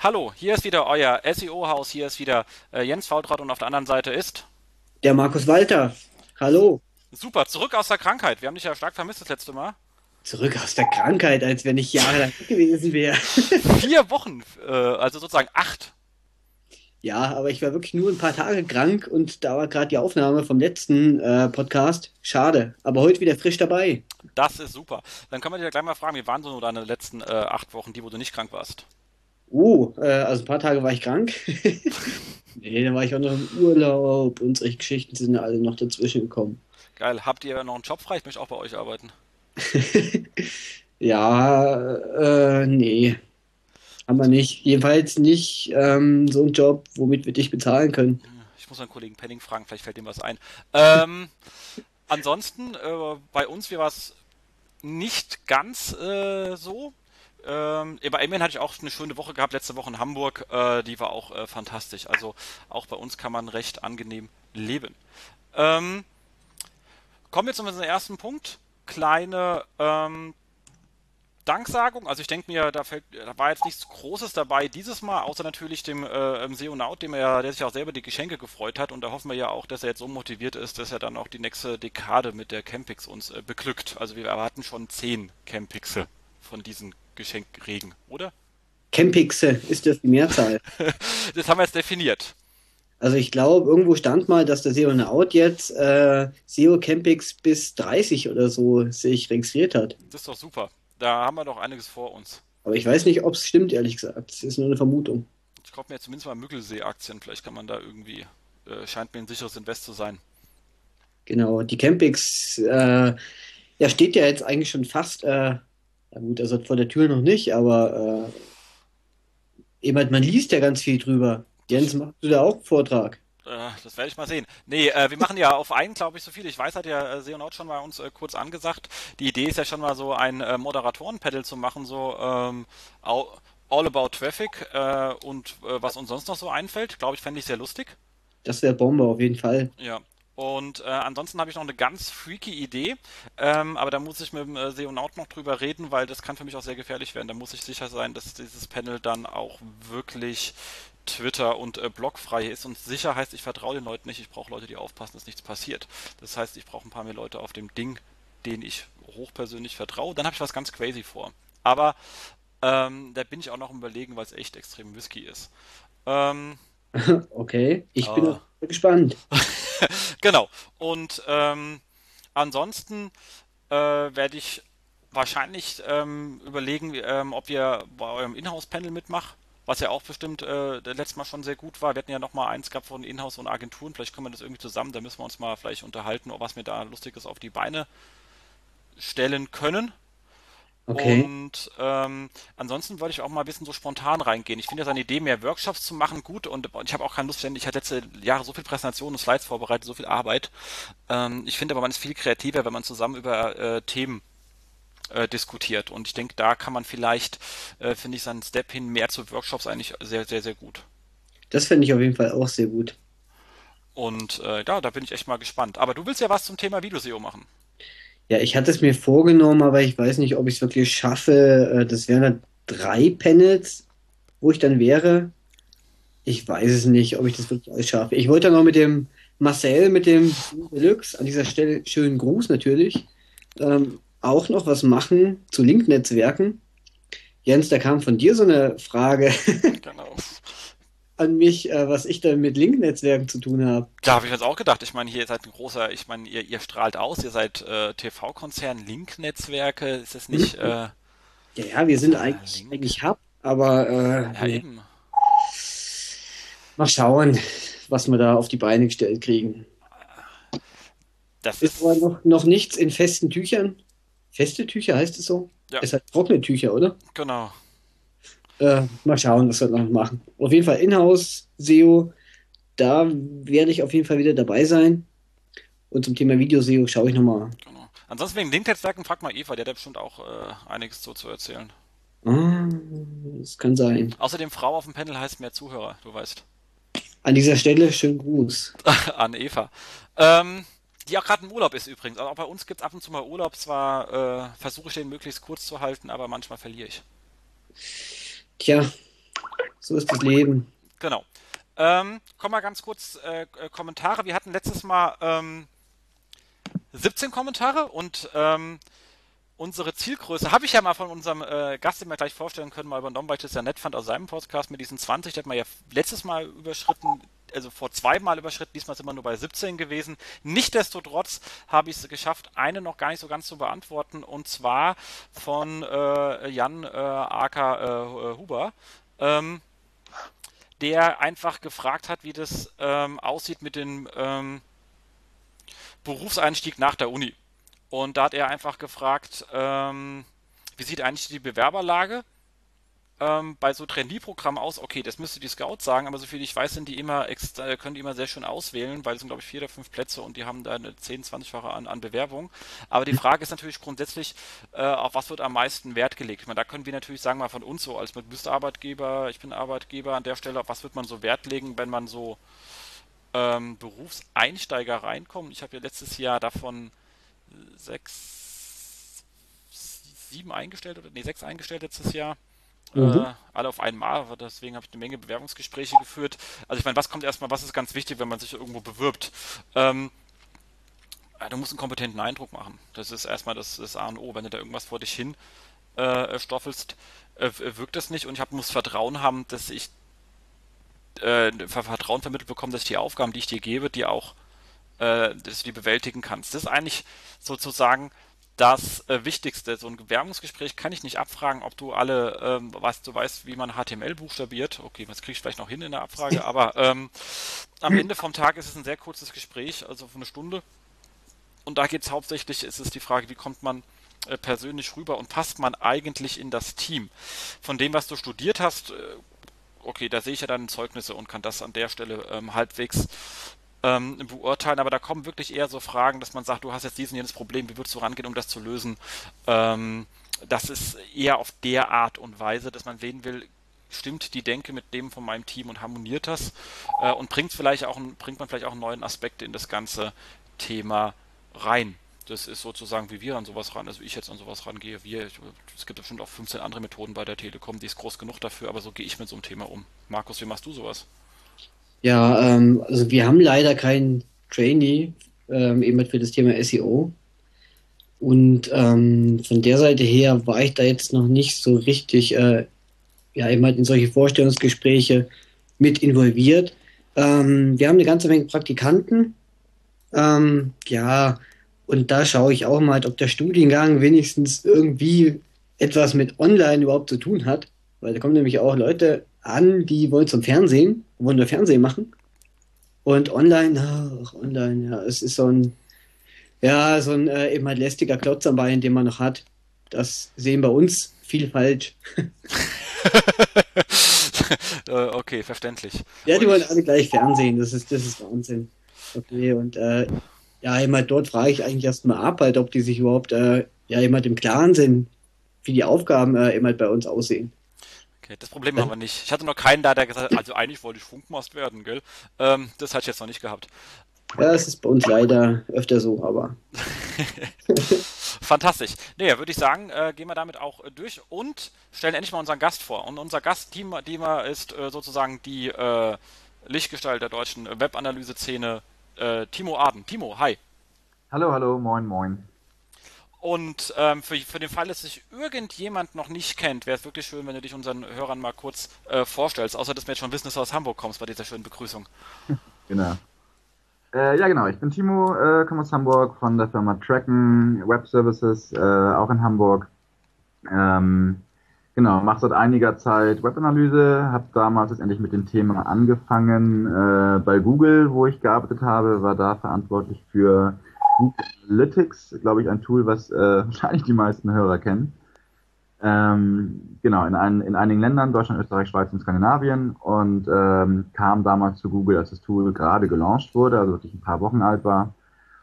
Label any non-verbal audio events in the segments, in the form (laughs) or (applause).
Hallo, hier ist wieder euer SEO-Haus, hier ist wieder äh, Jens Faultrat und auf der anderen Seite ist der Markus Walter. Hallo. Super, zurück aus der Krankheit. Wir haben dich ja stark vermisst das letzte Mal. Zurück aus der Krankheit, als wenn ich jahrelang gewesen wäre. (laughs) Vier Wochen, äh, also sozusagen acht. Ja, aber ich war wirklich nur ein paar Tage krank und da war gerade die Aufnahme vom letzten äh, Podcast. Schade, aber heute wieder frisch dabei. Das ist super. Dann können wir dich ja gleich mal fragen, wie waren so deine letzten äh, acht Wochen, die wo du nicht krank warst? Oh, äh, also ein paar Tage war ich krank. (laughs) nee, dann war ich auch noch im Urlaub und solche Geschichten sind alle noch dazwischen gekommen. Geil. Habt ihr noch einen Job frei? Ich möchte auch bei euch arbeiten. (laughs) ja, äh, nee. Haben wir nicht. Jedenfalls nicht ähm, so einen Job, womit wir dich bezahlen können. Ich muss einen Kollegen Penning fragen, vielleicht fällt ihm was ein. Ähm, ansonsten, äh, bei uns wäre es nicht ganz äh, so. Ähm, bei Amen hatte ich auch eine schöne Woche gehabt, letzte Woche in Hamburg. Äh, die war auch äh, fantastisch. Also auch bei uns kann man recht angenehm leben. Ähm, kommen wir zu unserem ersten Punkt. Kleine ähm, Danksagung. Also ich denke mir, da, fällt, da, war jetzt nichts Großes dabei dieses Mal, außer natürlich dem äh, Seonaut, dem er, der sich auch selber die Geschenke gefreut hat. Und da hoffen wir ja auch, dass er jetzt so motiviert ist, dass er dann auch die nächste Dekade mit der Campix uns äh, beglückt. Also wir erwarten schon zehn Campixe von diesen Geschenkregen, oder? Campixe ist das die Mehrzahl. (laughs) das haben wir jetzt definiert. Also ich glaube, irgendwo stand mal, dass der SEO Out jetzt äh, SEO Campix bis 30 oder so sich registriert hat. Das ist doch super. Da haben wir doch einiges vor uns. Aber ich weiß nicht, ob es stimmt, ehrlich gesagt. Das ist nur eine Vermutung. Ich kaufe mir zumindest mal Müggelsee-Aktien. Vielleicht kann man da irgendwie, äh, scheint mir ein sicheres Invest zu sein. Genau, die Campix, äh, ja, steht ja jetzt eigentlich schon fast, äh, ja gut, also vor der Tür noch nicht, aber äh, eben, man liest ja ganz viel drüber. Jens, machst du da auch einen Vortrag? Äh, das werde ich mal sehen. Nee, äh, wir machen ja auf einen, glaube ich, so viel. Ich weiß, hat ja äh, Seonaut schon mal uns äh, kurz angesagt. Die Idee ist ja schon mal so ein äh, Moderatoren-Pedal zu machen, so ähm, all, all, about Traffic äh, und äh, was uns sonst noch so einfällt. Glaube ich, fände ich sehr lustig. Das wäre Bombe auf jeden Fall. Ja, und äh, ansonsten habe ich noch eine ganz freaky Idee, ähm, aber da muss ich mit dem äh, Seonaut noch drüber reden, weil das kann für mich auch sehr gefährlich werden. Da muss ich sicher sein, dass dieses Panel dann auch wirklich Twitter und äh, Blogfrei ist. Und sicher heißt, ich vertraue den Leuten nicht. Ich brauche Leute, die aufpassen, dass nichts passiert. Das heißt, ich brauche ein paar mehr Leute auf dem Ding, denen ich hochpersönlich vertraue. Dann habe ich was ganz crazy vor. Aber ähm, da bin ich auch noch im Überlegen, weil es echt extrem Whisky ist. Ähm, (laughs) okay, ich bin äh, gespannt. (laughs) genau. Und ähm, ansonsten äh, werde ich wahrscheinlich ähm, überlegen, ähm, ob ihr bei eurem Inhouse-Panel mitmacht was ja auch bestimmt äh, letztes Mal schon sehr gut war. Wir hatten ja noch mal eins gehabt von Inhouse und Agenturen. Vielleicht können wir das irgendwie zusammen. Da müssen wir uns mal vielleicht unterhalten, was wir da Lustiges auf die Beine stellen können. Okay. Und ähm, ansonsten wollte ich auch mal ein bisschen so spontan reingehen. Ich finde ja seine Idee, mehr Workshops zu machen, gut. Und ich habe auch keine Lust, ich hatte letzte Jahre so viel Präsentationen und Slides vorbereitet, so viel Arbeit. Ähm, ich finde aber, man ist viel kreativer, wenn man zusammen über äh, Themen äh, diskutiert. Und ich denke, da kann man vielleicht, äh, finde ich, seinen Step hin mehr zu Workshops eigentlich sehr, sehr, sehr gut. Das finde ich auf jeden Fall auch sehr gut. Und äh, ja, da bin ich echt mal gespannt. Aber du willst ja was zum Thema Videoseo machen. Ja, ich hatte es mir vorgenommen, aber ich weiß nicht, ob ich es wirklich schaffe. Äh, das wären dann drei Panels, wo ich dann wäre. Ich weiß es nicht, ob ich das wirklich alles schaffe. Ich wollte dann noch mit dem Marcel, mit dem Deluxe, an dieser Stelle schönen Gruß natürlich, ähm, auch noch was machen zu Link-Netzwerken. Jens, da kam von dir so eine Frage genau. (laughs) an mich, äh, was ich da mit Link-Netzwerken zu tun habe. Da habe ich jetzt auch gedacht. Ich meine, hier seid ein großer, ich meine, ihr, ihr strahlt aus, ihr seid äh, TV-Konzern, Link-Netzwerke, ist das nicht. Äh, ja, ja, wir sind eigentlich, Link? eigentlich Hub, aber äh, ja, nee. eben. mal schauen, was wir da auf die Beine gestellt kriegen. Das ist, ist aber noch, noch nichts in festen Tüchern. Feste Tücher heißt es so? Ja. Es hat trockene Tücher, oder? Genau. Äh, mal schauen, was wir noch machen. Auf jeden Fall Inhouse, SEO, da werde ich auf jeden Fall wieder dabei sein. Und zum Thema Video-SEO schaue ich nochmal. Genau. Ansonsten wegen Link-Netzwerken fragt mal Eva, der hat bestimmt auch äh, einiges so zu erzählen. Ah, das kann sein. Außerdem Frau auf dem Panel heißt mehr Zuhörer, du weißt. An dieser Stelle schönen Gruß. (laughs) An Eva. Ähm, die auch gerade im Urlaub ist übrigens. Also auch bei uns gibt es ab und zu mal Urlaub. Zwar äh, versuche ich den möglichst kurz zu halten, aber manchmal verliere ich. Tja, So ist das Leben. Genau. Ähm, komm mal ganz kurz äh, äh Kommentare. Wir hatten letztes Mal ähm, 17 Kommentare und ähm, unsere Zielgröße habe ich ja mal von unserem äh, Gast, den wir gleich vorstellen können, mal übernommen, weil ich das ja nett fand aus seinem Podcast mit diesen 20. Der hat man ja letztes Mal überschritten, also vor zweimal überschritten, diesmal sind wir nur bei 17 gewesen. Nichtsdestotrotz habe ich es geschafft, eine noch gar nicht so ganz zu beantworten und zwar von äh, Jan äh, Aka äh, Huber. Ähm, der einfach gefragt hat, wie das ähm, aussieht mit dem ähm, Berufseinstieg nach der Uni. Und da hat er einfach gefragt, ähm, wie sieht eigentlich die Bewerberlage ähm, bei so Trainee-Programmen aus? Okay, das müsste die Scouts sagen, aber soviel ich weiß, sind die immer extra, können die immer sehr schön auswählen, weil es sind, glaube ich, vier oder fünf Plätze und die haben da eine 10, 20-fache an, an Bewerbung. Aber die Frage ist natürlich grundsätzlich, äh, auf was wird am meisten Wert gelegt? Ich meine, da können wir natürlich sagen, mal von uns so, als du bist Arbeitgeber, ich bin Arbeitgeber an der Stelle, auf was wird man so Wert legen, wenn man so ähm, Berufseinsteiger reinkommt? Ich habe ja letztes Jahr davon sechs, sieben eingestellt oder nee, sechs eingestellt letztes Jahr. Mhm. Äh, alle auf einmal, deswegen habe ich eine Menge Bewerbungsgespräche geführt. Also ich meine, was kommt erstmal, was ist ganz wichtig, wenn man sich irgendwo bewirbt? Ähm, du musst einen kompetenten Eindruck machen. Das ist erstmal das, das A und O. Wenn du da irgendwas vor dich hin äh, stoffelst, äh, wirkt das nicht und ich hab, muss Vertrauen haben, dass ich äh, Vertrauen vermittelt bekomme, dass ich die Aufgaben, die ich dir gebe, die auch äh, dass du die bewältigen kannst. Das ist eigentlich sozusagen das äh, Wichtigste. So ein Bewerbungsgespräch kann ich nicht abfragen, ob du alle, ähm, was du weißt, wie man HTML buchstabiert. Okay, das kriege ich vielleicht noch hin in der Abfrage, aber ähm, am Ende vom Tag ist es ein sehr kurzes Gespräch, also eine Stunde. Und da geht es hauptsächlich, ist es die Frage, wie kommt man äh, persönlich rüber und passt man eigentlich in das Team? Von dem, was du studiert hast, äh, okay, da sehe ich ja dann Zeugnisse und kann das an der Stelle ähm, halbwegs ähm, beurteilen, aber da kommen wirklich eher so Fragen, dass man sagt, du hast jetzt diesen jenes Problem, wie würdest du rangehen, um das zu lösen? Ähm, das ist eher auf der Art und Weise, dass man sehen will, stimmt die Denke mit dem von meinem Team und harmoniert das äh, und bringt vielleicht auch bringt man vielleicht auch einen neuen Aspekt in das ganze Thema rein. Das ist sozusagen, wie wir an sowas ran, also ich jetzt an sowas rangehe. Wir, es gibt bestimmt auch 15 andere Methoden bei der Telekom, die ist groß genug dafür, aber so gehe ich mit so einem Thema um. Markus, wie machst du sowas? Ja, ähm, also wir haben leider keinen Trainee, ähm, eben für das Thema SEO. Und ähm, von der Seite her war ich da jetzt noch nicht so richtig, äh, ja, eben halt in solche Vorstellungsgespräche mit involviert. Ähm, wir haben eine ganze Menge Praktikanten. Ähm, ja, und da schaue ich auch mal, ob der Studiengang wenigstens irgendwie etwas mit Online überhaupt zu tun hat. Weil da kommen nämlich auch Leute an, die wollen zum Fernsehen, wollen nur Fernsehen machen. Und online, ach, online, ja, es ist so ein, ja, so ein äh, eben halt lästiger Klotz am Bein, den man noch hat. Das sehen bei uns viel falsch. (laughs) Äh, okay, verständlich. Ja, die wollen alle gleich Fernsehen, das ist, das ist Wahnsinn. Okay, und äh, ja, immer halt dort frage ich eigentlich erstmal ab, halt, ob die sich überhaupt äh, ja immer halt im Klaren sind, wie die Aufgaben äh, immer halt bei uns aussehen. Okay, das Problem haben wir nicht. Ich hatte noch keinen da, der gesagt hat, also eigentlich wollte ich Funkmast werden, gell? Ähm, das hatte ich jetzt noch nicht gehabt. Ja, es ist bei uns leider öfter so, aber. (laughs) Fantastisch. Naja, würde ich sagen, äh, gehen wir damit auch äh, durch und stellen endlich mal unseren Gast vor. Und unser Gast, Dima, Dima ist äh, sozusagen die äh, Lichtgestalt der deutschen Webanalyse-Szene, äh, Timo Aden. Timo, hi. Hallo, hallo, moin, moin. Und ähm, für, für den Fall, dass sich irgendjemand noch nicht kennt, wäre es wirklich schön, wenn du dich unseren Hörern mal kurz äh, vorstellst, außer dass wir jetzt schon wissen, dass du aus Hamburg kommst bei dieser schönen Begrüßung. (laughs) Genau. Äh, ja, genau. Ich bin Timo, äh, komme aus Hamburg von der Firma Tracken Web Services, äh, auch in Hamburg. Ähm, genau, mache seit einiger Zeit Webanalyse, habe damals letztendlich mit dem Thema angefangen äh, bei Google, wo ich gearbeitet habe, war da verantwortlich für Google Analytics, glaube ich, ein Tool, was äh, (laughs) wahrscheinlich die meisten Hörer kennen. Ähm, genau, in, ein, in einigen Ländern, Deutschland, Österreich, Schweiz und Skandinavien. Und ähm, kam damals zu Google, als das Tool gerade gelauncht wurde, also wirklich ein paar Wochen alt war.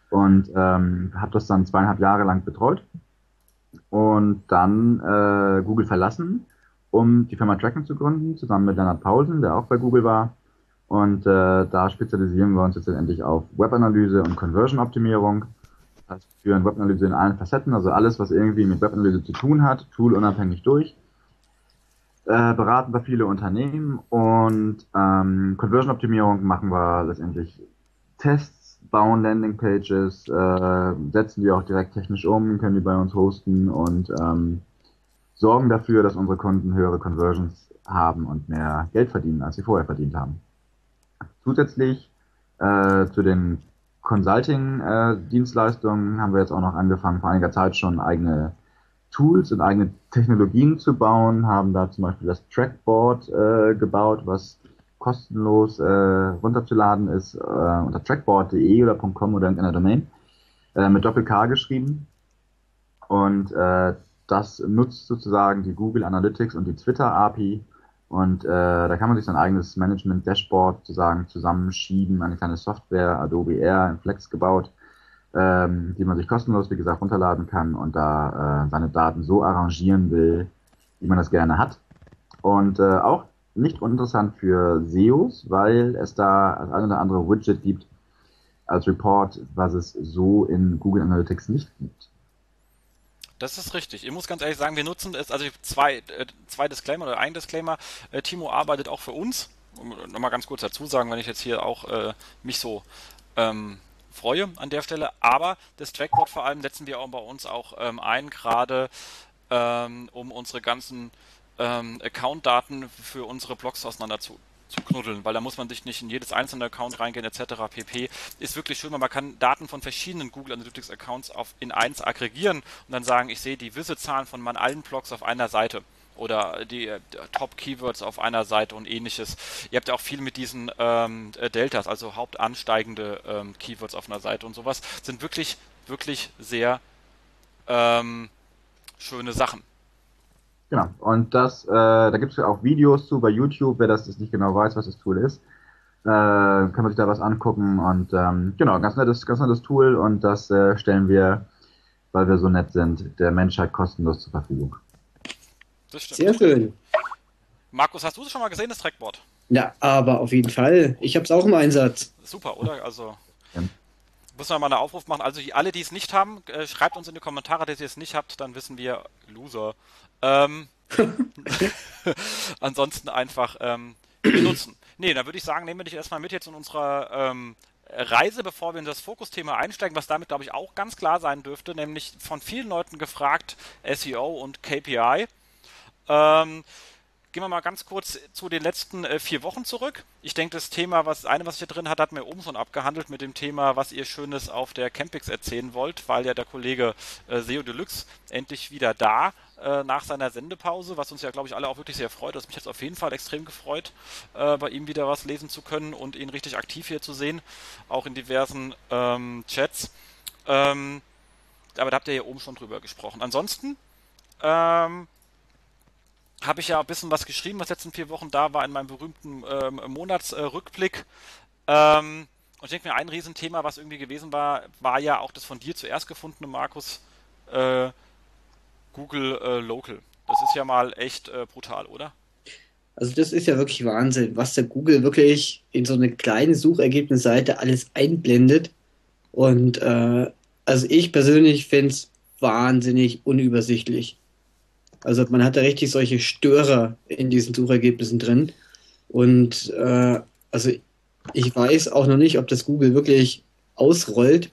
Und ähm, habe das dann zweieinhalb Jahre lang betreut. Und dann äh, Google verlassen, um die Firma Tracking zu gründen, zusammen mit Leonard Paulsen, der auch bei Google war und äh, da spezialisieren wir uns jetzt endlich auf Webanalyse und Conversion-Optimierung. Das heißt, wir führen Webanalyse in allen Facetten, also alles, was irgendwie mit Webanalyse zu tun hat, toolunabhängig durch. äh, beraten wir viele Unternehmen und ähm, Conversion-Optimierung machen wir letztendlich Tests, bauen Landing-Pages, äh, setzen die auch direkt technisch um, können die bei uns hosten und ähm, sorgen dafür, dass unsere Kunden höhere Conversions haben und mehr Geld verdienen, als sie vorher verdient haben. Zusätzlich äh, zu den Consulting-Dienstleistungen äh, haben wir jetzt auch noch angefangen, vor einiger Zeit schon eigene Tools und eigene Technologien zu bauen, haben da zum Beispiel das Trackboard äh, gebaut, was kostenlos äh, runterzuladen ist äh, unter trackboard.de oder .com oder in einer Domain äh, mit Doppel-K geschrieben. Und äh, das nutzt sozusagen die Google Analytics und die Twitter API und äh, da kann man sich sein eigenes Management-Dashboard sozusagen zusammenschieben, eine kleine Software, Adobe Air in Flex gebaut, ähm, die man sich kostenlos, wie gesagt, runterladen kann und da äh, seine Daten so arrangieren will, wie man das gerne hat. Und äh, auch nicht uninteressant für SEOs, weil es da das eine oder andere Widget gibt als Report, was es so in Google Analytics nicht gibt. Das ist richtig. Ich muss ganz ehrlich sagen, wir nutzen es, also zwei, äh, zwei Disclaimer oder ein Disclaimer. Äh, Timo arbeitet auch für uns. Nochmal ganz kurz dazu sagen, wenn ich jetzt hier auch äh, mich so ähm, freue an der Stelle. Aber das Trackboard vor allem setzen wir auch bei uns auch ähm, ein, gerade ähm, um unsere ganzen ähm, Account-Daten für unsere Blogs auseinander zu, zu knuddeln, weil da muss man sich nicht in jedes einzelne Account reingehen etc. pp. Ist wirklich schön, weil man kann Daten von verschiedenen Google Analytics Accounts auf in eins aggregieren und dann sagen, ich sehe die Visitzahlen von meinen allen Blogs auf einer Seite oder die äh, Top-Keywords auf einer Seite und ähnliches. Ihr habt ja auch viel mit diesen ähm, äh, Deltas, also hauptansteigende ähm, Keywords auf einer Seite und sowas, sind wirklich, wirklich sehr ähm, schöne Sachen. Genau. Und das, äh, da gibt es ja auch Videos zu bei YouTube, wer das nicht genau weiß, was das Tool ist. Äh, kann man sich da was angucken und ähm, genau, ganz nettes, ganz nettes Tool und das äh, stellen wir, weil wir so nett sind, der Menschheit kostenlos zur Verfügung. Sehr schön. Markus, hast du es schon mal gesehen, das Trackboard? Ja, aber auf jeden Fall. Ich habe es auch im Einsatz. Super, oder? Also ja. müssen wir mal einen Aufruf machen. Also alle, die es nicht haben, äh, schreibt uns in die Kommentare, dass ihr es nicht habt, dann wissen wir Loser. Ähm, (laughs) ansonsten einfach ähm, benutzen. Nee, dann würde ich sagen, nehmen wir dich erstmal mit jetzt in unserer ähm, Reise, bevor wir in das Fokusthema einsteigen, was damit, glaube ich, auch ganz klar sein dürfte, nämlich von vielen Leuten gefragt, SEO und KPI. Ähm, Gehen wir mal ganz kurz zu den letzten äh, vier Wochen zurück. Ich denke, das Thema, was eine, was ich hier drin hat, hat mir oben schon abgehandelt mit dem Thema, was ihr Schönes auf der Campix erzählen wollt, weil ja der Kollege äh, SEO Deluxe endlich wieder da äh, nach seiner Sendepause, was uns ja, glaube ich, alle auch wirklich sehr freut. Das mich jetzt auf jeden Fall extrem gefreut, äh, bei ihm wieder was lesen zu können und ihn richtig aktiv hier zu sehen, auch in diversen ähm, Chats. Ähm, aber da habt ihr ja oben schon drüber gesprochen. Ansonsten ähm, habe ich ja ein bisschen was geschrieben, was letzten vier Wochen da war in meinem berühmten ähm, Monatsrückblick. Ähm, und ich denke mir, ein Riesenthema, was irgendwie gewesen war, war ja auch das von dir zuerst gefundene, Markus, äh, Google äh, Local. Das ist ja mal echt äh, brutal, oder? Also das ist ja wirklich Wahnsinn, was der Google wirklich in so eine kleine Suchergebnisseite alles einblendet. Und äh, also ich persönlich finde es wahnsinnig unübersichtlich. Also man hat da richtig solche Störer in diesen Suchergebnissen drin. Und äh, also ich weiß auch noch nicht, ob das Google wirklich ausrollt,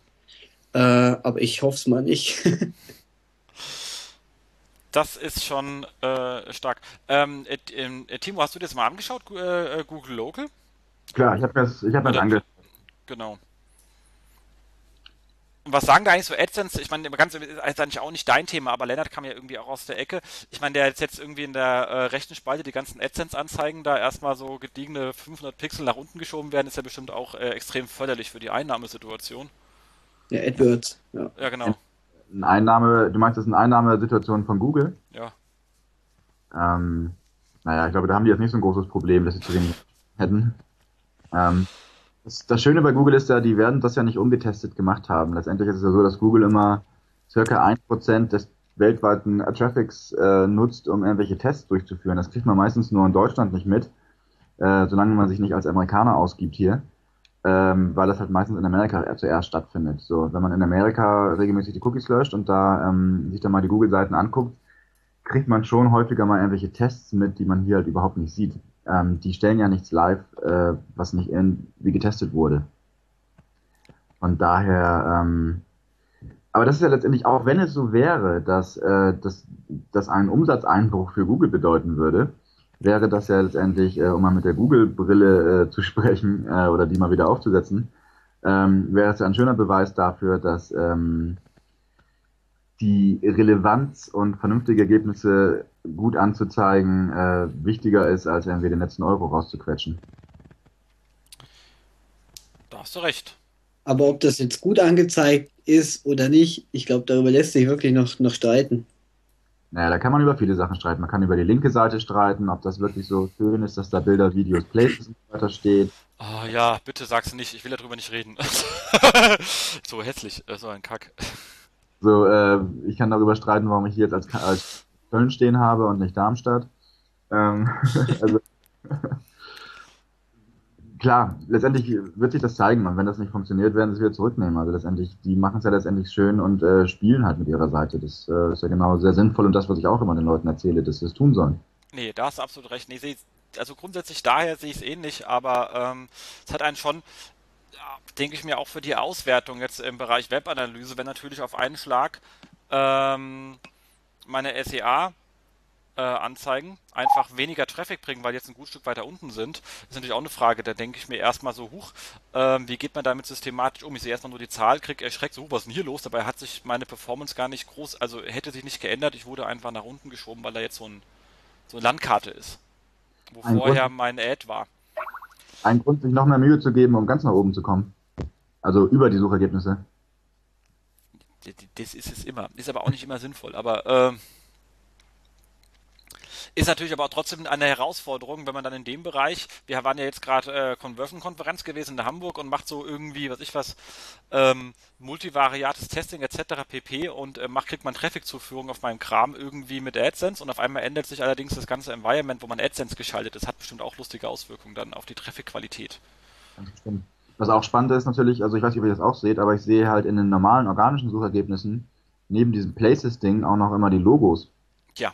äh, aber ich hoffe es mal nicht. (laughs) das ist schon äh, stark. Ähm, äh, äh, Timo, hast du dir das mal angeschaut, äh, Google Local? Klar, ich habe mir das, hab das angeschaut. Genau. Was sagen da eigentlich so AdSense? Ich meine, ganz ist eigentlich auch nicht dein Thema, aber Lennart kam ja irgendwie auch aus der Ecke. Ich meine, der hat jetzt irgendwie in der äh, rechten Spalte die ganzen AdSense-Anzeigen da erstmal so gediegene 500 Pixel nach unten geschoben werden, ist ja bestimmt auch äh, extrem förderlich für die Einnahmesituation. Ja, AdWords, ja. Ja, genau. Eine Einnahme, du meinst, das ist eine Einnahmesituation von Google? Ja. Ähm, naja, ich glaube, da haben die jetzt nicht so ein großes Problem, dass sie zu wenig hätten. Ähm, das, das, Schöne bei Google ist ja, die werden das ja nicht ungetestet gemacht haben. Letztendlich ist es ja so, dass Google immer circa ein Prozent des weltweiten Traffics äh, nutzt, um irgendwelche Tests durchzuführen. Das kriegt man meistens nur in Deutschland nicht mit, äh, solange man sich nicht als Amerikaner ausgibt hier, ähm, weil das halt meistens in Amerika zuerst stattfindet. So, wenn man in Amerika regelmäßig die Cookies löscht und da ähm, sich dann mal die Google-Seiten anguckt, kriegt man schon häufiger mal irgendwelche Tests mit, die man hier halt überhaupt nicht sieht. Ähm, die stellen ja nichts live, äh, was nicht irgendwie getestet wurde. Von daher, ähm, aber das ist ja letztendlich auch, wenn es so wäre, dass äh, das dass ein Umsatzeinbruch für Google bedeuten würde, wäre das ja letztendlich, äh, um mal mit der Google-Brille äh, zu (laughs) sprechen äh, oder die mal wieder aufzusetzen, ähm, wäre es ja ein schöner Beweis dafür, dass ähm, die Relevanz und vernünftige Ergebnisse gut anzuzeigen äh, wichtiger ist, als irgendwie den letzten Euro rauszuquetschen. Da hast du recht. Aber ob das jetzt gut angezeigt ist oder nicht, ich glaube, darüber lässt sich wirklich noch, noch streiten. Naja, da kann man über viele Sachen streiten. Man kann über die linke Seite streiten, ob das wirklich so schön ist, dass da Bilder, Videos, Places und so weiter steht. Oh ja, bitte sag's nicht, ich will darüber nicht reden. (laughs) so hässlich, so ein Kack. So, äh, ich kann darüber streiten, warum ich hier jetzt als, als Köln stehen habe und nicht Darmstadt. Ähm, (laughs) also, (laughs) klar, letztendlich wird sich das zeigen und wenn das nicht funktioniert, werden sie es wieder zurücknehmen. Also letztendlich, die machen es ja letztendlich schön und äh, spielen halt mit ihrer Seite. Das äh, ist ja genau sehr sinnvoll und das, was ich auch immer den Leuten erzähle, dass sie es tun sollen. Nee, da hast du absolut recht. Nee, also grundsätzlich daher sehe ich es ähnlich, aber ähm, es hat einen schon, ja, denke ich mir, auch für die Auswertung jetzt im Bereich Webanalyse, wenn natürlich auf einen Schlag ähm, meine SEA äh, Anzeigen einfach weniger Traffic bringen, weil jetzt ein gut Stück weiter unten sind, ist natürlich auch eine Frage. Da denke ich mir erstmal so, hoch, ähm, wie geht man damit systematisch um? Ich sehe erstmal nur die Zahl, kriege erschreckt, so, was ist denn hier los? Dabei hat sich meine Performance gar nicht groß, also hätte sich nicht geändert. Ich wurde einfach nach unten geschoben, weil da jetzt so, ein, so eine Landkarte ist, wo ein vorher Grund, mein Ad war. Ein Grund, sich noch mehr Mühe zu geben, um ganz nach oben zu kommen. Also über die Suchergebnisse. Das ist es immer. Ist aber auch nicht immer sinnvoll. Aber äh, ist natürlich aber auch trotzdem eine Herausforderung, wenn man dann in dem Bereich, wir waren ja jetzt gerade äh, Conversion-Konferenz gewesen in Hamburg und macht so irgendwie, was ich was, ähm, multivariates Testing etc. pp. und äh, macht, kriegt man Traffic-Zuführung auf meinem Kram irgendwie mit AdSense und auf einmal ändert sich allerdings das ganze Environment, wo man AdSense geschaltet ist, hat bestimmt auch lustige Auswirkungen dann auf die Traffic-Qualität. Was auch spannend ist natürlich, also ich weiß nicht, ob ihr das auch seht, aber ich sehe halt in den normalen organischen Suchergebnissen neben diesem Places-Ding auch noch immer die Logos. Ja.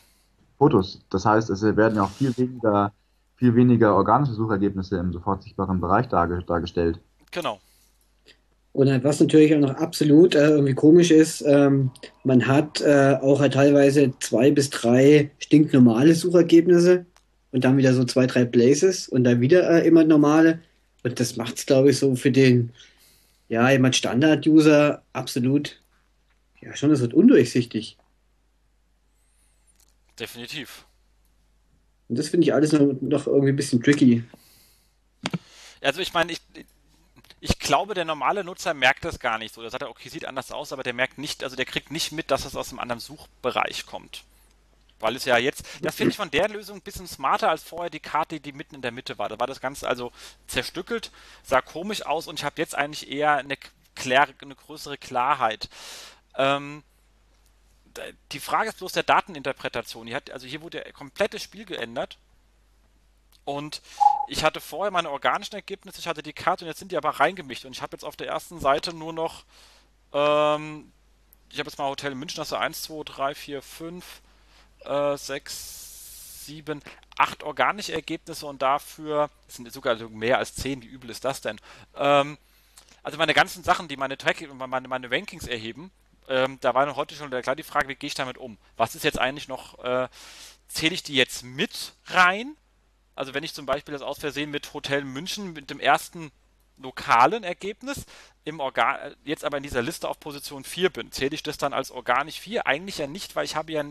Fotos. Das heißt, es werden ja auch viel weniger, viel weniger organische Suchergebnisse im sofort sichtbaren Bereich dargestellt. Genau. Und was natürlich auch noch absolut äh, irgendwie komisch ist, ähm, man hat äh, auch halt teilweise zwei bis drei stinknormale Suchergebnisse und dann wieder so zwei, drei Places und dann wieder äh, immer normale. Und das macht es, glaube ich, so für den, ja, jemand Standard-User absolut, ja, schon, das wird undurchsichtig. Definitiv. Und das finde ich alles noch, noch, irgendwie ein bisschen tricky. Also ich meine, ich, ich glaube, der normale Nutzer merkt das gar nicht so. Der sagt, okay, sieht anders aus, aber der merkt nicht, also der kriegt nicht mit, dass es aus einem anderen Suchbereich kommt. Weil es ja jetzt, das finde ich von der Lösung ein bisschen smarter als vorher die Karte, die mitten in der Mitte war. Da war das Ganze also zerstückelt, sah komisch aus und ich habe jetzt eigentlich eher eine, klär, eine größere Klarheit. Ähm, die Frage ist bloß der Dateninterpretation. Die hat, also hier wurde der komplette Spiel geändert. Und ich hatte vorher meine organischen Ergebnisse, ich hatte die Karte und jetzt sind die aber reingemischt. Und ich habe jetzt auf der ersten Seite nur noch, ähm, ich habe jetzt mal Hotel München, das ist 1, 2, 3, 4, 5, äh, 6, 7, 8 organische Ergebnisse und dafür, sind sogar mehr als 10, wie übel ist das denn? Ähm, also meine ganzen Sachen, die meine Tracking, meine, meine Rankings erheben, ähm, da war heute schon klar die Frage, wie gehe ich damit um? Was ist jetzt eigentlich noch, äh, zähle ich die jetzt mit rein? Also wenn ich zum Beispiel das aus Versehen mit Hotel München mit dem ersten lokalen Ergebnis im Organ jetzt aber in dieser Liste auf Position 4 bin, zähle ich das dann als organisch 4? Eigentlich ja nicht, weil ich habe ja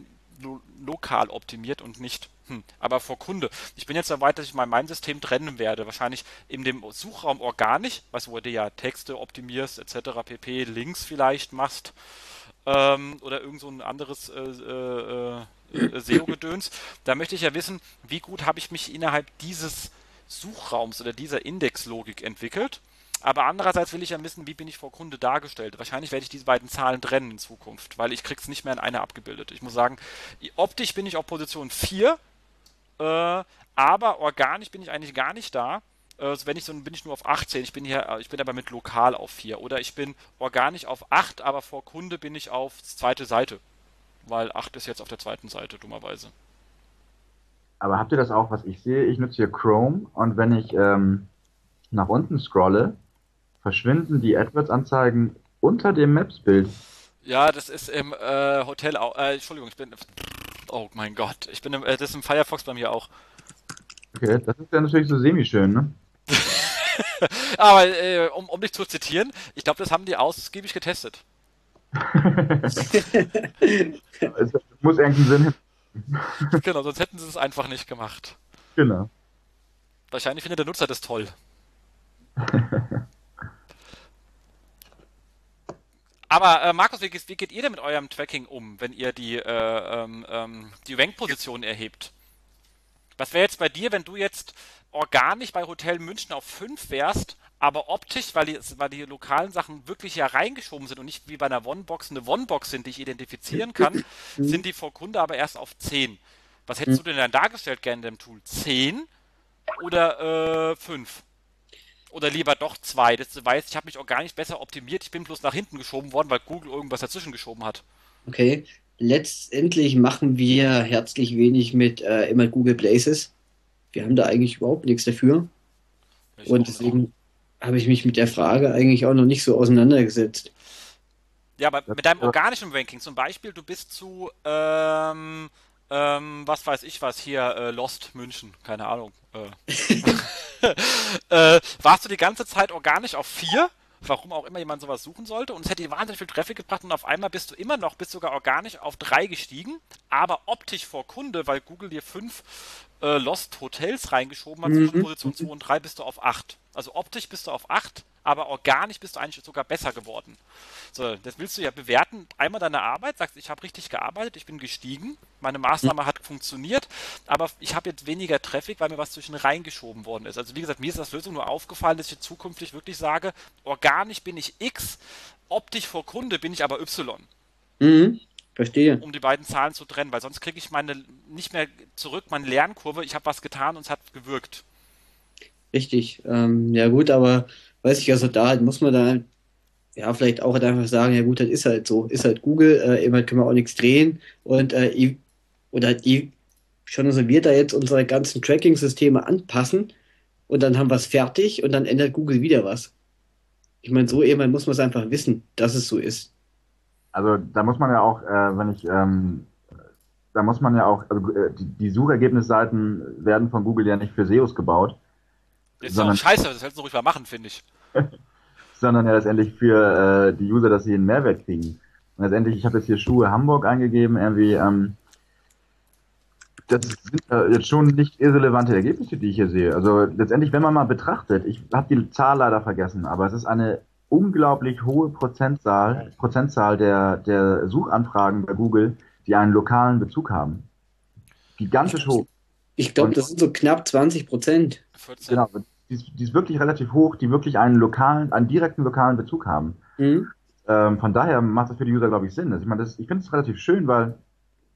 lo lokal optimiert und nicht, hm, aber vor Kunde. Ich bin jetzt weit, dass ich mal mein System trennen werde. Wahrscheinlich in dem Suchraum organisch, du, wo du ja Texte optimierst, etc., pp, Links vielleicht machst ähm, oder irgend so ein anderes äh, äh, äh, SEO-Gedöns. Da möchte ich ja wissen, wie gut habe ich mich innerhalb dieses Suchraums oder dieser Indexlogik entwickelt. Aber andererseits will ich ja wissen, wie bin ich vor Kunde dargestellt. Wahrscheinlich werde ich diese beiden Zahlen trennen in Zukunft, weil ich krieg's nicht mehr in einer abgebildet. Ich muss sagen, optisch bin ich auf Position 4, äh, aber organisch bin ich eigentlich gar nicht da. Also wenn ich so bin ich nur auf 18, ich bin hier, äh, ich bin aber mit lokal auf 4. Oder ich bin organisch auf 8, aber vor Kunde bin ich auf zweite Seite. weil 8 ist jetzt auf der zweiten Seite, dummerweise. Aber habt ihr das auch, was ich sehe? Ich nutze hier Chrome und wenn ich ähm, nach unten scrolle, verschwinden die AdWords-Anzeigen unter dem Maps-Bild. Ja, das ist im äh, Hotel. Äh, Entschuldigung, ich bin. Oh mein Gott, ich bin im, äh, das ist im Firefox bei mir auch. Okay, das ist ja natürlich so semi-schön, ne? (laughs) Aber äh, um, um dich zu zitieren, ich glaube, das haben die ausgiebig getestet. (laughs) es muss irgendeinen Sinn haben. (laughs) genau, sonst hätten sie es einfach nicht gemacht. Genau. Wahrscheinlich findet der Nutzer das toll. Aber äh, Markus, wie, wie, geht ihr denn mit eurem Tracking um, wenn ihr die, äh, ähm, ähm die Rank-Position erhebt? Was wäre jetzt bei dir, wenn du jetzt organisch bei Hotel München auf 5 wärst, aber optisch, weil die, weil die lokalen Sachen wirklich ja reingeschoben sind und nicht wie bei einer One-Box eine One-Box sind, die ich identifizieren kann, (laughs) sind die vor Kunde aber erst auf 10. Was hättest du denn dann dargestellt gerne in dem Tool? 10 oder äh, 5? Oder lieber doch 2? Das weiß, ich habe mich auch gar nicht besser optimiert, ich bin bloß nach hinten geschoben worden, weil Google irgendwas dazwischen geschoben hat. Okay, letztendlich machen wir herzlich wenig mit äh, immer Google Places. Wir haben da eigentlich überhaupt nichts dafür. Ich und deswegen habe ich mich mit der Frage eigentlich auch noch nicht so auseinandergesetzt. Ja, aber mit deinem organischen Ranking zum Beispiel, du bist zu, ähm, ähm, was weiß ich was, hier, äh, Lost München, keine Ahnung. Äh. (laughs) (laughs) äh, warst du die ganze Zeit organisch auf 4? warum auch immer jemand sowas suchen sollte. Und es hätte wahnsinnig viel Traffic gebracht und auf einmal bist du immer noch, bist sogar organisch auf 3 gestiegen, aber optisch vor Kunde, weil Google dir 5 äh, Lost Hotels reingeschoben hat, mhm. zwischen Position 2 und 3 bist du auf 8. Also optisch bist du auf 8, aber organisch bist du eigentlich sogar besser geworden. So, das willst du ja bewerten. Einmal deine Arbeit, sagst, ich habe richtig gearbeitet, ich bin gestiegen, meine Maßnahme hat funktioniert, aber ich habe jetzt weniger Traffic, weil mir was zwischen reingeschoben worden ist. Also wie gesagt, mir ist das Lösung nur aufgefallen, dass ich zukünftig wirklich sage, organisch bin ich X, optisch vor Kunde bin ich aber Y. Mhm. Verstehe. Um die beiden Zahlen zu trennen, weil sonst kriege ich meine nicht mehr zurück, meine Lernkurve, ich habe was getan und es hat gewirkt. Richtig. Ähm, ja gut, aber weiß ich, also da halt muss man dann ja vielleicht auch halt einfach sagen, ja gut, das ist halt so, ist halt Google, äh, immer können wir auch nichts drehen und äh, oder die schon also wir da jetzt unsere ganzen Tracking-Systeme anpassen und dann haben wir es fertig und dann ändert Google wieder was. Ich meine, so irgendwann muss man es einfach wissen, dass es so ist. Also da muss man ja auch, äh, wenn ich, ähm, da muss man ja auch, also äh, die, die, Suchergebnisseiten werden von Google ja nicht für SEOs gebaut. Das ist sondern, auch scheiße, das hättest du ruhig mal machen, finde ich. (laughs) sondern ja letztendlich für äh, die User, dass sie einen Mehrwert kriegen. Und letztendlich, ich habe jetzt hier Schuhe Hamburg eingegeben, irgendwie, ähm, das sind äh, jetzt schon nicht irrelevante Ergebnisse, die ich hier sehe. Also letztendlich, wenn man mal betrachtet, ich habe die Zahl leider vergessen, aber es ist eine unglaublich hohe Prozentzahl, Prozentzahl der, der Suchanfragen bei Google, die einen lokalen Bezug haben. Gigantisch hoch. Ich glaube, das sind so knapp 20 Prozent. Genau, die ist, die ist, wirklich relativ hoch, die wirklich einen lokalen, einen direkten lokalen Bezug haben. Mhm. Ähm, von daher macht das für die User, glaube ich, Sinn. Also ich meine, ich finde es relativ schön, weil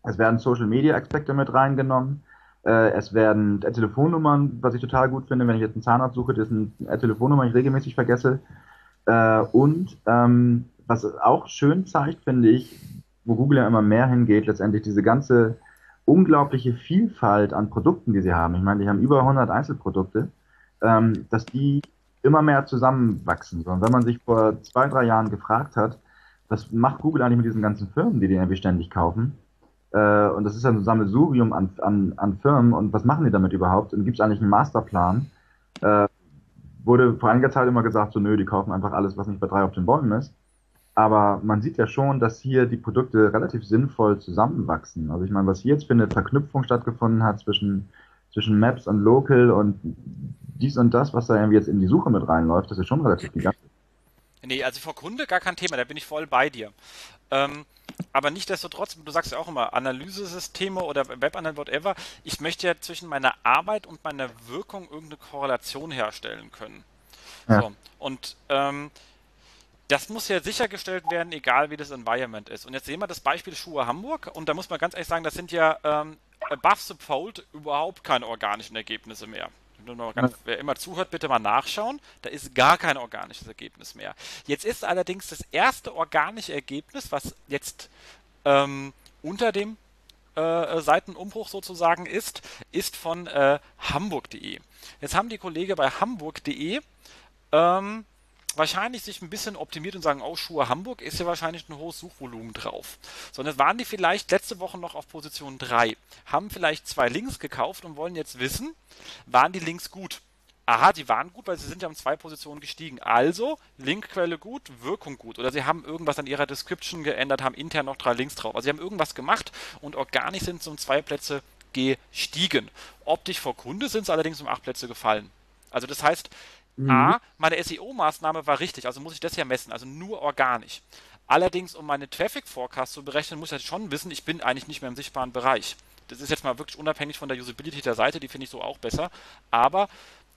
es werden Social Media Aspekte mit reingenommen. Äh, es werden Telefonnummern, was ich total gut finde, wenn ich jetzt einen Zahnarzt suche, das ist eine Telefonnummer, die ich regelmäßig vergesse. Äh, und ähm, was auch schön zeigt, finde ich, wo Google ja immer mehr hingeht, letztendlich diese ganze unglaubliche Vielfalt an Produkten, die sie haben. Ich meine, die haben über 100 Einzelprodukte, ähm, dass die immer mehr zusammenwachsen. Und wenn man sich vor zwei, drei Jahren gefragt hat, was macht Google eigentlich mit diesen ganzen Firmen, die die irgendwie ständig kaufen? Äh, und das ist ja ein Sammelsurium an, an, an Firmen und was machen die damit überhaupt? Und gibt es eigentlich einen Masterplan? Äh, wurde vor einiger Zeit immer gesagt, so nö, die kaufen einfach alles, was nicht bei drei auf den Bäumen ist. Aber man sieht ja schon, dass hier die Produkte relativ sinnvoll zusammenwachsen. Also ich meine, was hier jetzt für eine Verknüpfung stattgefunden hat zwischen, zwischen Maps und Local und dies und das, was da irgendwie jetzt in die Suche mit reinläuft, das ist schon relativ gigantisch. Nee, also vor Kunde gar kein Thema, da bin ich voll bei dir. Ähm, aber nichtsdestotrotz, du sagst ja auch immer, Analysesysteme oder Webanalyse, whatever, ich möchte ja zwischen meiner Arbeit und meiner Wirkung irgendeine Korrelation herstellen können. Ja. So, und ähm, das muss ja sichergestellt werden, egal wie das Environment ist. Und jetzt sehen wir das Beispiel Schuhe Hamburg und da muss man ganz ehrlich sagen, das sind ja ähm, above the fold überhaupt keine organischen Ergebnisse mehr. Ganz, wer immer zuhört, bitte mal nachschauen. Da ist gar kein organisches Ergebnis mehr. Jetzt ist allerdings das erste organische Ergebnis, was jetzt ähm, unter dem äh, Seitenumbruch sozusagen ist, ist von äh, hamburg.de. Jetzt haben die Kollegen bei hamburg.de ähm, wahrscheinlich sich ein bisschen optimiert und sagen, oh, Schuhe Hamburg ist ja wahrscheinlich ein hohes Suchvolumen drauf. Sondern waren die vielleicht letzte Woche noch auf Position 3, haben vielleicht zwei Links gekauft und wollen jetzt wissen, waren die Links gut? Aha, die waren gut, weil sie sind ja um zwei Positionen gestiegen. Also, Linkquelle gut, Wirkung gut. Oder sie haben irgendwas an ihrer Description geändert, haben intern noch drei Links drauf. Also sie haben irgendwas gemacht und organisch sind sie um zwei Plätze gestiegen. Optisch vor Kunde sind sie allerdings um acht Plätze gefallen. Also das heißt, Mhm. A, meine SEO-Maßnahme war richtig, also muss ich das ja messen, also nur organisch. Allerdings, um meine Traffic Forecast zu berechnen, muss ich schon wissen, ich bin eigentlich nicht mehr im sichtbaren Bereich. Das ist jetzt mal wirklich unabhängig von der Usability der Seite, die finde ich so auch besser. Aber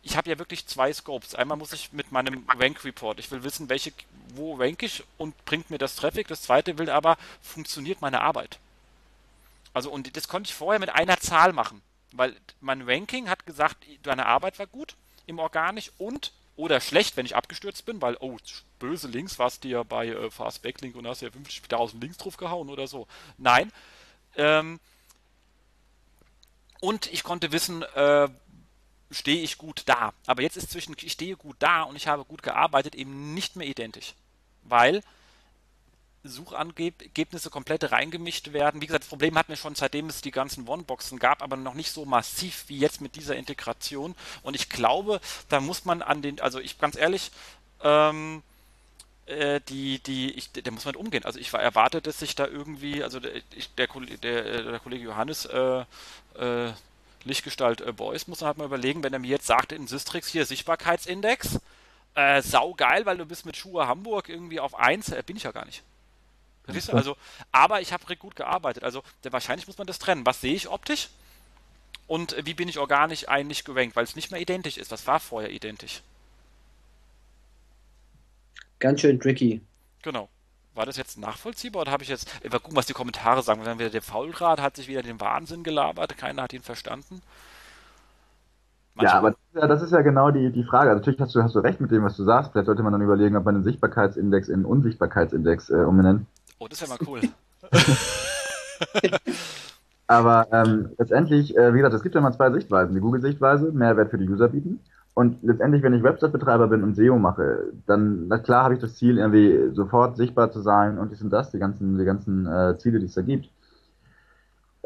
ich habe ja wirklich zwei Scopes. Einmal muss ich mit meinem Rank Report, ich will wissen, welche, wo rank ich und bringt mir das Traffic. Das zweite will aber, funktioniert meine Arbeit. Also, und das konnte ich vorher mit einer Zahl machen, weil mein Ranking hat gesagt, deine Arbeit war gut im Organisch und oder schlecht, wenn ich abgestürzt bin, weil, oh, böse Links, warst du ja bei äh, Fast Backlink und hast ja 50.000 Links drauf gehauen oder so. Nein. Ähm, und ich konnte wissen, äh, stehe ich gut da. Aber jetzt ist zwischen ich stehe gut da und ich habe gut gearbeitet eben nicht mehr identisch. Weil Suchergebnisse komplett reingemischt werden. Wie gesagt, das Problem hatten wir schon seitdem es die ganzen One-Boxen gab, aber noch nicht so massiv wie jetzt mit dieser Integration. Und ich glaube, da muss man an den, also ich ganz ehrlich, ähm, äh, die, die, ich, da muss man umgehen. Also ich war erwartet, dass sich da irgendwie, also der, der, der, der Kollege Johannes äh, äh, Lichtgestalt äh, Boys muss man halt mal überlegen, wenn er mir jetzt sagt in Systrix hier Sichtbarkeitsindex, äh, sau geil, weil du bist mit Schuhe Hamburg irgendwie auf 1, äh, bin ich ja gar nicht. Verstehst du? Also, aber ich habe gut gearbeitet. Also wahrscheinlich muss man das trennen. Was sehe ich optisch? Und äh, wie bin ich organisch eigentlich gerankt? Weil es nicht mehr identisch ist. Was war vorher identisch? Ganz schön tricky. Genau. War das jetzt nachvollziehbar oder habe ich jetzt. Mal gucken, was die Kommentare sagen. Dann wieder der Faulrad hat sich wieder den Wahnsinn gelabert, keiner hat ihn verstanden. Manchmal. Ja, aber das ist ja, das ist ja, genau die, die Frage. Also natürlich hast du, hast du recht mit dem, was du sagst. Vielleicht sollte man dann überlegen, ob man den Sichtbarkeitsindex in Unsichtbarkeitsindex äh, umbenennt. Oh, das ist ja mal cool. (laughs) Aber ähm, letztendlich, äh, wie gesagt, es gibt ja mal zwei Sichtweisen. Die Google-Sichtweise, Mehrwert für die User bieten. Und letztendlich, wenn ich Website-Betreiber bin und SEO mache, dann, na klar, habe ich das Ziel, irgendwie sofort sichtbar zu sein und dies und das, die ganzen, die ganzen äh, Ziele, die es da gibt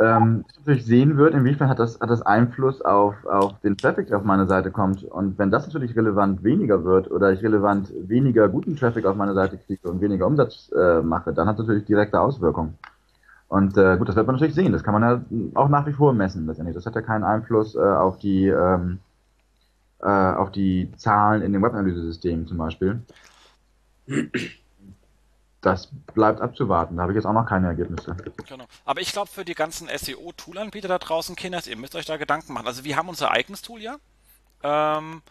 ähm, natürlich sehen wird, inwiefern hat das, hat das Einfluss auf, auf den Traffic, der auf meine Seite kommt. Und wenn das natürlich relevant weniger wird oder ich relevant weniger guten Traffic auf meine Seite kriege und weniger Umsatz äh, mache, dann hat das natürlich direkte Auswirkungen. Und äh, gut, das wird man natürlich sehen. Das kann man ja auch nach wie vor messen letztendlich. Das hat ja keinen Einfluss äh, auf die ähm, äh, auf die Zahlen in dem Webanalyse-System zum Beispiel das bleibt abzuwarten. Da habe ich jetzt auch noch keine Ergebnisse. Genau. Aber ich glaube, für die ganzen SEO-Tool-Anbieter da draußen, Kinders, ihr müsst euch da Gedanken machen. Also wir haben unser eigenes Tool ja. Ähm,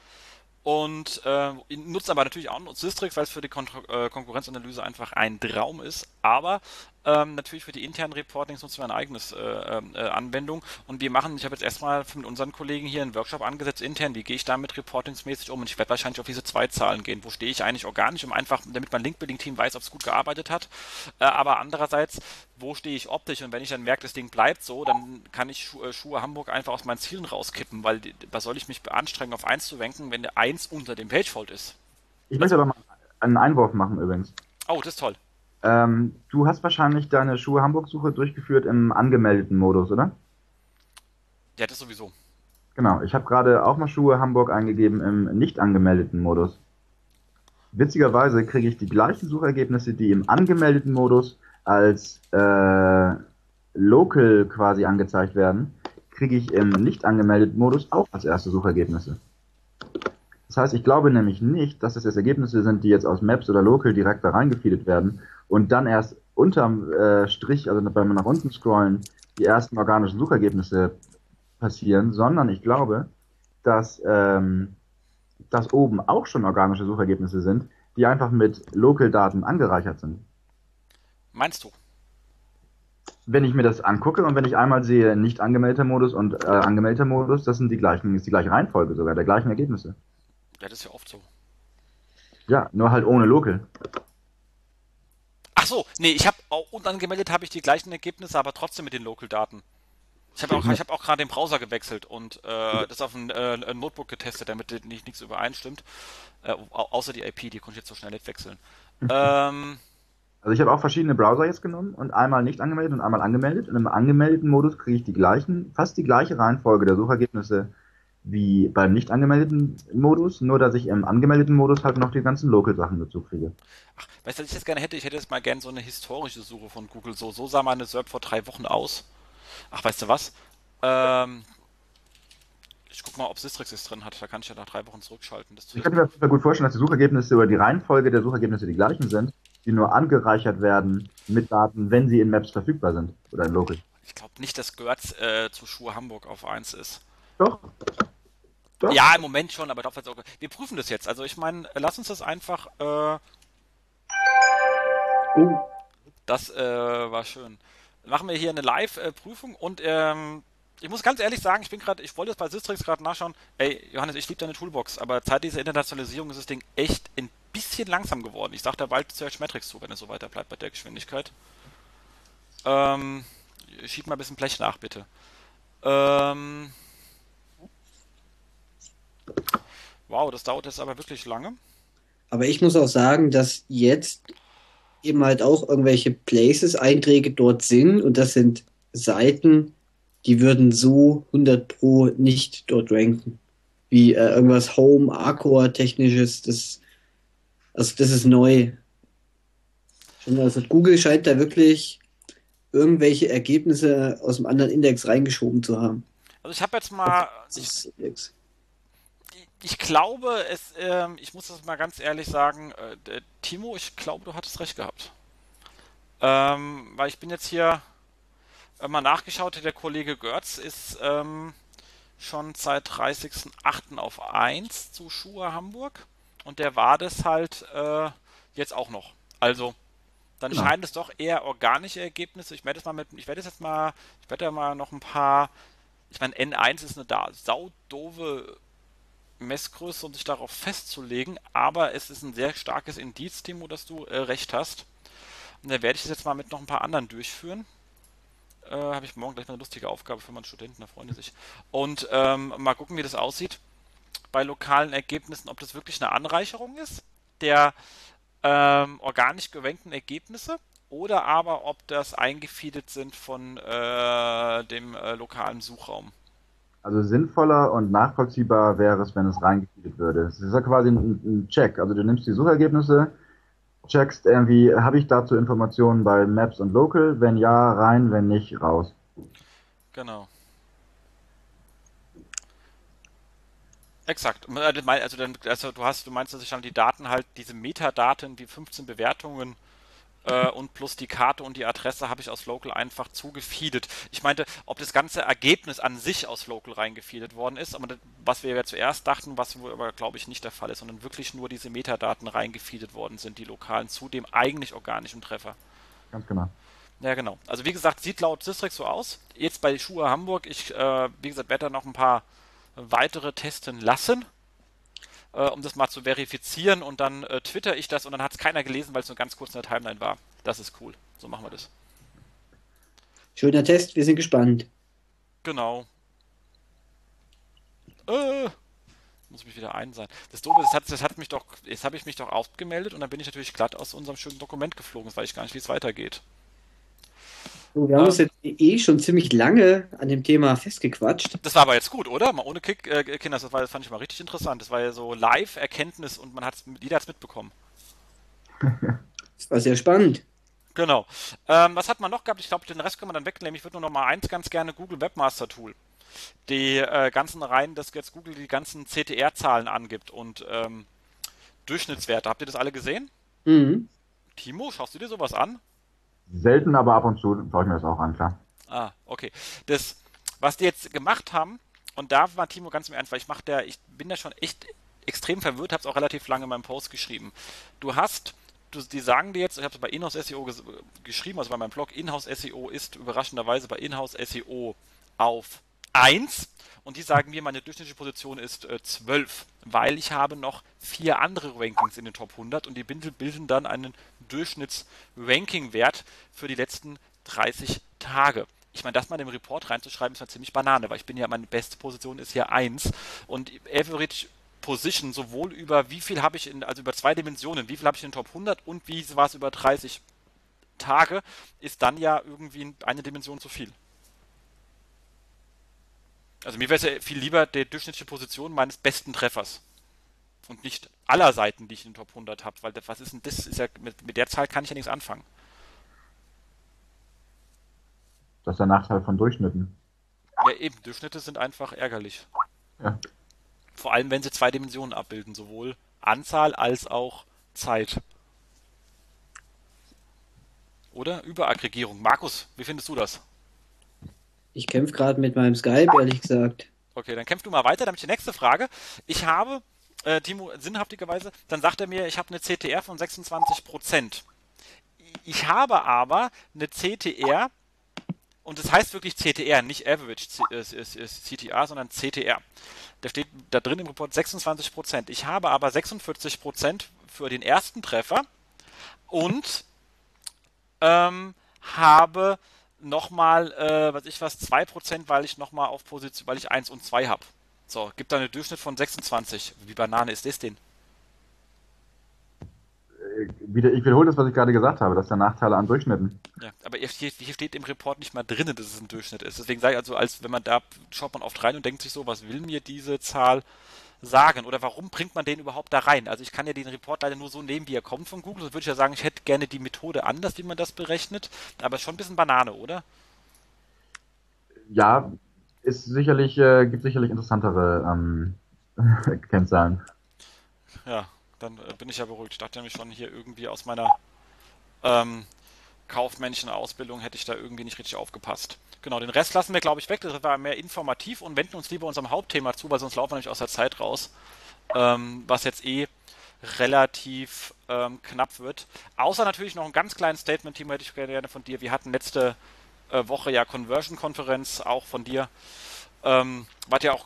und äh, nutzen aber natürlich auch Systrix, weil es für die Kon äh, Konkurrenzanalyse einfach ein Traum ist. Aber ähm, natürlich für die internen Reportings nutzen wir ein eigenes äh, äh, Anwendung. Und wir machen, ich habe jetzt erstmal mit unseren Kollegen hier einen Workshop angesetzt intern, wie gehe ich damit reportingsmäßig um. Und ich werde wahrscheinlich auf diese zwei Zahlen gehen. Wo stehe ich eigentlich organisch, um einfach, damit mein Link-Building-Team weiß, ob es gut gearbeitet hat. Äh, aber andererseits, wo stehe ich optisch? Und wenn ich dann merke, das Ding bleibt so, dann kann ich Schu äh, Schuhe Hamburg einfach aus meinen Zielen rauskippen, weil was soll ich mich anstrengen, auf 1 zu wenken, wenn der 1 unter dem Pagefold ist? Ich möchte aber mal einen Einwurf machen übrigens. Oh, das ist toll. Ähm, du hast wahrscheinlich deine Schuhe Hamburg-Suche durchgeführt im angemeldeten Modus, oder? Ja, das sowieso. Genau, ich habe gerade auch mal Schuhe Hamburg eingegeben im nicht angemeldeten Modus. Witzigerweise kriege ich die gleichen Suchergebnisse, die im angemeldeten Modus als äh, Local quasi angezeigt werden, kriege ich im nicht angemeldeten Modus auch als erste Suchergebnisse. Das heißt, ich glaube nämlich nicht, dass es jetzt Ergebnisse sind, die jetzt aus Maps oder Local direkt da reingefeedet werden und dann erst unterm äh, Strich, also beim nach unten scrollen, die ersten organischen Suchergebnisse passieren, sondern ich glaube, dass, ähm, dass oben auch schon organische Suchergebnisse sind, die einfach mit Local-Daten angereichert sind. Meinst du? Wenn ich mir das angucke und wenn ich einmal sehe, nicht angemeldeter Modus und äh, angemeldeter Modus, das sind die gleichen, ist die gleiche Reihenfolge sogar, der gleichen Ergebnisse. Ja, das ist ja oft so. Ja, nur halt ohne Local. Ach so, nee, ich habe unangemeldet habe ich die gleichen Ergebnisse, aber trotzdem mit den Local-Daten. Ich habe auch, ich hab auch gerade den Browser gewechselt und äh, das auf ein, äh, ein Notebook getestet, damit nicht nichts übereinstimmt. Äh, außer die IP, die konnte ich jetzt so schnell nicht wechseln. ähm, also ich habe auch verschiedene Browser jetzt genommen und einmal nicht angemeldet und einmal angemeldet. Und im angemeldeten Modus kriege ich die gleichen, fast die gleiche Reihenfolge der Suchergebnisse wie beim nicht angemeldeten Modus, nur dass ich im angemeldeten Modus halt noch die ganzen Local-Sachen dazu kriege. Ach, weißt du, was ich jetzt gerne hätte? Ich hätte jetzt mal gerne so eine historische Suche von Google. So, so sah meine SERP vor drei Wochen aus. Ach, weißt du was? Ähm, ich guck mal, ob Sistrix es drin hat. Da kann ich ja nach drei Wochen zurückschalten. ich kann mir gut vorstellen, dass die Suchergebnisse oder die Reihenfolge der Suchergebnisse die gleichen sind, die nur angereichert werden mit Daten, wenn sie in Maps verfügbar sind oder in Local. Ich glaube nicht, dass Görz äh, zu Schuhe Hamburg auf 1 ist. Doch. Doch. Ja, im Moment schon, aber doch, wir prüfen das jetzt. Also ich meine, lass uns das einfach. Äh, uh. Das äh, war schön. Machen wir hier eine Live-Prüfung und ähm, ich muss ganz ehrlich sagen, ich bin gerade, ich wollte jetzt bei Systrix gerade nachschauen. Ey, Johannes, ich liebe deine Toolbox, aber seit dieser Internationalisierung ist das Ding echt ein bisschen langsam geworden. Ich sage da bald Search Metrics zu, wenn es so weiter bleibt bei der Geschwindigkeit. Ähm, schieb mal ein bisschen Blech nach, bitte. Ähm, Wow, das dauert jetzt aber wirklich lange. Aber ich muss auch sagen, dass jetzt eben halt auch irgendwelche Places-Einträge dort sind und das sind Seiten, die würden so 100 Pro nicht dort ranken. Wie äh, irgendwas Home, Arcore, technisches, das, also das ist neu. Also Google scheint da wirklich irgendwelche Ergebnisse aus dem anderen Index reingeschoben zu haben. Also ich habe jetzt mal, ich, ich glaube, es, äh, ich muss das mal ganz ehrlich sagen, äh, Timo, ich glaube, du hattest recht gehabt. Ähm, weil ich bin jetzt hier äh, mal nachgeschaut, der Kollege Görz ist ähm, schon seit 30.08. auf 1 zu Schuhe Hamburg und der war das halt äh, jetzt auch noch. Also, dann genau. scheinen es doch eher organische Ergebnisse. Ich werde es mal mit, ich werde jetzt mal, ich werde ja mal noch ein paar, ich meine, N1 ist eine da saudove Messgröße, um sich darauf festzulegen, aber es ist ein sehr starkes Indiz, Timo, dass du äh, recht hast. Und dann werde ich das jetzt mal mit noch ein paar anderen durchführen. Äh, Habe ich morgen gleich mal eine lustige Aufgabe für meinen Studenten, da freuen die sich. Und ähm, mal gucken, wie das aussieht bei lokalen Ergebnissen, ob das wirklich eine Anreicherung ist der ähm, organisch gewankten Ergebnisse oder aber ob das eingefeedet sind von äh, dem äh, lokalen Suchraum. Also sinnvoller und nachvollziehbar wäre es, wenn es reingefeedet würde. Es ist ja quasi ein, ein, Check. Also du nimmst die Suchergebnisse, checkst irgendwie, habe ich dazu Informationen bei Maps und Local? Wenn ja, rein, wenn nicht, raus. Genau. Exakt. Also, dann, also du hast, du meinst, dass ich dann die Daten halt, diese Metadaten, die 15 Bewertungen äh, und plus die Karte und die Adresse habe ich aus Local einfach zugefeedet. Ich meinte, ob das ganze Ergebnis an sich aus Local reingefeedet worden ist, aber das, was wir ja zuerst dachten, was aber glaube ich nicht der Fall ist, sondern wirklich nur diese Metadaten reingefeedet worden sind, die lokalen zu dem eigentlich organischen Treffer. Ganz genau. Ja, genau. Also wie gesagt, sieht laut Systrix so aus. Jetzt bei Schuhe Hamburg, ich, äh, wie gesagt, werde da noch ein paar weitere testen lassen äh, um das mal zu verifizieren und dann äh, twitter ich das und dann hat es keiner gelesen, weil es nur ganz kurz in der Timeline war. Das ist cool. So machen wir das. Schöner Test, wir sind gespannt. Genau. Äh, muss mich wieder ein sein. Das Doofe ist, das hat, das hat mich doch, jetzt habe ich mich doch aufgemeldet und dann bin ich natürlich glatt aus unserem schönen Dokument geflogen. Weiß ich gar nicht, wie es weitergeht. Wir haben uns jetzt eh schon ziemlich lange an dem Thema festgequatscht. Das war aber jetzt gut, oder? Mal ohne Kick, äh, Kinder, das, war, das fand ich mal richtig interessant. Das war ja so Live-Erkenntnis und man hat jeder hat es mitbekommen. (laughs) Das war sehr spannend. Genau. Ähm, was hat man noch gehabt? Ich glaube, den Rest können wir dann wegnehmen. Ich würde nur noch mal eins ganz gerne Google Webmaster Tool. Die äh, ganzen Reihen, dass jetzt Google die ganzen CTR-Zahlen angibt und ähm, Durchschnittswerte. Habt ihr das alle gesehen? Mhm. Timo, schaust du dir sowas an? Selten, aber ab und zu schaue ich mir das auch an, klar. Ah, okay. Das, was die jetzt gemacht haben, und da war Timo ganz im Ernst, weil ich mach der, ich bin da schon echt extrem verwirrt, habe es auch relativ lange in meinem Post geschrieben. Du hast, du, die sagen dir jetzt, ich habe es bei Inhouse SEO ges geschrieben, also bei meinem Blog, Inhouse SEO ist überraschenderweise bei Inhouse SEO auf 1 und die sagen mir, meine durchschnittliche Position ist äh, 12, weil ich habe noch vier andere Rankings in den Top 100 und die bilden dann einen Durchschnitts-Ranking-Wert für die letzten 30 Tage. Ich meine, das mal in dem Report reinzuschreiben, ist mal ziemlich Banane, weil ich bin ja, meine beste Position ist ja 1 und Average Position sowohl über wie viel habe ich in, also über zwei Dimensionen, wie viel habe ich in den Top 100 und wie war es über 30 Tage, ist dann ja irgendwie eine Dimension zu viel. Also mir wäre es ja viel lieber die durchschnittliche Position meines besten Treffers. Und nicht aller Seiten, die ich in den Top 100 habe, weil was ist denn das? Ist ja, mit, mit der Zahl kann ich ja nichts anfangen. Das ist der Nachteil von Durchschnitten. Ja, eben. Durchschnitte sind einfach ärgerlich. Ja. Vor allem, wenn sie zwei Dimensionen abbilden, sowohl Anzahl als auch Zeit. Oder? Überaggregierung. Markus, wie findest du das? Ich kämpfe gerade mit meinem Skype, ehrlich gesagt. Okay, dann kämpf du mal weiter, damit die nächste Frage. Ich habe, äh, Timo, sinnhaftigerweise, dann sagt er mir, ich habe eine CTR von 26%. Ich habe aber eine CTR, und das heißt wirklich CTR, nicht Average CTR, sondern CTR. Da steht da drin im Report 26%. Ich habe aber 46% für den ersten Treffer und ähm, habe nochmal, äh, was ich was, 2%, weil ich nochmal auf Position, weil ich 1 und 2 habe. So, gibt da einen Durchschnitt von 26. Wie Banane ist das denn? Äh, ich wiederhole das, was ich gerade gesagt habe, das ist der Nachteil an Durchschnitten. Ja, aber hier, hier steht im Report nicht mal drin, dass es ein Durchschnitt ist. Deswegen sage ich also, als wenn man da schaut man oft rein und denkt sich so, was will mir diese Zahl sagen oder warum bringt man den überhaupt da rein? Also ich kann ja den Report leider nur so nehmen, wie er kommt von Google. Sonst würde ich ja sagen, ich hätte gerne die Methode anders, wie man das berechnet. Aber schon ein bisschen Banane, oder? Ja, ist sicherlich, äh, gibt sicherlich interessantere ähm, (laughs) Kennzahlen. Ja, dann äh, bin ich ja beruhigt. Ich dachte nämlich schon hier irgendwie aus meiner ähm, kaufmännischen Ausbildung hätte ich da irgendwie nicht richtig aufgepasst. Genau, den Rest lassen wir, glaube ich, weg. Das war mehr informativ und wenden uns lieber unserem Hauptthema zu, weil sonst laufen wir nämlich aus der Zeit raus. Ähm, was jetzt eh relativ ähm, knapp wird. Außer natürlich noch ein ganz kleines Statement, Timo, hätte ich gerne von dir. Wir hatten letzte Woche ja Conversion-Konferenz, auch von dir. Ähm, wart ja auch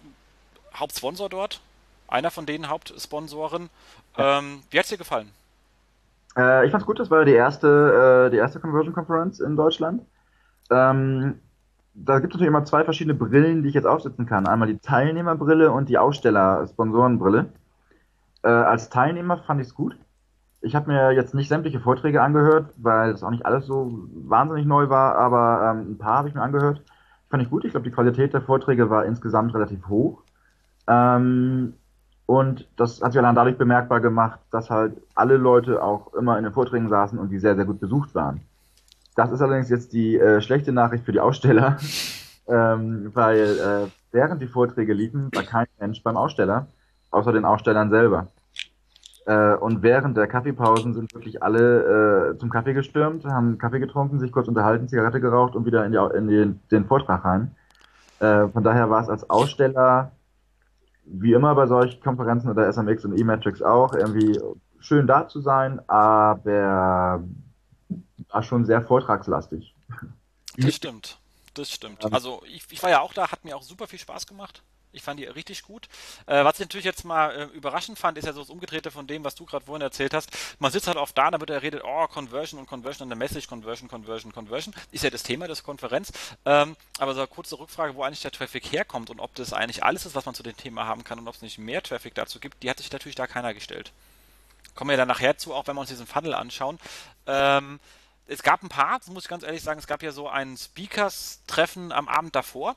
Hauptsponsor dort, einer von den Hauptsponsoren. Ähm, wie hat es dir gefallen? Äh, ich fand's gut, das war ja die erste, äh, die erste Conversion-Konferenz in Deutschland. Ähm, da gibt es natürlich immer zwei verschiedene Brillen, die ich jetzt aufsetzen kann. Einmal die Teilnehmerbrille und die Aussteller-Sponsorenbrille. Äh, als Teilnehmer fand ich es gut. Ich habe mir jetzt nicht sämtliche Vorträge angehört, weil es auch nicht alles so wahnsinnig neu war, aber ähm, ein paar habe ich mir angehört. Fand ich gut. Ich glaube, die Qualität der Vorträge war insgesamt relativ hoch. Ähm, und das hat sich dann dadurch bemerkbar gemacht, dass halt alle Leute auch immer in den Vorträgen saßen und die sehr, sehr gut besucht waren. Das ist allerdings jetzt die äh, schlechte Nachricht für die Aussteller, (laughs) ähm, weil äh, während die Vorträge liefen, war kein Mensch beim Aussteller, außer den Ausstellern selber. Äh, und während der Kaffeepausen sind wirklich alle äh, zum Kaffee gestürmt, haben Kaffee getrunken, sich kurz unterhalten, Zigarette geraucht und wieder in, die, in den, den Vortrag rein. Äh, von daher war es als Aussteller, wie immer bei solchen Konferenzen oder SMX und E-Matrix auch, irgendwie schön da zu sein, aber war schon sehr vortragslastig. Das stimmt. Das stimmt. Also ich, ich war ja auch da, hat mir auch super viel Spaß gemacht. Ich fand die richtig gut. Äh, was ich natürlich jetzt mal äh, überraschend fand, ist ja so das Umgedrehte von dem, was du gerade vorhin erzählt hast. Man sitzt halt oft da, da wird er redet, oh, Conversion und Conversion und der Message, Conversion, Conversion, Conversion. Ist ja das Thema der Konferenz. Ähm, aber so eine kurze Rückfrage, wo eigentlich der Traffic herkommt und ob das eigentlich alles ist, was man zu dem Thema haben kann und ob es nicht mehr Traffic dazu gibt, die hat sich natürlich da keiner gestellt. Kommen wir dann nachher zu, auch wenn wir uns diesen Funnel anschauen. Ähm, es gab ein paar, muss ich ganz ehrlich sagen, es gab ja so ein Speakers-Treffen am Abend davor.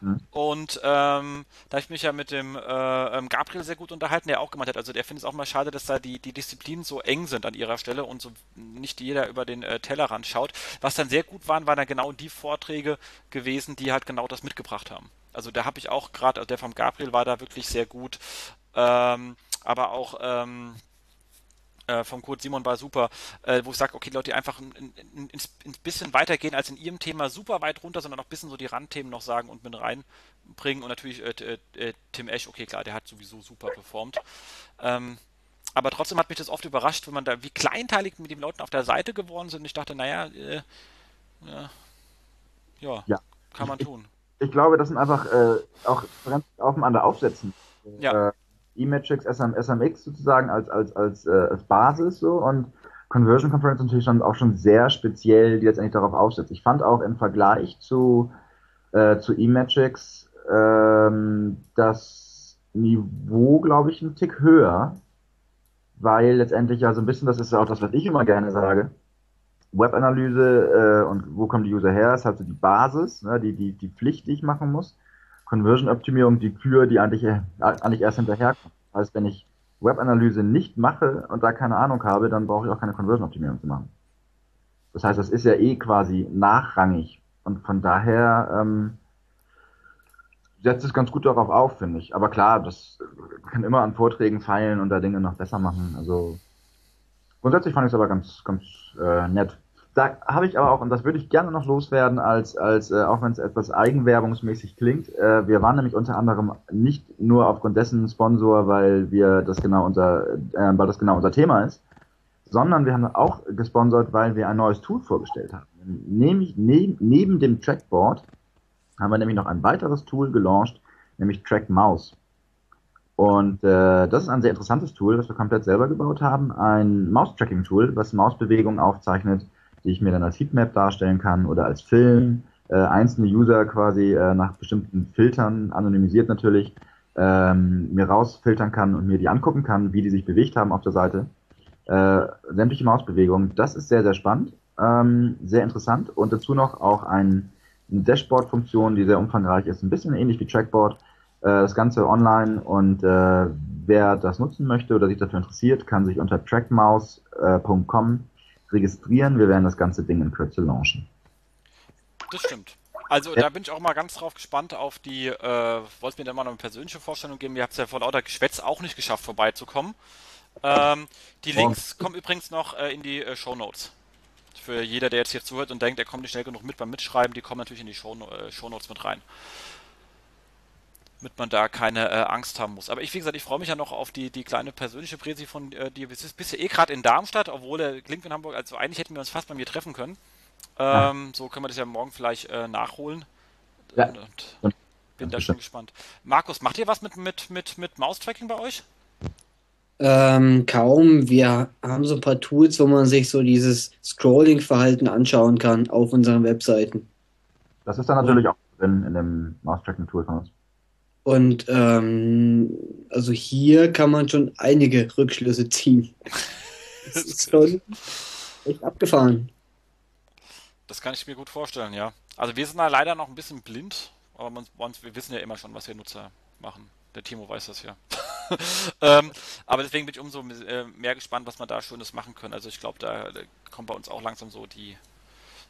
Mhm. Und ähm, da habe ich mich ja mit dem äh, ähm, Gabriel sehr gut unterhalten, der auch gemeint hat, also der findet es auch mal schade, dass da die, die Disziplinen so eng sind an ihrer Stelle und so nicht jeder über den äh, Tellerrand schaut. Was dann sehr gut waren, waren dann genau die Vorträge gewesen, die halt genau das mitgebracht haben. Also da habe ich auch gerade, also der vom Gabriel war da wirklich sehr gut. Ähm, aber auch ähm, äh, vom Kurt Simon war super, äh, wo ich sage, okay, Leute, die einfach ein, ein, ein, bisschen weitergehen als in ihrem Thema super weit runter, sondern auch ein bisschen so die Randthemen noch sagen und mit reinbringen. Und natürlich äh, äh, Tim Esch, okay, klar, der hat sowieso super performt. Ähm, aber trotzdem hat mich das oft überrascht, wenn man da, wie kleinteilig mit den Leuten auf der Seite geworden sind. Ich dachte, naja, äh, ja, ja, ja, kann man tun. Ich, ich glaube, das sind einfach äh, auch aufeinander aufsetzen. Ja. E-Matrix SM, SMX sozusagen als, als, als, äh, als Basis so und Conversion Conference natürlich schon, auch schon sehr speziell, die letztendlich darauf aufsetzt. Ich fand auch im Vergleich zu, äh, zu E-Metrics ähm, das Niveau, glaube ich, ein Tick höher, weil letztendlich ja so ein bisschen, das ist ja auch das, was ich immer gerne sage, Webanalyse äh, und wo kommen die User her, ist halt so die Basis, ne, die, die, die Pflicht, die ich machen muss. Conversion-Optimierung, die Kür, die eigentlich, äh, eigentlich erst hinterherkommt. Das heißt, wenn ich Webanalyse nicht mache und da keine Ahnung habe, dann brauche ich auch keine Conversion-Optimierung zu machen. Das heißt, das ist ja eh quasi nachrangig. Und von daher ähm, setzt es ganz gut darauf auf, finde ich. Aber klar, das kann immer an Vorträgen feilen und da Dinge noch besser machen. Also grundsätzlich fand ich es aber ganz, ganz äh, nett. Da habe ich aber auch, und das würde ich gerne noch loswerden, als, als äh, auch wenn es etwas eigenwerbungsmäßig klingt, äh, wir waren nämlich unter anderem nicht nur aufgrund dessen Sponsor, weil wir das genau unser, äh, weil das genau unser Thema ist, sondern wir haben auch gesponsert, weil wir ein neues Tool vorgestellt haben. Nämlich neben, neben dem Trackboard haben wir nämlich noch ein weiteres Tool gelauncht, nämlich Track Mouse. Und äh, das ist ein sehr interessantes Tool, das wir komplett selber gebaut haben. Ein Mouse-Tracking-Tool, was Mausbewegungen aufzeichnet, die ich mir dann als Heatmap darstellen kann oder als Film, äh, einzelne User quasi äh, nach bestimmten Filtern, anonymisiert natürlich, ähm, mir rausfiltern kann und mir die angucken kann, wie die sich bewegt haben auf der Seite. Äh, sämtliche Mausbewegungen, das ist sehr, sehr spannend, ähm, sehr interessant. Und dazu noch auch ein, eine Dashboard-Funktion, die sehr umfangreich ist, ein bisschen ähnlich wie Trackboard, äh, das Ganze online und äh, wer das nutzen möchte oder sich dafür interessiert, kann sich unter trackmouse.com registrieren. Wir werden das ganze Ding in Kürze launchen. Das stimmt. Also da bin ich auch mal ganz drauf gespannt auf die, äh, wollt mir dann mal noch eine persönliche Vorstellung geben. Ihr habt es ja vor lauter Geschwätz auch nicht geschafft, vorbeizukommen. Ähm, die Links kommen übrigens noch äh, in die äh, Show Notes. Für jeder, der jetzt hier zuhört und denkt, er kommt nicht schnell genug mit beim Mitschreiben, die kommen natürlich in die Show, äh, Show Notes mit rein damit man da keine äh, Angst haben muss. Aber ich, wie gesagt, ich freue mich ja noch auf die, die kleine persönliche Präsi von dir. Die bist, bist ja eh gerade in Darmstadt, obwohl er klingt in Hamburg. Also eigentlich hätten wir uns fast bei mir treffen können. Ähm, ja. So können wir das ja morgen vielleicht äh, nachholen. Ja. Und, und bin da schon gespannt. Markus, macht ihr was mit, mit, mit, mit Maustracking bei euch? Ähm, kaum. Wir haben so ein paar Tools, wo man sich so dieses Scrolling-Verhalten anschauen kann auf unseren Webseiten. Das ist dann natürlich auch drin in dem Mouse-Tracking-Tool von uns. Und ähm, also hier kann man schon einige Rückschlüsse ziehen. (laughs) Das ist schon echt abgefahren. Das kann ich mir gut vorstellen, ja. Also wir sind da leider noch ein bisschen blind, aber man, wir wissen ja immer schon, was wir Nutzer machen. Der Timo weiß das ja. (laughs) ähm, aber deswegen bin ich umso äh, mehr gespannt, was man da Schönes machen können. Also ich glaube, da, kommt bei uns auch langsam so die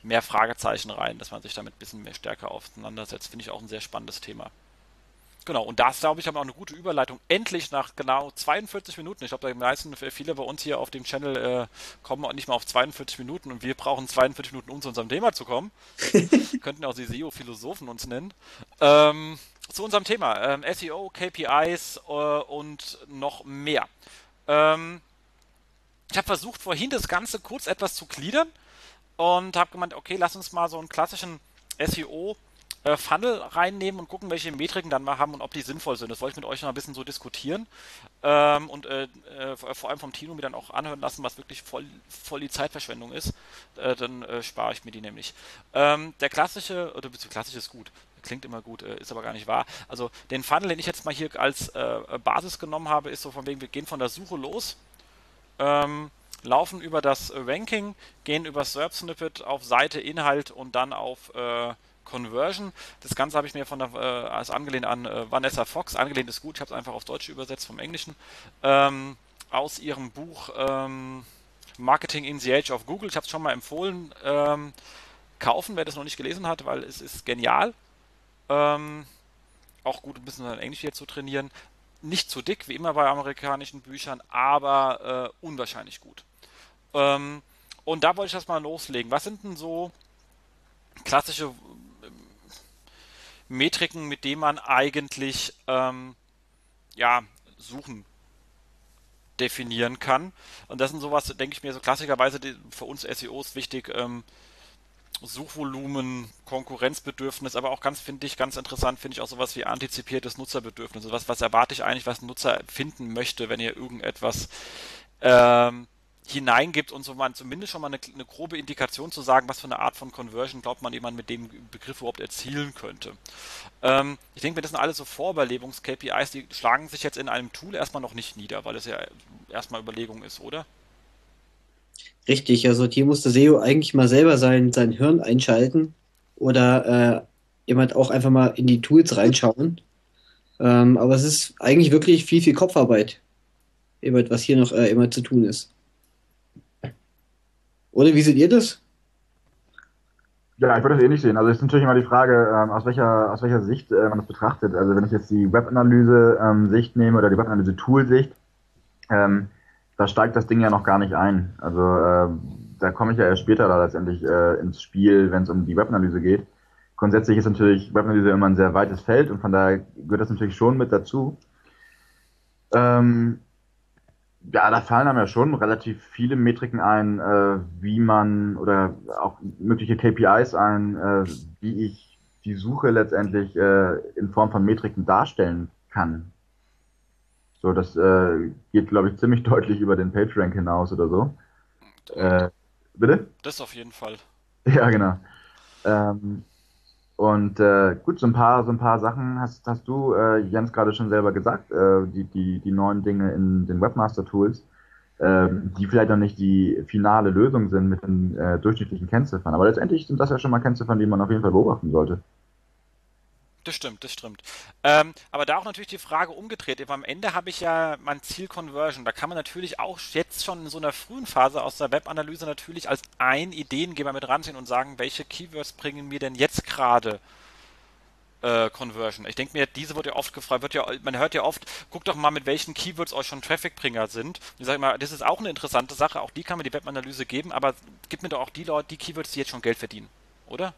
mehr Fragezeichen rein, dass man sich damit ein bisschen mehr stärker auseinandersetzt. Finde ich auch ein sehr spannendes Thema. Genau, und das, glaube ich, haben wir auch eine gute Überleitung. Endlich nach genau 42 Minuten. Ich glaube, die meisten, viele bei uns hier auf dem Channel äh, kommen auch nicht mal auf 42 Minuten und wir brauchen 42 Minuten, um zu unserem Thema zu kommen. (laughs) Könnten auch die SEO-Philosophen uns nennen. Ähm, zu unserem Thema. Ähm, SEO, KPIs äh, und noch mehr. Ähm, ich habe versucht, vorhin das Ganze kurz etwas zu gliedern und habe gemeint, okay, lass uns mal so einen klassischen SEO äh, Funnel reinnehmen und gucken, welche Metriken dann mal haben und ob die sinnvoll sind. Das wollte ich mit euch noch ein bisschen so diskutieren ähm, und äh, äh, vor allem vom Tino mir dann auch anhören lassen, was wirklich voll, voll die Zeitverschwendung ist. Äh, dann äh, spare ich mir die nämlich. Ähm, der klassische, oder klassisch ist gut, klingt immer gut, äh, ist aber gar nicht wahr. Also den Funnel, den ich jetzt mal hier als Basis genommen habe, ist so von wegen, wir gehen von der Suche los. Ähm, laufen über das Ranking, gehen über SERP Snippet auf Seite, Inhalt und dann auf äh, Conversion. Das Ganze habe ich mir von der, äh, als angelehnt an äh, Vanessa Fox, angelehnt ist gut, ich habe es einfach aufs Deutsche übersetzt vom Englischen, ähm, aus ihrem Buch ähm, Marketing in the Age of Google. Ich habe es schon mal empfohlen. Ähm, kaufen, wer das noch nicht gelesen hat, weil es ist genial. Ähm, auch gut, ein bisschen Englisch hier zu trainieren. Nicht zu dick, wie immer bei amerikanischen Büchern, aber äh, unwahrscheinlich gut. Ähm, und da wollte ich das mal loslegen. Was sind denn so klassische Metriken, mit denen man eigentlich ähm, ja, Suchen definieren kann. Und das sind sowas, denke ich mir, so klassischerweise für uns SEOs wichtig, ähm, Suchvolumen, Konkurrenzbedürfnis, aber auch ganz, finde ich, ganz interessant, finde ich auch sowas wie antizipiertes Nutzerbedürfnis. Also was, was erwarte ich eigentlich, was ein Nutzer finden möchte, wenn ihr irgendetwas ähm, hineingibt und so man zumindest schon mal eine, eine, grobe Indikation zu sagen, was für eine Art von Conversion glaubt man jemand mit dem Begriff überhaupt erzielen könnte. Ähm, ich denke, das sind alles so Vorüberlebungs-KPIs, die schlagen sich jetzt in einem Tool erstmal noch nicht nieder, weil es ja erstmal Überlegung ist, oder? Richtig, also hier muss der SEO eigentlich mal selber sein, sein Hirn einschalten oder äh, jemand auch einfach mal in die Tools reinschauen. Ähm, aber es ist eigentlich wirklich viel, viel Kopfarbeit, was hier noch äh, immer zu tun ist. Oder wie seht ihr das? Ja, ich würde das ähnlich sehen. Also es ist natürlich immer die Frage, ähm, aus welcher aus welcher Sicht äh, man das betrachtet. Also wenn ich jetzt die Webanalyse-Sicht ähm, nehme oder die Webanalyse-Tool-Sicht, ähm, da steigt das Ding ja noch gar nicht ein. Also äh, da komme ich ja erst später da letztendlich äh, ins Spiel, wenn es um die Webanalyse geht. Grundsätzlich ist natürlich Webanalyse immer ein sehr weites Feld und von daher gehört das natürlich schon mit dazu. Ähm, ja, da fallen einem ja schon relativ viele Metriken ein, äh, wie man oder auch mögliche KPIs ein, äh, wie ich die Suche letztendlich äh, in Form von Metriken darstellen kann. So, das äh, geht, glaube ich, ziemlich (laughs) deutlich über den PageRank hinaus oder so. Äh, bitte? Das auf jeden Fall. Ja, genau. Ähm, und äh, gut, so ein paar, so ein paar Sachen hast, hast du, äh, Jens, gerade schon selber gesagt, äh, die, die, die neuen Dinge in den Webmaster-Tools, äh, die vielleicht noch nicht die finale Lösung sind mit den äh, durchschnittlichen Kennziffern. Aber letztendlich sind das ja schon mal Kennziffern, die man auf jeden Fall beobachten sollte. Das stimmt, das stimmt. Ähm, aber da auch natürlich die Frage umgedreht. Am Ende habe ich ja mein Ziel Conversion. Da kann man natürlich auch jetzt schon in so einer frühen Phase aus der Webanalyse natürlich als ein Ideengeber mit ranziehen und sagen, welche Keywords bringen mir denn jetzt gerade äh, Conversion. Ich denke mir, diese wird ja oft gefragt, wird ja, man hört ja oft, guckt doch mal, mit welchen Keywords euch schon Trafficbringer sind. Ich sage mal, das ist auch eine interessante Sache, auch die kann mir die Webanalyse geben, aber gib mir doch auch die Leute, die Keywords, die jetzt schon Geld verdienen, oder?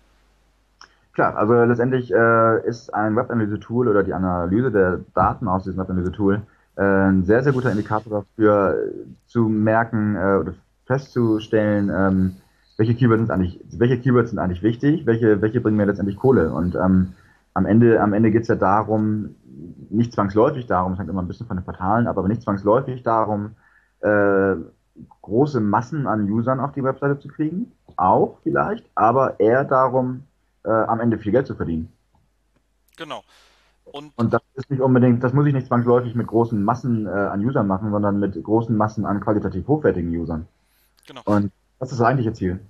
Klar, also letztendlich äh, ist ein Webanalyse-Tool oder die Analyse der Daten aus diesem Webanalyse-Tool äh, ein sehr, sehr guter Indikator dafür, äh, zu merken äh, oder festzustellen, ähm, welche Keywords sind eigentlich, welche Keywords sind eigentlich wichtig, welche, welche bringen mir letztendlich Kohle. Und ähm, am Ende, am Ende geht es ja darum, nicht zwangsläufig darum, es hängt immer ein bisschen von den Portalen ab, aber nicht zwangsläufig darum, äh, große Massen an Usern auf die Webseite zu kriegen. Auch vielleicht, aber eher darum, äh, am Ende viel Geld zu verdienen. Genau. Und, und, das ist nicht unbedingt, das muss ich nicht zwangsläufig mit großen Massen äh, an Usern machen, sondern mit großen Massen an qualitativ hochwertigen Usern. Genau. Und das ist das eigentliche Ziel.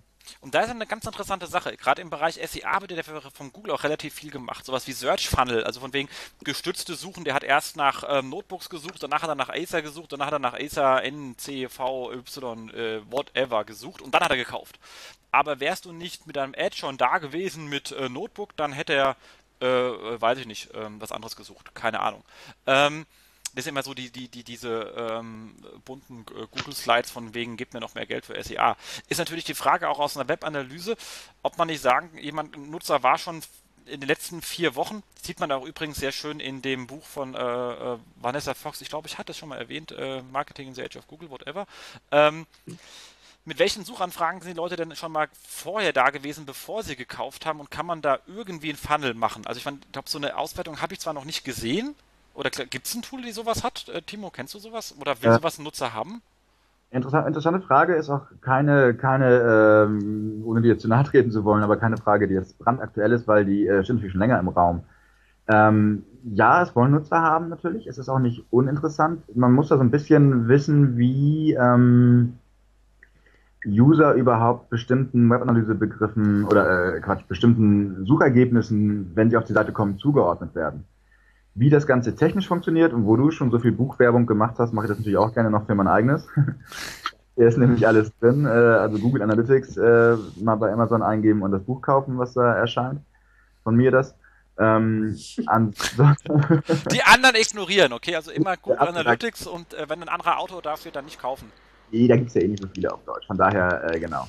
Und da ist eine ganz interessante Sache. Gerade im Bereich SEA wird ja von Google auch relativ viel gemacht. Sowas wie Search Funnel, also von wegen gestützte Suchen. Der hat erst nach ähm, Notebooks gesucht, danach hat er nach Acer gesucht, danach hat er nach Acer N, C, V, Y, äh, whatever gesucht und dann hat er gekauft. Aber wärst du nicht mit deinem Ad schon da gewesen mit äh, Notebook, dann hätte er, äh, äh weiß ich nicht, ähm, was anderes gesucht. Keine Ahnung. Ähm, das sind immer so die, die, die, diese ähm, bunten äh, Google-Slides von wegen, gibt mir noch mehr Geld für SEA. Ist natürlich die Frage auch aus einer Webanalyse, ob man nicht sagen, jemand, ein Nutzer war schon in den letzten vier Wochen, sieht man auch übrigens sehr schön in dem Buch von äh, äh, Vanessa Fox, ich glaube, ich hatte es schon mal erwähnt, äh, Marketing in the Age of Google, whatever. Ähm, mit welchen Suchanfragen sind die Leute denn schon mal vorher da gewesen, bevor sie gekauft haben und kann man da irgendwie einen Funnel machen? Also ich glaube, so eine Auswertung habe ich zwar noch nicht gesehen, oder gibt es ein Tool, die sowas hat? Äh, Timo, kennst du sowas? Oder will ja. sowas ein Nutzer haben? Interessant, interessante Frage ist auch keine, keine ähm, ohne dir zu nahe treten zu wollen, aber keine Frage, die jetzt brandaktuell ist, weil die äh, natürlich schon länger im Raum. Ähm, ja, es wollen Nutzer haben natürlich. Es ist auch nicht uninteressant. Man muss da so ein bisschen wissen, wie ähm, User überhaupt bestimmten Webanalysebegriffen oder äh, Quatsch, bestimmten Suchergebnissen, wenn sie auf die Seite kommen, zugeordnet werden. Wie das Ganze technisch funktioniert und wo du schon so viel Buchwerbung gemacht hast, mache ich das natürlich auch gerne noch für mein eigenes. (laughs) Hier ist nämlich alles drin. Äh, also Google Analytics äh, mal bei Amazon eingeben und das Buch kaufen, was da erscheint. Von mir das. Ähm, (laughs) die anderen ignorieren, okay? Also immer Google Analytics und äh, wenn ein anderer Autor dafür, dann nicht kaufen. Nee, da gibt es ja eh nicht so viele auf Deutsch. Von daher, äh, genau.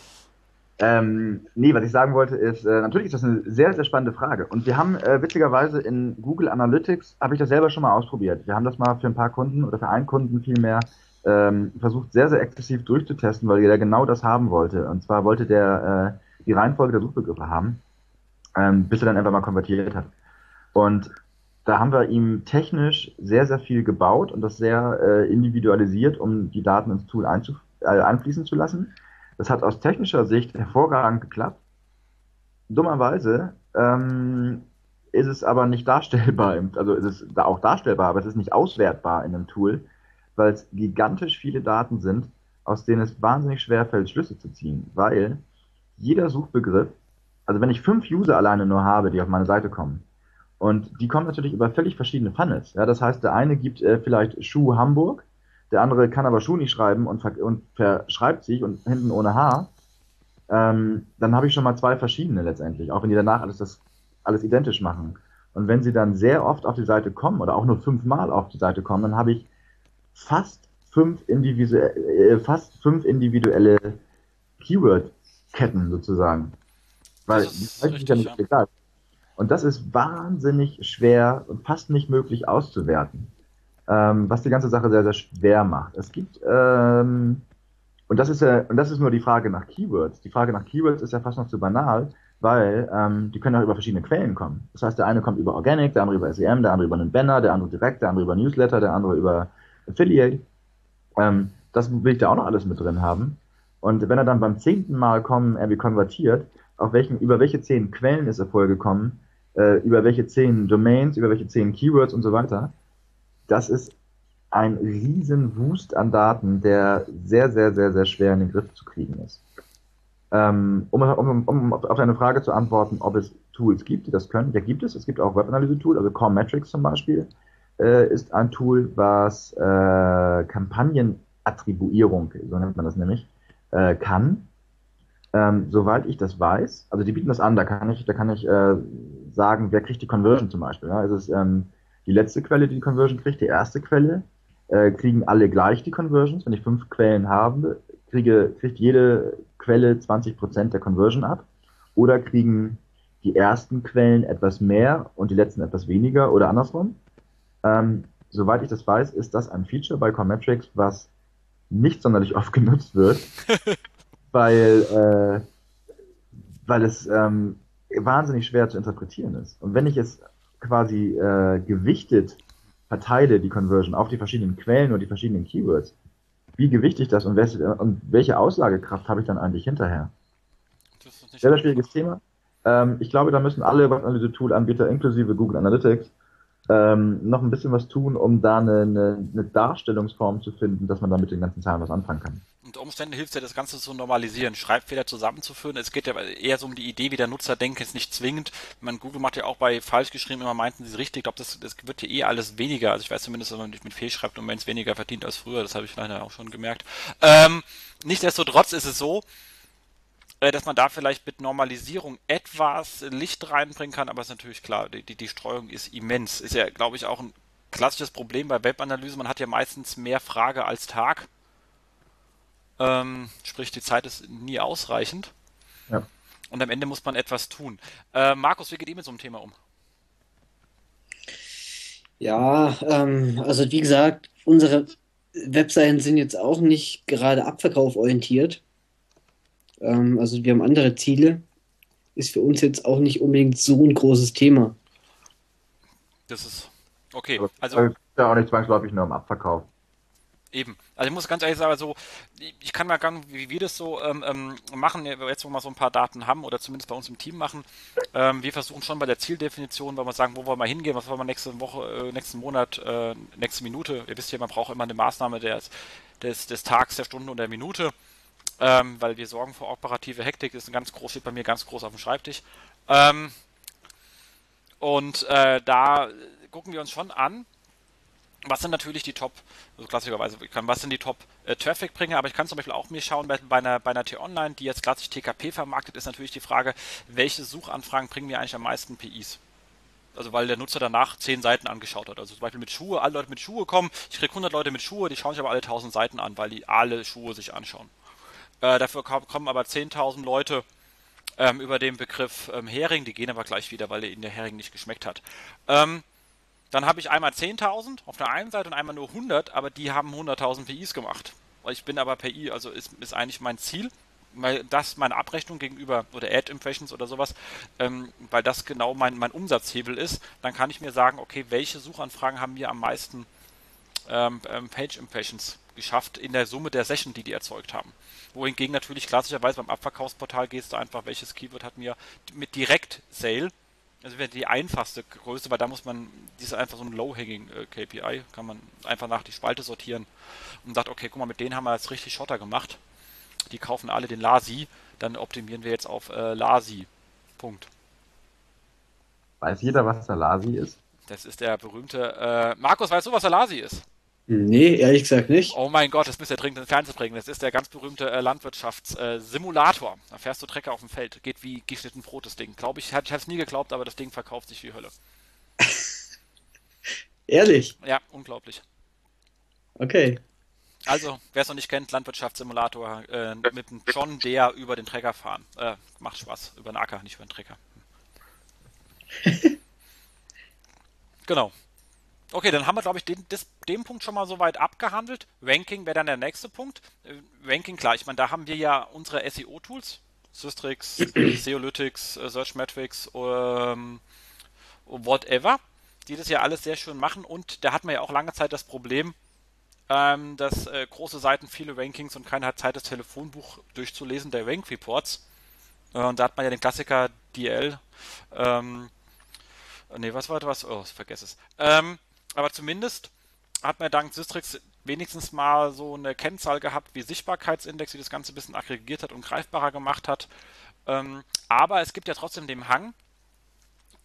Ähm, nee, was ich sagen wollte ist, äh, natürlich ist das eine sehr, sehr spannende Frage. Und wir haben äh, witzigerweise in Google Analytics, habe ich das selber schon mal ausprobiert. Wir haben das mal für ein paar Kunden oder für einen Kunden vielmehr ähm, versucht, sehr, sehr exzessiv durchzutesten, weil der genau das haben wollte. Und zwar wollte der äh, die Reihenfolge der Suchbegriffe haben, ähm, bis er dann einfach mal konvertiert hat. Und da haben wir ihm technisch sehr, sehr viel gebaut und das sehr äh, individualisiert, um die Daten ins Tool äh, einfließen zu lassen. Das hat aus technischer Sicht hervorragend geklappt. Dummerweise ähm, ist es aber nicht darstellbar, also ist es auch darstellbar, aber es ist nicht auswertbar in einem Tool, weil es gigantisch viele Daten sind, aus denen es wahnsinnig schwer fällt, Schlüsse zu ziehen, weil jeder Suchbegriff, also wenn ich fünf User alleine nur habe, die auf meine Seite kommen, und die kommen natürlich über völlig verschiedene Funnels. Ja, das heißt, der eine gibt äh, vielleicht Schuh Hamburg, der andere kann aber Schuh nicht schreiben und, ver und verschreibt sich und hinten ohne H. Ähm, dann habe ich schon mal zwei verschiedene letztendlich, auch wenn die danach alles das alles identisch machen. Und wenn sie dann sehr oft auf die Seite kommen oder auch nur fünfmal auf die Seite kommen, dann habe ich fast fünf, individuelle, äh, fast fünf individuelle Keyword-Ketten sozusagen. Weil die Seite ist ja nicht ja. Und das ist wahnsinnig schwer und fast nicht möglich auszuwerten, ähm, was die ganze Sache sehr, sehr schwer macht. Es gibt, ähm, und das ist ja, und das ist nur die Frage nach Keywords. Die Frage nach Keywords ist ja fast noch zu banal, weil ähm, die können auch über verschiedene Quellen kommen. Das heißt, der eine kommt über Organic, der andere über SEM, der andere über einen Banner, der andere direkt, der andere über Newsletter, der andere über Affiliate. Ähm, das will ich da auch noch alles mit drin haben. Und wenn er dann beim zehnten Mal kommen, irgendwie konvertiert, auf welchen, über welche zehn Quellen ist er vorgekommen, äh, über welche zehn Domains, über welche zehn Keywords und so weiter, das ist ein riesen Wust an Daten, der sehr, sehr, sehr, sehr schwer in den Griff zu kriegen ist. Ähm, um, um, um auf deine Frage zu antworten, ob es Tools gibt, die das können, ja gibt es. Es gibt auch Webanalyse-Tools, also Core Metrics zum Beispiel, äh, ist ein Tool, was äh, Kampagnenattribuierung, so nennt man das nämlich, äh, kann. Ähm, soweit ich das weiß, also die bieten das an, da kann ich, da kann ich äh, sagen, wer kriegt die Conversion zum Beispiel. Ja? Ist es ähm, die letzte Quelle, die die Conversion kriegt, die erste Quelle, äh, kriegen alle gleich die Conversions. Wenn ich fünf Quellen habe, kriege, kriegt jede Quelle 20% der Conversion ab. Oder kriegen die ersten Quellen etwas mehr und die letzten etwas weniger oder andersrum. Ähm, soweit ich das weiß, ist das ein Feature bei Cometrics, was nicht sonderlich oft genutzt wird, (laughs) weil, äh, weil es ähm, wahnsinnig schwer zu interpretieren ist. Und wenn ich es quasi äh, gewichtet verteile, die Conversion, auf die verschiedenen Quellen und die verschiedenen Keywords, wie gewichte ich das und welche, und welche Aussagekraft habe ich dann eigentlich hinterher? Das ist ein sehr, sehr schwieriges Thema. Ähm, ich glaube, da müssen alle Webanalyse-Tool-Anbieter inklusive Google Analytics ähm, noch ein bisschen was tun, um da eine, eine, eine, Darstellungsform zu finden, dass man da mit den ganzen Zahlen was anfangen kann. Unter Umständen hilft ja das Ganze zu normalisieren, Schreibfehler zusammenzuführen. Es geht ja eher so um die Idee, wie der Nutzer denkt, ist nicht zwingend. Man Google macht ja auch bei falsch geschrieben immer meinten sie es richtig. Ich glaube, das, das wird ja eh alles weniger. Also ich weiß zumindest, dass man nicht mit Fehlschreibdomains weniger verdient als früher. Das habe ich leider auch schon gemerkt. Ähm, nichtsdestotrotz ist es so, dass man da vielleicht mit Normalisierung etwas Licht reinbringen kann, aber es ist natürlich klar, die, die Streuung ist immens. Ist ja, glaube ich, auch ein klassisches Problem bei Webanalyse. Man hat ja meistens mehr Frage als Tag. Ähm, sprich, die Zeit ist nie ausreichend. Ja. Und am Ende muss man etwas tun. Äh, Markus, wie geht ihr mit so einem Thema um? Ja, ähm, also wie gesagt, unsere Webseiten sind jetzt auch nicht gerade abverkauforientiert. Ähm, also wir haben andere Ziele. Ist für uns jetzt auch nicht unbedingt so ein großes Thema. Das ist okay. Also ist ja auch nicht zwangsläufig nur im Abverkauf. Eben. Also ich muss ganz ehrlich sagen, so, ich kann mal sagen, wie wir das so ähm, ähm, machen, jetzt wo wir so ein paar Daten haben oder zumindest bei uns im Team machen. Ähm, wir versuchen schon bei der Zieldefinition, weil wir sagen, wo wollen wir hingehen, was wollen wir nächste Woche, äh, nächsten Monat, äh, nächste Minute. Ihr wisst ja, man braucht immer eine Maßnahme des, des, des Tags, der Stunde und der Minute ähm, weil wir sorgen für operative Hektik, ist ein ganz groß, steht bei mir ganz groß auf dem Schreibtisch. Ähm, und äh, da gucken wir uns schon an, was sind natürlich die Top, also klassischerweise, was sind die Top äh, Traffic-Bringer, aber ich kann zum Beispiel auch mir schauen, bei, bei einer, bei einer T-Online, die jetzt klassisch TKP vermarktet, ist natürlich die Frage, welche Suchanfragen bringen mir eigentlich am meisten PIs? Also weil der Nutzer danach zehn Seiten angeschaut hat. Also zum Beispiel mit Schuhe, alle Leute mit Schuhe kommen, ich kriege 100 Leute mit Schuhe, die schauen sich aber alle 1000 Seiten an, weil die alle Schuhe sich anschauen. Äh, dafür kommen aber 10.000 Leute ähm, über den Begriff ähm, Hering, die gehen aber gleich wieder, weil ihnen der Hering nicht geschmeckt hat. Ähm, dann habe ich einmal 10.000 auf der einen Seite und einmal nur 100, aber die haben 100.000 PIs gemacht. Ich bin aber PI, also ist, ist eigentlich mein Ziel, weil das meine Abrechnung gegenüber oder Ad Impressions oder sowas, ähm, weil das genau mein, mein Umsatzhebel ist, dann kann ich mir sagen, okay, welche Suchanfragen haben mir am meisten ähm, ähm, Page Impressions geschafft in der Summe der Session, die die erzeugt haben. Wohingegen natürlich klassischerweise beim Abverkaufsportal gehst du einfach, welches Keyword hat mir mit Direct Sale, also wäre die einfachste Größe, weil da muss man, die ist einfach so ein Low-Hanging äh, KPI, kann man einfach nach die Spalte sortieren und sagt, okay, guck mal, mit denen haben wir jetzt richtig Schotter gemacht. Die kaufen alle den Lasi, dann optimieren wir jetzt auf äh, Lasi. Punkt. Weiß jeder, was der Lasi ist? Das ist der berühmte. Äh, Markus, weißt du, was der Lasi ist? Nee, ehrlich gesagt nicht. Oh mein Gott, das müsst ihr dringend ins Fernsehen bringen. Das ist der ganz berühmte äh, Landwirtschaftssimulator. Äh, da fährst du Trecker auf dem Feld. Geht wie geschnitten Brot, das Ding. Glaube ich, ich hatte es nie geglaubt, aber das Ding verkauft sich wie Hölle. (laughs) ehrlich? Ja, unglaublich. Okay. Also, wer es noch nicht kennt, Landwirtschaftssimulator äh, mit einem John Deere über den Trecker fahren. Äh, macht Spaß. Über den Acker, nicht über den Trecker. (laughs) genau. Okay, dann haben wir, glaube ich, den, des, den Punkt schon mal soweit abgehandelt. Ranking wäre dann der nächste Punkt. Äh, Ranking, klar, ich meine, da haben wir ja unsere SEO-Tools, Systrix, (clears throat) Seolytics, äh, Searchmetrics, ähm, whatever, die das ja alles sehr schön machen. Und da hatten wir ja auch lange Zeit das Problem, ähm, dass äh, große Seiten viele Rankings und keiner hat Zeit, das Telefonbuch durchzulesen der Rank Reports. Äh, und da hat man ja den Klassiker DL. Ähm, nee, was war das? Oh, ich vergesse es. Ähm, aber zumindest hat man dank Systrix wenigstens mal so eine Kennzahl gehabt wie Sichtbarkeitsindex, die das Ganze ein bisschen aggregiert hat und greifbarer gemacht hat. Ähm, aber es gibt ja trotzdem den Hang,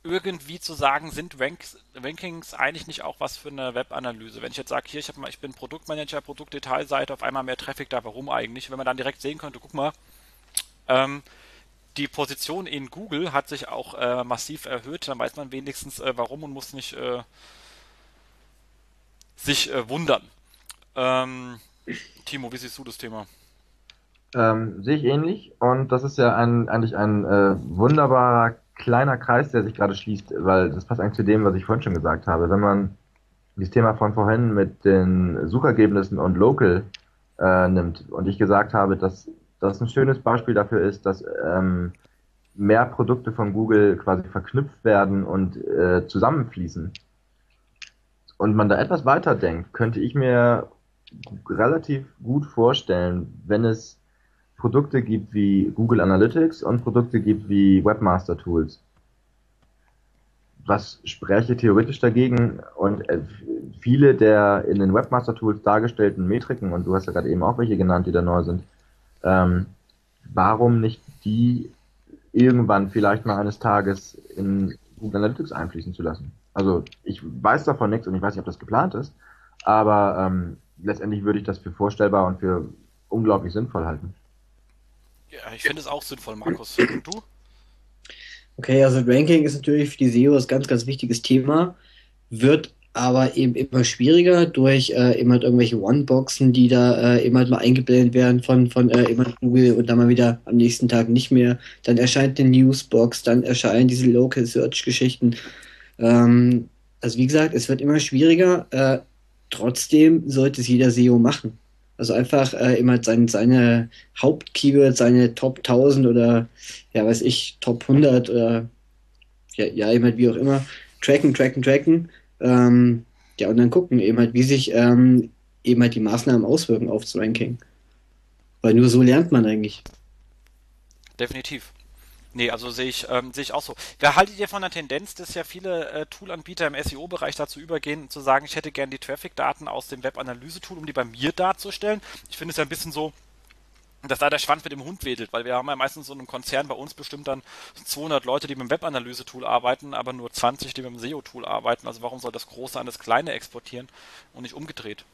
irgendwie zu sagen, sind Ranks, Rankings eigentlich nicht auch was für eine Webanalyse? Wenn ich jetzt sage, hier, ich, mal, ich bin Produktmanager, Produktdetailseite, auf einmal mehr Traffic da, warum eigentlich? Wenn man dann direkt sehen könnte, guck mal, ähm, die Position in Google hat sich auch äh, massiv erhöht, dann weiß man wenigstens äh, warum und muss nicht äh, sich äh, wundern. Ähm, Timo, wie siehst du das Thema? Ähm, sehe ich ähnlich und das ist ja ein, eigentlich ein äh, wunderbarer kleiner Kreis, der sich gerade schließt, weil das passt eigentlich zu dem, was ich vorhin schon gesagt habe. Wenn man das Thema von vorhin mit den Suchergebnissen und Local äh, nimmt und ich gesagt habe, dass das ein schönes Beispiel dafür ist, dass ähm, mehr Produkte von Google quasi verknüpft werden und äh, zusammenfließen und man da etwas weiter denkt, könnte ich mir relativ gut vorstellen, wenn es Produkte gibt wie Google Analytics und Produkte gibt wie Webmaster Tools. Was spreche theoretisch dagegen? Und äh, viele der in den Webmaster Tools dargestellten Metriken, und du hast ja gerade eben auch welche genannt, die da neu sind, ähm, warum nicht die irgendwann vielleicht mal eines Tages in Google Analytics einfließen zu lassen? Also ich weiß davon nichts und ich weiß nicht, ob das geplant ist, aber ähm, letztendlich würde ich das für vorstellbar und für unglaublich sinnvoll halten. Ja, ich finde es auch sinnvoll, Markus. Und du? Okay, also Ranking ist natürlich für die SEO ein ganz, ganz wichtiges Thema, wird aber eben immer schwieriger durch äh, immer irgendwelche One-Boxen, die da äh, immer mal eingeblendet werden von, von äh, immer Google und dann mal wieder am nächsten Tag nicht mehr. Dann erscheint eine Newsbox, dann erscheinen diese Local Search-Geschichten. Ähm, also wie gesagt, es wird immer schwieriger. Äh, trotzdem sollte es jeder SEO machen. Also einfach äh, immer sein, seine Hauptkeywords, seine Top 1000 oder ja, weiß ich, Top 100 oder ja, ja eben halt wie auch immer, tracken, tracken, tracken. Ähm, ja, und dann gucken eben halt, wie sich ähm, eben halt die Maßnahmen auswirken aufs Ranking. Weil nur so lernt man eigentlich. Definitiv. Nee, also sehe ich, ähm, sehe ich auch so. Wer haltet ihr von der Tendenz, dass ja viele äh, Toolanbieter im SEO-Bereich dazu übergehen, zu sagen, ich hätte gern die Traffic-Daten aus dem Web-Analyse-Tool, um die bei mir darzustellen? Ich finde es ja ein bisschen so, dass da der Schwanz mit dem Hund wedelt, weil wir haben ja meistens so einen Konzern bei uns bestimmt dann 200 Leute, die mit dem Web-Analyse-Tool arbeiten, aber nur 20, die mit dem SEO-Tool arbeiten. Also warum soll das Große an das Kleine exportieren und nicht umgedreht?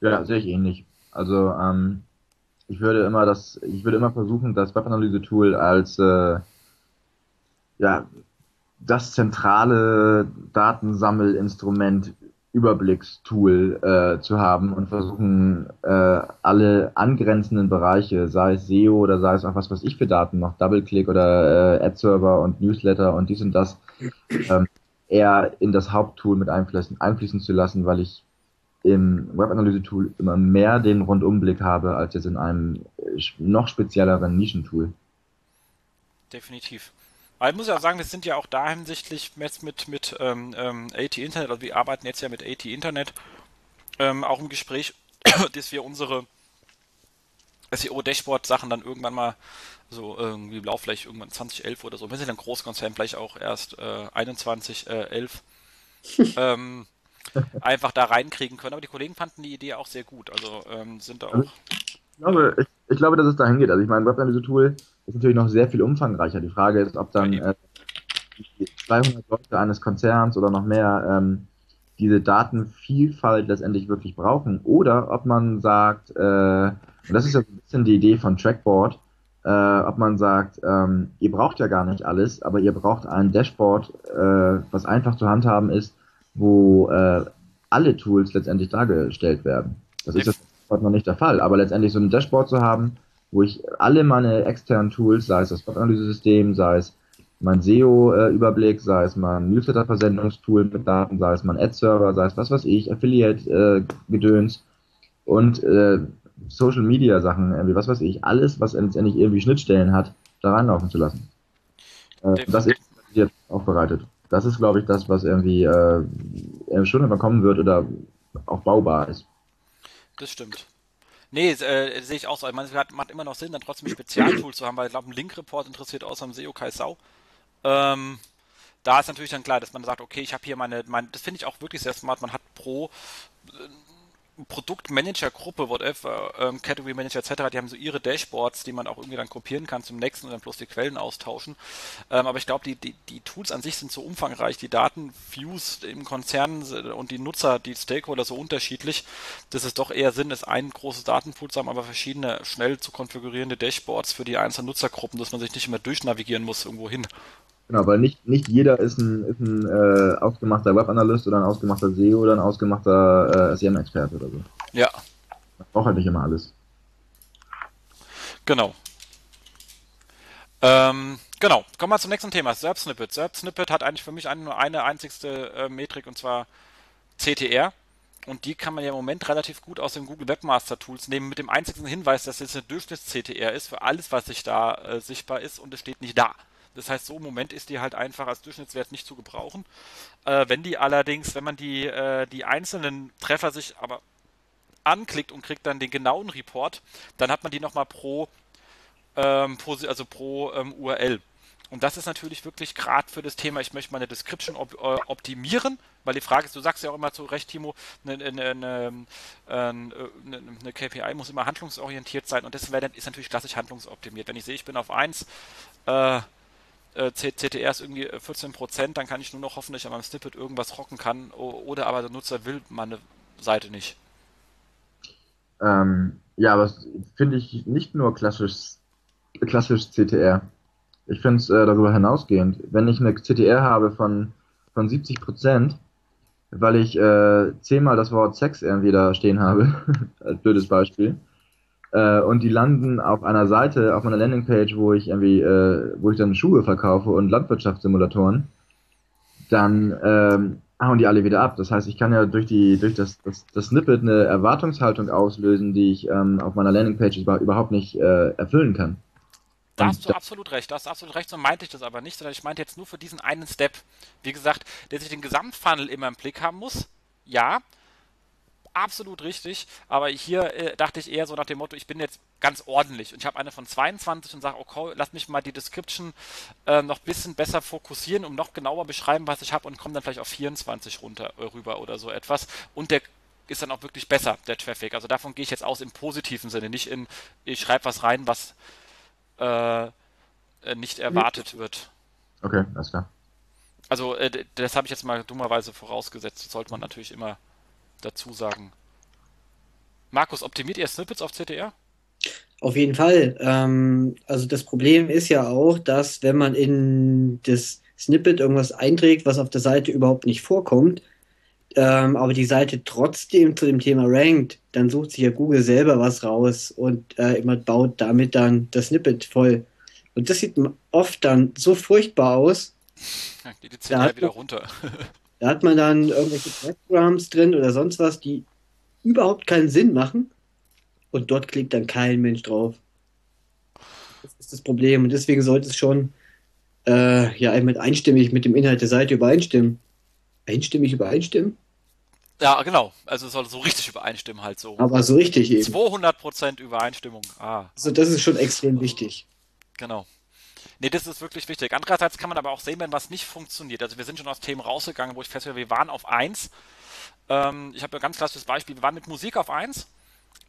Ja, sehe ich ähnlich. Also ähm, ich würde immer das, ich würde immer versuchen, das Webanalyse-Tool als äh, ja, das zentrale Datensammelinstrument Überblickstool äh, zu haben und versuchen, äh, alle angrenzenden Bereiche, sei es SEO oder sei es auch was, was ich für Daten noch, Double-Click oder äh, Ad-Server und Newsletter und dies und das, ähm, eher in das Haupttool mit einfließen, einfließen zu lassen, weil ich im Webanalyse-Tool immer mehr den Rundumblick habe, als jetzt in einem äh, noch spezielleren Nischentool. Definitiv. Aber ich muss ja sagen, wir sind ja auch da hinsichtlich jetzt mit, mit ähm, ähm, AT Internet, also wir arbeiten jetzt ja mit AT Internet ähm, auch im Gespräch, (coughs) dass wir unsere SEO-Dashboard-Sachen dann irgendwann mal so irgendwie blau vielleicht irgendwann 2011 oder so, wenn sie dann Großkonzern vielleicht auch erst äh, 21, äh, 11 (laughs) ähm, einfach da reinkriegen können. Aber die Kollegen fanden die Idee auch sehr gut. Also ähm, sind da auch. Ich glaube, ich, ich, glaube, dass es dahin geht. Also ich meine, Webanalyse-Tool ist natürlich noch sehr viel umfangreicher. Die Frage ist, ob dann äh, 200 Leute eines Konzerns oder noch mehr ähm, diese Datenvielfalt letztendlich wirklich brauchen oder ob man sagt, äh, und das ist ja ein bisschen die Idee von Trackboard, äh, ob man sagt, ähm, ihr braucht ja gar nicht alles, aber ihr braucht ein Dashboard, äh, was einfach zu handhaben ist, wo äh, alle Tools letztendlich dargestellt werden. Das ist jetzt noch nicht der Fall, aber letztendlich so ein Dashboard zu haben, wo ich alle meine externen Tools, sei es das Web-Analyse-System, sei es mein SEO-Überblick, sei es mein Newsletter-Versendungstool mit Daten, sei es mein Ad-Server, sei es was weiß ich, Affiliate-Gedöns äh, und äh, Social-Media-Sachen, irgendwie was weiß ich, alles, was letztendlich irgendwie Schnittstellen hat, da reinlaufen zu lassen. Äh, das ist jetzt aufbereitet. Das ist, glaube ich, das, was irgendwie äh, schon überkommen wird oder auch baubar ist. Das stimmt. Nee, äh, sehe ich auch so. Ich meine, es hat, macht immer noch Sinn, dann trotzdem ein Spezialtool zu haben, weil ich glaube, ein Link-Report interessiert außer am SEO Kai Sau. Ähm, da ist natürlich dann klar, dass man sagt, okay, ich habe hier meine, meine das finde ich auch wirklich sehr smart, man hat pro äh, Produktmanager-Gruppe, whatever, ähm, Category Manager etc., die haben so ihre Dashboards, die man auch irgendwie dann kopieren kann zum nächsten und dann bloß die Quellen austauschen. Ähm, aber ich glaube, die, die, die Tools an sich sind so umfangreich, die Datenviews im Konzern und die Nutzer, die Stakeholder so unterschiedlich, dass es doch eher Sinn ist, ein großes Datenpool zu haben, aber verschiedene schnell zu konfigurierende Dashboards für die einzelnen Nutzergruppen, dass man sich nicht immer durchnavigieren muss irgendwo hin. Genau, weil nicht, nicht jeder ist ein, ist ein äh, ausgemachter Webanalyst oder ein ausgemachter SEO oder ein ausgemachter äh, SEM-Experte oder so. Ja. Man braucht halt nicht immer alles. Genau. Ähm, genau, kommen wir zum nächsten Thema. SERP Snippet. SERP Snippet hat eigentlich für mich nur eine einzigste äh, Metrik und zwar CTR. Und die kann man ja im Moment relativ gut aus den Google Webmaster Tools nehmen, mit dem einzigen Hinweis, dass es eine Durchschnitts-CTR ist für alles, was sich da äh, sichtbar ist und es steht nicht da. Das heißt, so im Moment ist die halt einfach als Durchschnittswert nicht zu gebrauchen. Äh, wenn die allerdings, wenn man die, äh, die einzelnen Treffer sich aber anklickt und kriegt dann den genauen Report, dann hat man die nochmal pro, ähm, pro, also pro ähm, URL. Und das ist natürlich wirklich gerade für das Thema, ich möchte meine Description op äh, optimieren, weil die Frage ist, du sagst ja auch immer zu Recht, Timo, eine, eine, eine, eine, KPI muss immer handlungsorientiert sein und das ist natürlich klassisch handlungsoptimiert. Wenn ich sehe, ich bin auf 1, äh, äh, CTR ist irgendwie 14%, äh, dann kann ich nur noch hoffen, dass ich an meinem Snippet irgendwas rocken kann. Oder aber der Nutzer will meine Seite nicht. Ähm, ja, aber finde ich nicht nur klassisch, klassisch CTR. Ich finde es äh, darüber hinausgehend. Wenn ich eine CTR habe von, von 70%, weil ich äh, zehnmal das Wort Sex irgendwie da stehen habe, (laughs) als blödes Beispiel, äh, und die landen auf einer Seite, auf meiner Landingpage, wo ich irgendwie, äh, wo ich dann Schuhe verkaufe und Landwirtschaftssimulatoren, dann ähm, hauen die alle wieder ab. Das heißt, ich kann ja durch die, durch das, das, das Snippet eine Erwartungshaltung auslösen, die ich ähm, auf meiner Landingpage überhaupt nicht äh, erfüllen kann. Da hast du absolut recht, da hast du absolut recht, so meinte ich das aber nicht, sondern ich meinte jetzt nur für diesen einen Step. Wie gesagt, der sich den Gesamtfunnel immer im Blick haben muss, ja, absolut richtig, aber hier äh, dachte ich eher so nach dem Motto, ich bin jetzt ganz ordentlich und ich habe eine von 22 und sage, okay, lass mich mal die Description äh, noch ein bisschen besser fokussieren, um noch genauer beschreiben, was ich habe und komme dann vielleicht auf 24 runter äh, rüber oder so etwas und der ist dann auch wirklich besser, der Traffic. Also davon gehe ich jetzt aus im positiven Sinne, nicht in, ich schreibe was rein, was äh, äh, nicht erwartet wird. Okay, alles klar. Also äh, das habe ich jetzt mal dummerweise vorausgesetzt, das sollte man natürlich immer dazu sagen. Markus, optimiert ihr Snippets auf CTR? Auf jeden Fall. Ähm, also das Problem ist ja auch, dass wenn man in das Snippet irgendwas einträgt, was auf der Seite überhaupt nicht vorkommt, ähm, aber die Seite trotzdem zu dem Thema rankt, dann sucht sich ja Google selber was raus und äh, man baut damit dann das Snippet voll. Und das sieht oft dann so furchtbar aus. Ja, (laughs) geht die CTR wieder runter. (laughs) Da hat man dann irgendwelche Backgrounds drin oder sonst was, die überhaupt keinen Sinn machen. Und dort klickt dann kein Mensch drauf. Das ist das Problem. Und deswegen sollte es schon äh, ja mit einstimmig mit dem Inhalt der Seite übereinstimmen. Einstimmig übereinstimmen? Ja, genau. Also es soll so richtig übereinstimmen halt so. Aber so richtig eben. 200% Übereinstimmung. Ah. Also das ist schon extrem wichtig. Genau. Nee, das ist wirklich wichtig. Andererseits kann man aber auch sehen, wenn was nicht funktioniert. Also wir sind schon aus Themen rausgegangen, wo ich feststelle, wir waren auf 1. Ähm, ich habe ein ganz klassisches Beispiel. Wir waren mit Musik auf 1.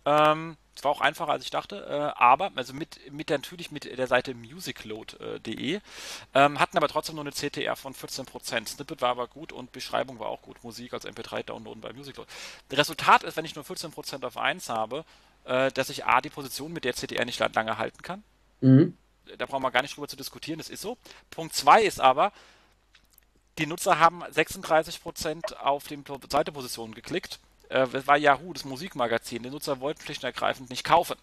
Ähm, es war auch einfacher, als ich dachte, äh, aber, also mit, mit natürlich mit der Seite musicload.de, äh, ähm, hatten aber trotzdem nur eine CTR von 14%. Snippet war aber gut und Beschreibung war auch gut. Musik als MP3 downloaden bei Musicload. Das Resultat ist, wenn ich nur 14% auf 1 habe, äh, dass ich A, die Position mit der CTR nicht lange halten kann. Mhm. Da brauchen wir gar nicht drüber zu diskutieren, das ist so. Punkt 2 ist aber, die Nutzer haben 36% auf die Seiteposition geklickt äh, das war Yahoo, das Musikmagazin. Die Nutzer wollten schlicht und ergreifend nicht kaufen.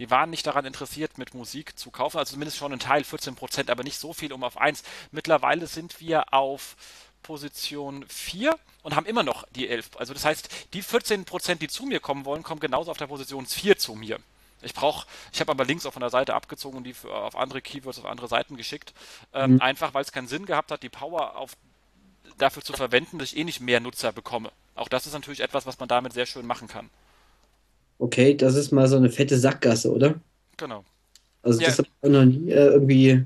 Die waren nicht daran interessiert, mit Musik zu kaufen, also zumindest schon ein Teil, 14%, aber nicht so viel um auf 1. Mittlerweile sind wir auf Position 4 und haben immer noch die 11. Also das heißt, die 14%, die zu mir kommen wollen, kommen genauso auf der Position 4 zu mir. Ich brauche, ich habe aber Links auch von der Seite abgezogen und die für, auf andere Keywords, auf andere Seiten geschickt. Ähm, mhm. Einfach weil es keinen Sinn gehabt hat, die Power auf, dafür zu verwenden, dass ich eh nicht mehr Nutzer bekomme. Auch das ist natürlich etwas, was man damit sehr schön machen kann. Okay, das ist mal so eine fette Sackgasse, oder? Genau. Also ja. das habe ich noch nie äh, irgendwie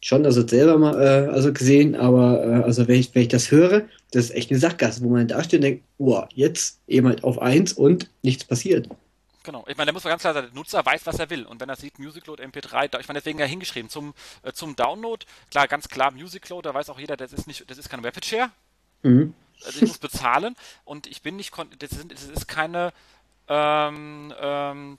schon also selber mal äh, also gesehen, aber äh, also wenn ich, wenn ich das höre, das ist echt eine Sackgasse, wo man da steht und denkt, boah, jetzt eben halt auf eins und nichts passiert. Genau. Ich meine, da muss man ganz klar sagen, der Nutzer weiß, was er will. Und wenn er sieht, Musicload MP3, ich meine, deswegen ja hingeschrieben, zum, äh, zum Download, klar, ganz klar, Musicload, da weiß auch jeder, das ist nicht, das ist kein Rapid Share. Mhm. Also ich muss bezahlen und ich bin nicht, das, sind, das ist keine ähm, ähm,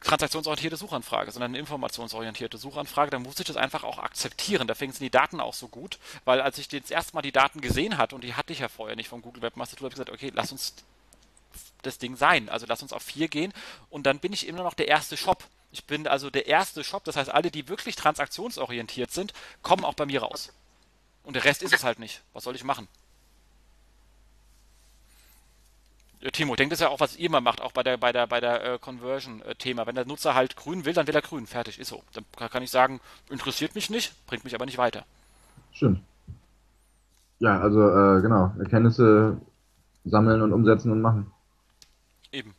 transaktionsorientierte Suchanfrage, sondern eine informationsorientierte Suchanfrage, dann muss ich das einfach auch akzeptieren. Deswegen sind die Daten auch so gut, weil als ich jetzt erstmal die Daten gesehen hatte, und die hatte ich ja vorher nicht vom Google Webmaster Tool, habe ich gesagt, okay, lass uns das Ding sein. Also lass uns auf 4 gehen und dann bin ich immer noch der erste Shop. Ich bin also der erste Shop, das heißt, alle, die wirklich transaktionsorientiert sind, kommen auch bei mir raus. Und der Rest ist es halt nicht. Was soll ich machen? Timo, denkt das ja auch, was ihr immer macht, auch bei der, bei der, bei der äh, Conversion-Thema. Wenn der Nutzer halt grün will, dann will er grün. Fertig, ist so. Dann kann ich sagen, interessiert mich nicht, bringt mich aber nicht weiter. Stimmt. Ja, also äh, genau, Erkenntnisse sammeln und umsetzen und machen. Eben.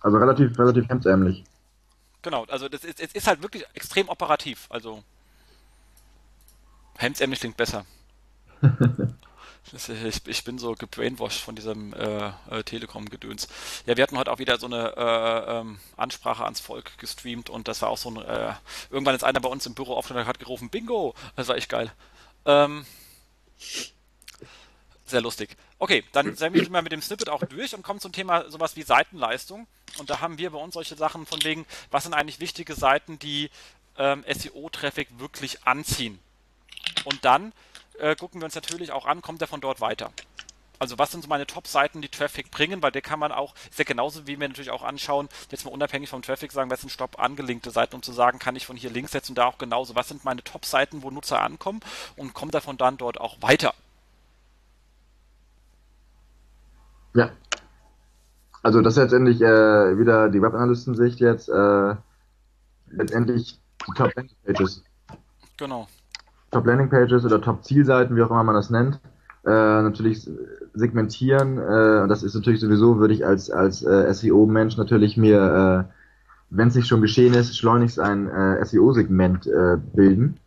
Also relativ, relativ hemdsärmlich. Genau, also das ist, es ist halt wirklich extrem operativ. Also hemdsärmlich klingt besser. (laughs) Ich, ich, bin so gebrainwashed von diesem äh, äh, Telekom-Gedöns. Ja, wir hatten heute auch wieder so eine äh, ähm, Ansprache ans Volk gestreamt und das war auch so ein. Äh, irgendwann ist einer bei uns im Büro auf und hat gerufen: Bingo! Das war echt geil. Ähm, sehr lustig. Okay, dann sind wir mal mit dem Snippet auch durch und kommen zum Thema sowas wie Seitenleistung. Und da haben wir bei uns solche Sachen von wegen, was sind eigentlich wichtige Seiten, die ähm, SEO-Traffic wirklich anziehen. Und dann äh, gucken wir uns natürlich auch an, kommt er von dort weiter. Also was sind so meine Top-Seiten, die Traffic bringen, weil der kann man auch, ist ja genauso wie wir natürlich auch anschauen, jetzt mal unabhängig vom Traffic sagen, was sind Stopp angelinkte Seiten, um zu sagen, kann ich von hier links setzen und da auch genauso, was sind meine Top-Seiten, wo Nutzer ankommen und kommt davon dann dort auch weiter. Ja. Also das ist letztendlich äh, wieder die Web-Analysten-Sicht jetzt, äh, letztendlich die Top-Pages. Genau. Top-Landing-Pages oder Top-Zielseiten, wie auch immer man das nennt, äh, natürlich segmentieren. Äh, und das ist natürlich sowieso, würde ich als, als äh, SEO-Mensch natürlich mir, äh, wenn es nicht schon geschehen ist, schleunigst ein äh, SEO-Segment äh, bilden,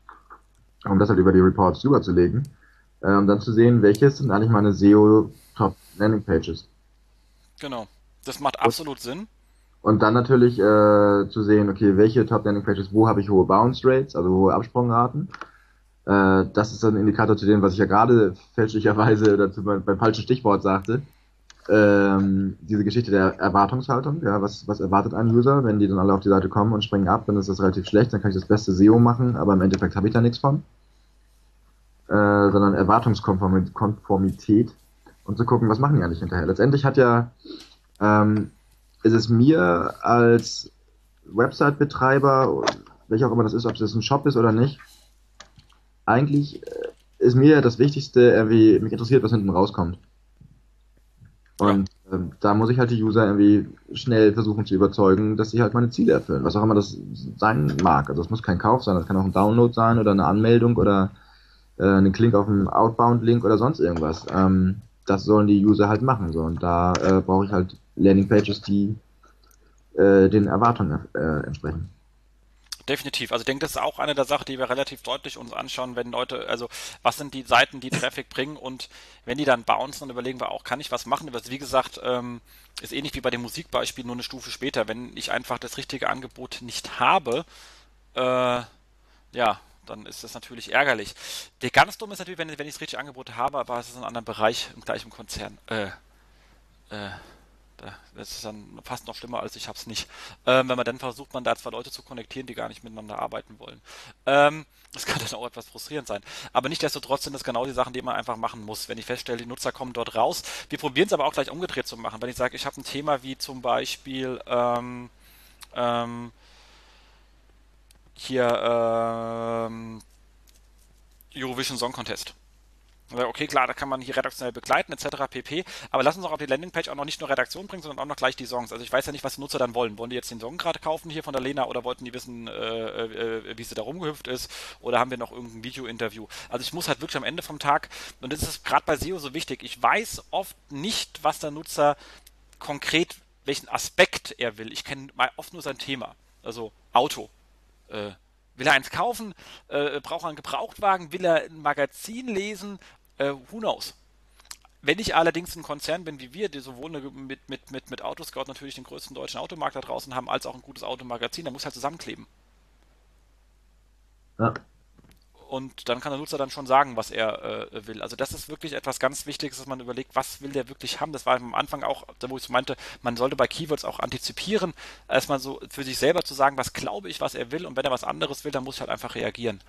um das halt über die Reports rüberzulegen. Äh, um dann zu sehen, welches sind eigentlich meine SEO-Top-Landing-Pages. Genau. Das macht absolut und, Sinn. Und dann natürlich äh, zu sehen, okay, welche Top-Landing-Pages, wo habe ich hohe Bounce-Rates, also hohe Absprungraten äh, das ist ein Indikator zu dem, was ich ja gerade (laughs) fälschlicherweise dazu beim, beim falschen Stichwort sagte. Ähm, diese Geschichte der Erwartungshaltung, ja, was, was erwartet ein User, wenn die dann alle auf die Seite kommen und springen ab, dann ist das relativ schlecht, dann kann ich das beste SEO machen, aber im Endeffekt habe ich da nichts von. Äh, sondern Erwartungskonformität und zu gucken, was machen die eigentlich hinterher. Letztendlich hat ja, ähm, ist es mir als Website-Betreiber, welcher auch immer das ist, ob es ein Shop ist oder nicht, eigentlich äh, ist mir das Wichtigste, irgendwie, mich interessiert, was hinten rauskommt. Und ja. ähm, da muss ich halt die User irgendwie schnell versuchen zu überzeugen, dass sie halt meine Ziele erfüllen, was auch immer das sein mag. Also es muss kein Kauf sein, das kann auch ein Download sein oder eine Anmeldung oder äh, einen Link auf einen Outbound-Link oder sonst irgendwas. Ähm, das sollen die User halt machen. So. Und da äh, brauche ich halt Landing-Pages, die äh, den Erwartungen äh, entsprechen. Definitiv. Also ich denke, das ist auch eine der Sachen, die wir relativ deutlich uns anschauen, wenn Leute, also was sind die Seiten, die Traffic bringen und wenn die dann bouncen, dann überlegen wir auch, kann ich was machen? Was, wie gesagt, ähm, ist ähnlich wie bei dem Musikbeispiel, nur eine Stufe später. Wenn ich einfach das richtige Angebot nicht habe, äh, ja, dann ist das natürlich ärgerlich. Der ganz dumm ist natürlich, wenn, wenn ich das richtige Angebot habe, aber es ist in einem anderen Bereich, im gleichen Konzern. Äh, äh, das ist dann fast noch schlimmer, als ich hab's nicht. Ähm, wenn man dann versucht, man da zwei Leute zu konnektieren, die gar nicht miteinander arbeiten wollen. Ähm, das (laughs) kann dann auch etwas frustrierend sein. Aber nichtsdestotrotz sind das genau die Sachen, die man einfach machen muss. Wenn ich feststelle, die Nutzer kommen dort raus. Wir probieren es aber auch gleich umgedreht zu machen. Wenn ich sage, ich habe ein Thema wie zum Beispiel ähm, ähm, hier ähm, Eurovision Song Contest Okay, klar, da kann man hier redaktionell begleiten, etc. pp. Aber lass uns auch auf die Landingpage auch noch nicht nur Redaktion bringen, sondern auch noch gleich die Songs. Also ich weiß ja nicht, was die Nutzer dann wollen. Wollen die jetzt den Song gerade kaufen hier von der Lena oder wollten die wissen, äh, äh, wie sie da rumgehüpft ist? Oder haben wir noch irgendein Video-Interview? Also ich muss halt wirklich am Ende vom Tag, und das ist gerade bei SEO so wichtig, ich weiß oft nicht, was der Nutzer konkret, welchen Aspekt er will. Ich kenne oft nur sein Thema. Also Auto. Äh, Will er eins kaufen? Äh, braucht er einen Gebrauchtwagen? Will er ein Magazin lesen? Äh, who knows? Wenn ich allerdings ein Konzern bin wie wir, die sowohl mit, mit, mit, mit Autoscout natürlich den größten deutschen Automarkt da draußen haben, als auch ein gutes Automagazin, dann muss halt zusammenkleben. Ja. Und dann kann der Nutzer dann schon sagen, was er äh, will. Also das ist wirklich etwas ganz Wichtiges, dass man überlegt, was will der wirklich haben. Das war am Anfang auch, wo ich meinte, man sollte bei Keywords auch antizipieren, erstmal so für sich selber zu sagen, was glaube ich, was er will. Und wenn er was anderes will, dann muss ich halt einfach reagieren.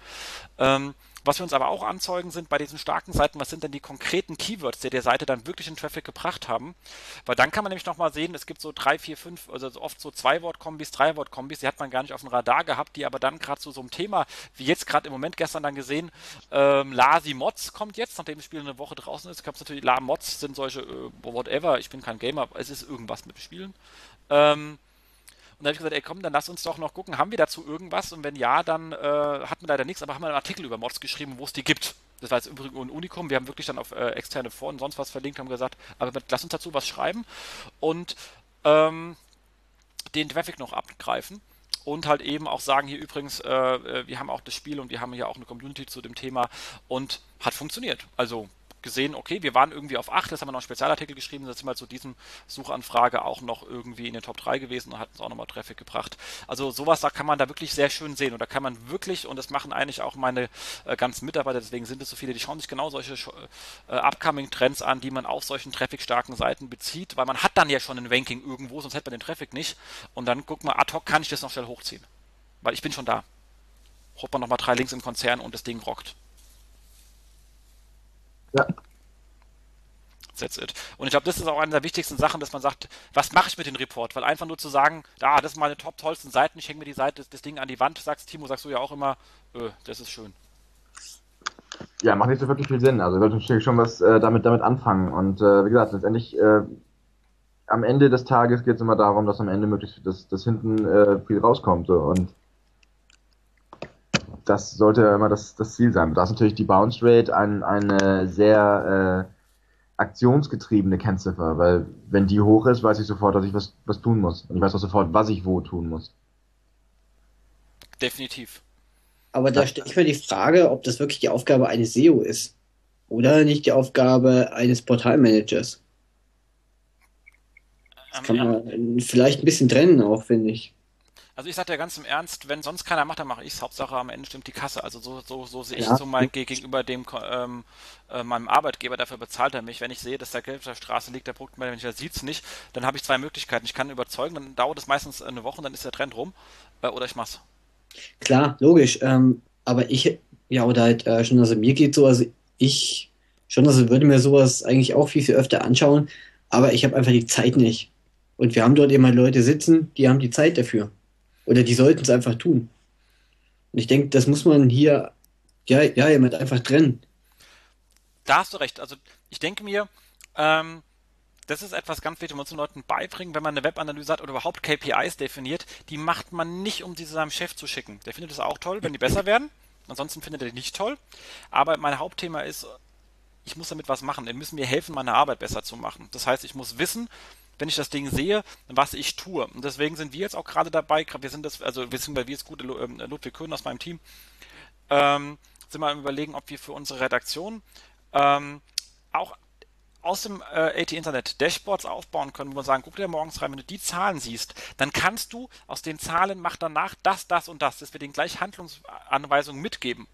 Ähm, was wir uns aber auch anzeugen sind bei diesen starken Seiten, was sind denn die konkreten Keywords, die der Seite dann wirklich in Traffic gebracht haben? Weil dann kann man nämlich nochmal sehen, es gibt so drei, vier, fünf, also oft so Zwei-Wort-Kombis, Drei-Wort-Kombis, die hat man gar nicht auf dem Radar gehabt, die aber dann gerade zu so einem Thema, wie jetzt gerade im Moment gestern dann gesehen, ähm, Lasi Mods kommt jetzt, nachdem das Spiel eine Woche draußen ist, gab es natürlich, La Mods sind solche, äh, whatever, ich bin kein Gamer, es ist irgendwas mit Spielen. Ähm, dann habe ich gesagt, ey komm, dann lass uns doch noch gucken, haben wir dazu irgendwas? Und wenn ja, dann äh, hatten wir leider nichts, aber haben wir einen Artikel über Mods geschrieben, wo es die gibt. Das war jetzt übrigens ein Unikum. Wir haben wirklich dann auf äh, externe Foren und sonst was verlinkt, haben gesagt, aber lass uns dazu was schreiben und ähm, den Traffic noch abgreifen und halt eben auch sagen, hier übrigens, äh, äh wir haben auch das Spiel und wir haben hier auch eine Community zu dem Thema und hat funktioniert. Also gesehen, okay, wir waren irgendwie auf 8, das haben wir noch einen Spezialartikel geschrieben, das sind wir zu diesem Suchanfrage auch noch irgendwie in den Top 3 gewesen und hat uns auch nochmal Traffic gebracht. Also sowas, da kann man da wirklich sehr schön sehen und da kann man wirklich, und das machen eigentlich auch meine äh, ganzen Mitarbeiter, deswegen sind es so viele, die schauen sich genau solche äh, Upcoming-Trends an, die man auf solchen traffic-starken Seiten bezieht, weil man hat dann ja schon ein Ranking irgendwo, sonst hätte man den Traffic nicht und dann guckt man ad hoc, kann ich das noch schnell hochziehen, weil ich bin schon da. Holt man nochmal drei Links im Konzern und das Ding rockt. Ja. That's it. Und ich glaube, das ist auch eine der wichtigsten Sachen, dass man sagt, was mache ich mit dem Report? Weil einfach nur zu sagen, da, ah, das sind meine top tollsten Seiten, ich hänge mir die Seite, das, das, Ding an die Wand, sagst Timo, sagst du ja auch immer, öh, das ist schön. Ja, macht nicht so wirklich viel Sinn. Also, wir sollten natürlich schon was äh, damit, damit anfangen. Und äh, wie gesagt, letztendlich, äh, am Ende des Tages geht es immer darum, dass am Ende möglichst, dass, dass hinten äh, viel rauskommt. So. Und das sollte immer das, das Ziel sein. Da ist natürlich die Bounce Rate ein, eine sehr äh, aktionsgetriebene Kennziffer, weil wenn die hoch ist, weiß ich sofort, dass ich was, was tun muss. Und ich weiß auch sofort, was ich wo tun muss. Definitiv. Aber da stelle ich mir die Frage, ob das wirklich die Aufgabe eines SEO ist. Oder nicht die Aufgabe eines Portalmanagers. Das kann man vielleicht ein bisschen trennen auch, finde ich. Also ich sage dir ganz im Ernst, wenn sonst keiner macht, dann mache ich es. Hauptsache am Ende stimmt die Kasse. Also so, so, so sehe ich ja. so mein gegenüber dem ähm, äh, meinem Arbeitgeber, dafür bezahlt er mich. Wenn ich sehe, dass der Geld auf der Straße liegt, der druckt mir, wenn ich er sieht es nicht, dann habe ich zwei Möglichkeiten. Ich kann überzeugen, dann dauert es meistens eine Woche, dann ist der Trend rum. Äh, oder ich mach's. Klar, logisch. Ähm, aber ich, ja, oder halt äh, schon, also mir geht so, also ich schon, also würde mir sowas eigentlich auch viel, viel öfter anschauen, aber ich habe einfach die Zeit nicht. Und wir haben dort immer Leute sitzen, die haben die Zeit dafür. Oder die sollten es einfach tun. Und ich denke, das muss man hier, ja, ja, jemand einfach trennen. Da hast du recht. Also ich denke mir, ähm, das ist etwas ganz wichtig, man muss den Leuten beibringen, wenn man eine Webanalyse hat oder überhaupt KPIs definiert, die macht man nicht, um sie seinem Chef zu schicken. Der findet es auch toll, wenn die besser werden. Ansonsten findet er die nicht toll. Aber mein Hauptthema ist, ich muss damit was machen. Die müssen mir helfen, meine Arbeit besser zu machen. Das heißt, ich muss wissen, wenn ich das Ding sehe, was ich tue. Und deswegen sind wir jetzt auch gerade dabei, wir sind das, also wir sind bei wir jetzt gute ähm, Ludwig Köhn aus meinem Team, ähm, sind am überlegen, ob wir für unsere Redaktion ähm, auch aus dem äh, AT Internet Dashboards aufbauen können, wo wir sagen, guck dir morgens rein, wenn du die Zahlen siehst, dann kannst du aus den Zahlen mach danach das, das und das, dass wir denen gleich Handlungsanweisungen mitgeben.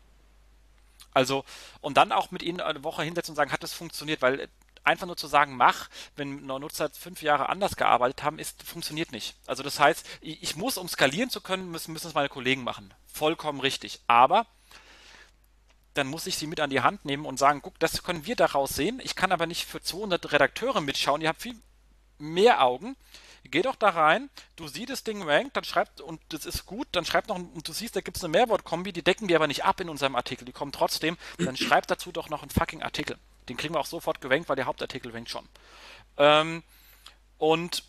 Also, und dann auch mit ihnen eine Woche hinsetzen und sagen, hat das funktioniert, weil einfach nur zu sagen, mach, wenn Nutzer fünf Jahre anders gearbeitet haben, ist, funktioniert nicht. Also das heißt, ich muss, um skalieren zu können, müssen, müssen es meine Kollegen machen. Vollkommen richtig. Aber dann muss ich sie mit an die Hand nehmen und sagen, guck, das können wir daraus sehen. Ich kann aber nicht für 200 Redakteure mitschauen. Ihr habt viel mehr Augen. Geh doch da rein, du siehst das Ding rankt, dann schreibt, und das ist gut, dann schreibt noch, und du siehst, da gibt es eine Mehrwortkombi, die decken wir aber nicht ab in unserem Artikel, die kommen trotzdem, dann schreib dazu doch noch einen fucking Artikel. Den kriegen wir auch sofort gewankt, weil der Hauptartikel rankt schon. Ähm, und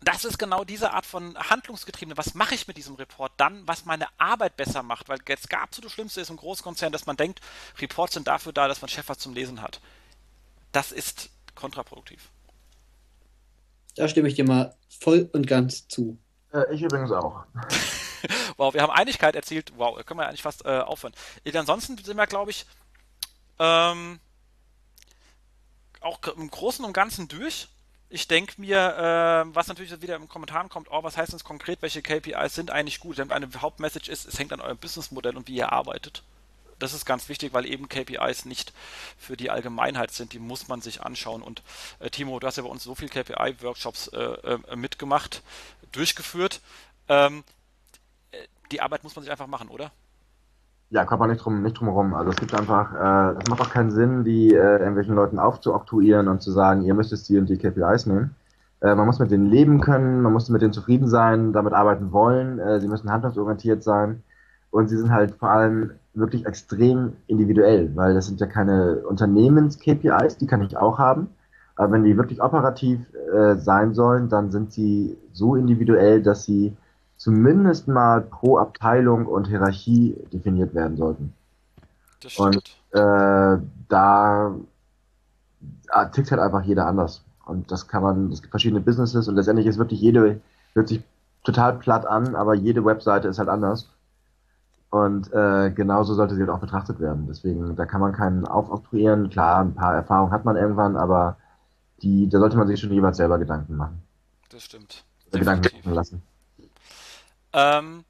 das ist genau diese Art von handlungsgetriebene. Was mache ich mit diesem Report dann, was meine Arbeit besser macht? Weil jetzt gab so das Schlimmste ist im Großkonzern, dass man denkt, Reports sind dafür da, dass man Chef was zum Lesen hat. Das ist kontraproduktiv. Da stimme ich dir mal voll und ganz zu. Äh, ich übrigens auch. (laughs) wow, wir haben Einigkeit erzielt. Wow, können wir eigentlich fast äh, aufhören. Ansonsten sind wir, glaube ich, ähm, auch im Großen und Ganzen durch. Ich denke mir, äh, was natürlich wieder im Kommentaren kommt, oh, was heißt das konkret, welche KPIs sind eigentlich gut? Denn eine Hauptmessage ist, es hängt an eurem Businessmodell und wie ihr arbeitet. Das ist ganz wichtig, weil eben KPIs nicht für die Allgemeinheit sind, die muss man sich anschauen. Und äh, Timo, du hast ja bei uns so viele KPI-Workshops äh, äh, mitgemacht, durchgeführt. Ähm, äh, die Arbeit muss man sich einfach machen, oder? Ja, kommt man nicht drum, nicht drum herum. Also es gibt einfach, äh, es macht auch keinen Sinn, die äh, irgendwelchen Leuten aufzuoktuieren und zu sagen, ihr müsst jetzt die und die KPIs nehmen. Äh, man muss mit denen leben können, man muss mit denen zufrieden sein, damit arbeiten wollen, äh, sie müssen handlungsorientiert sein und sie sind halt vor allem wirklich extrem individuell, weil das sind ja keine Unternehmens-KPIs, die kann ich auch haben. Aber wenn die wirklich operativ äh, sein sollen, dann sind sie so individuell, dass sie zumindest mal pro Abteilung und Hierarchie definiert werden sollten. Das stimmt. Und äh, da ah, tickt halt einfach jeder anders. Und das kann man, es gibt verschiedene Businesses und letztendlich ist wirklich jede, hört sich total platt an, aber jede Webseite ist halt anders. Und äh, genauso sollte sie halt auch betrachtet werden. Deswegen, da kann man keinen aufoktroyieren. Klar, ein paar Erfahrungen hat man irgendwann, aber die, da sollte man sich schon jeweils selber Gedanken machen. Das stimmt. Gedanken machen lassen. Ähm,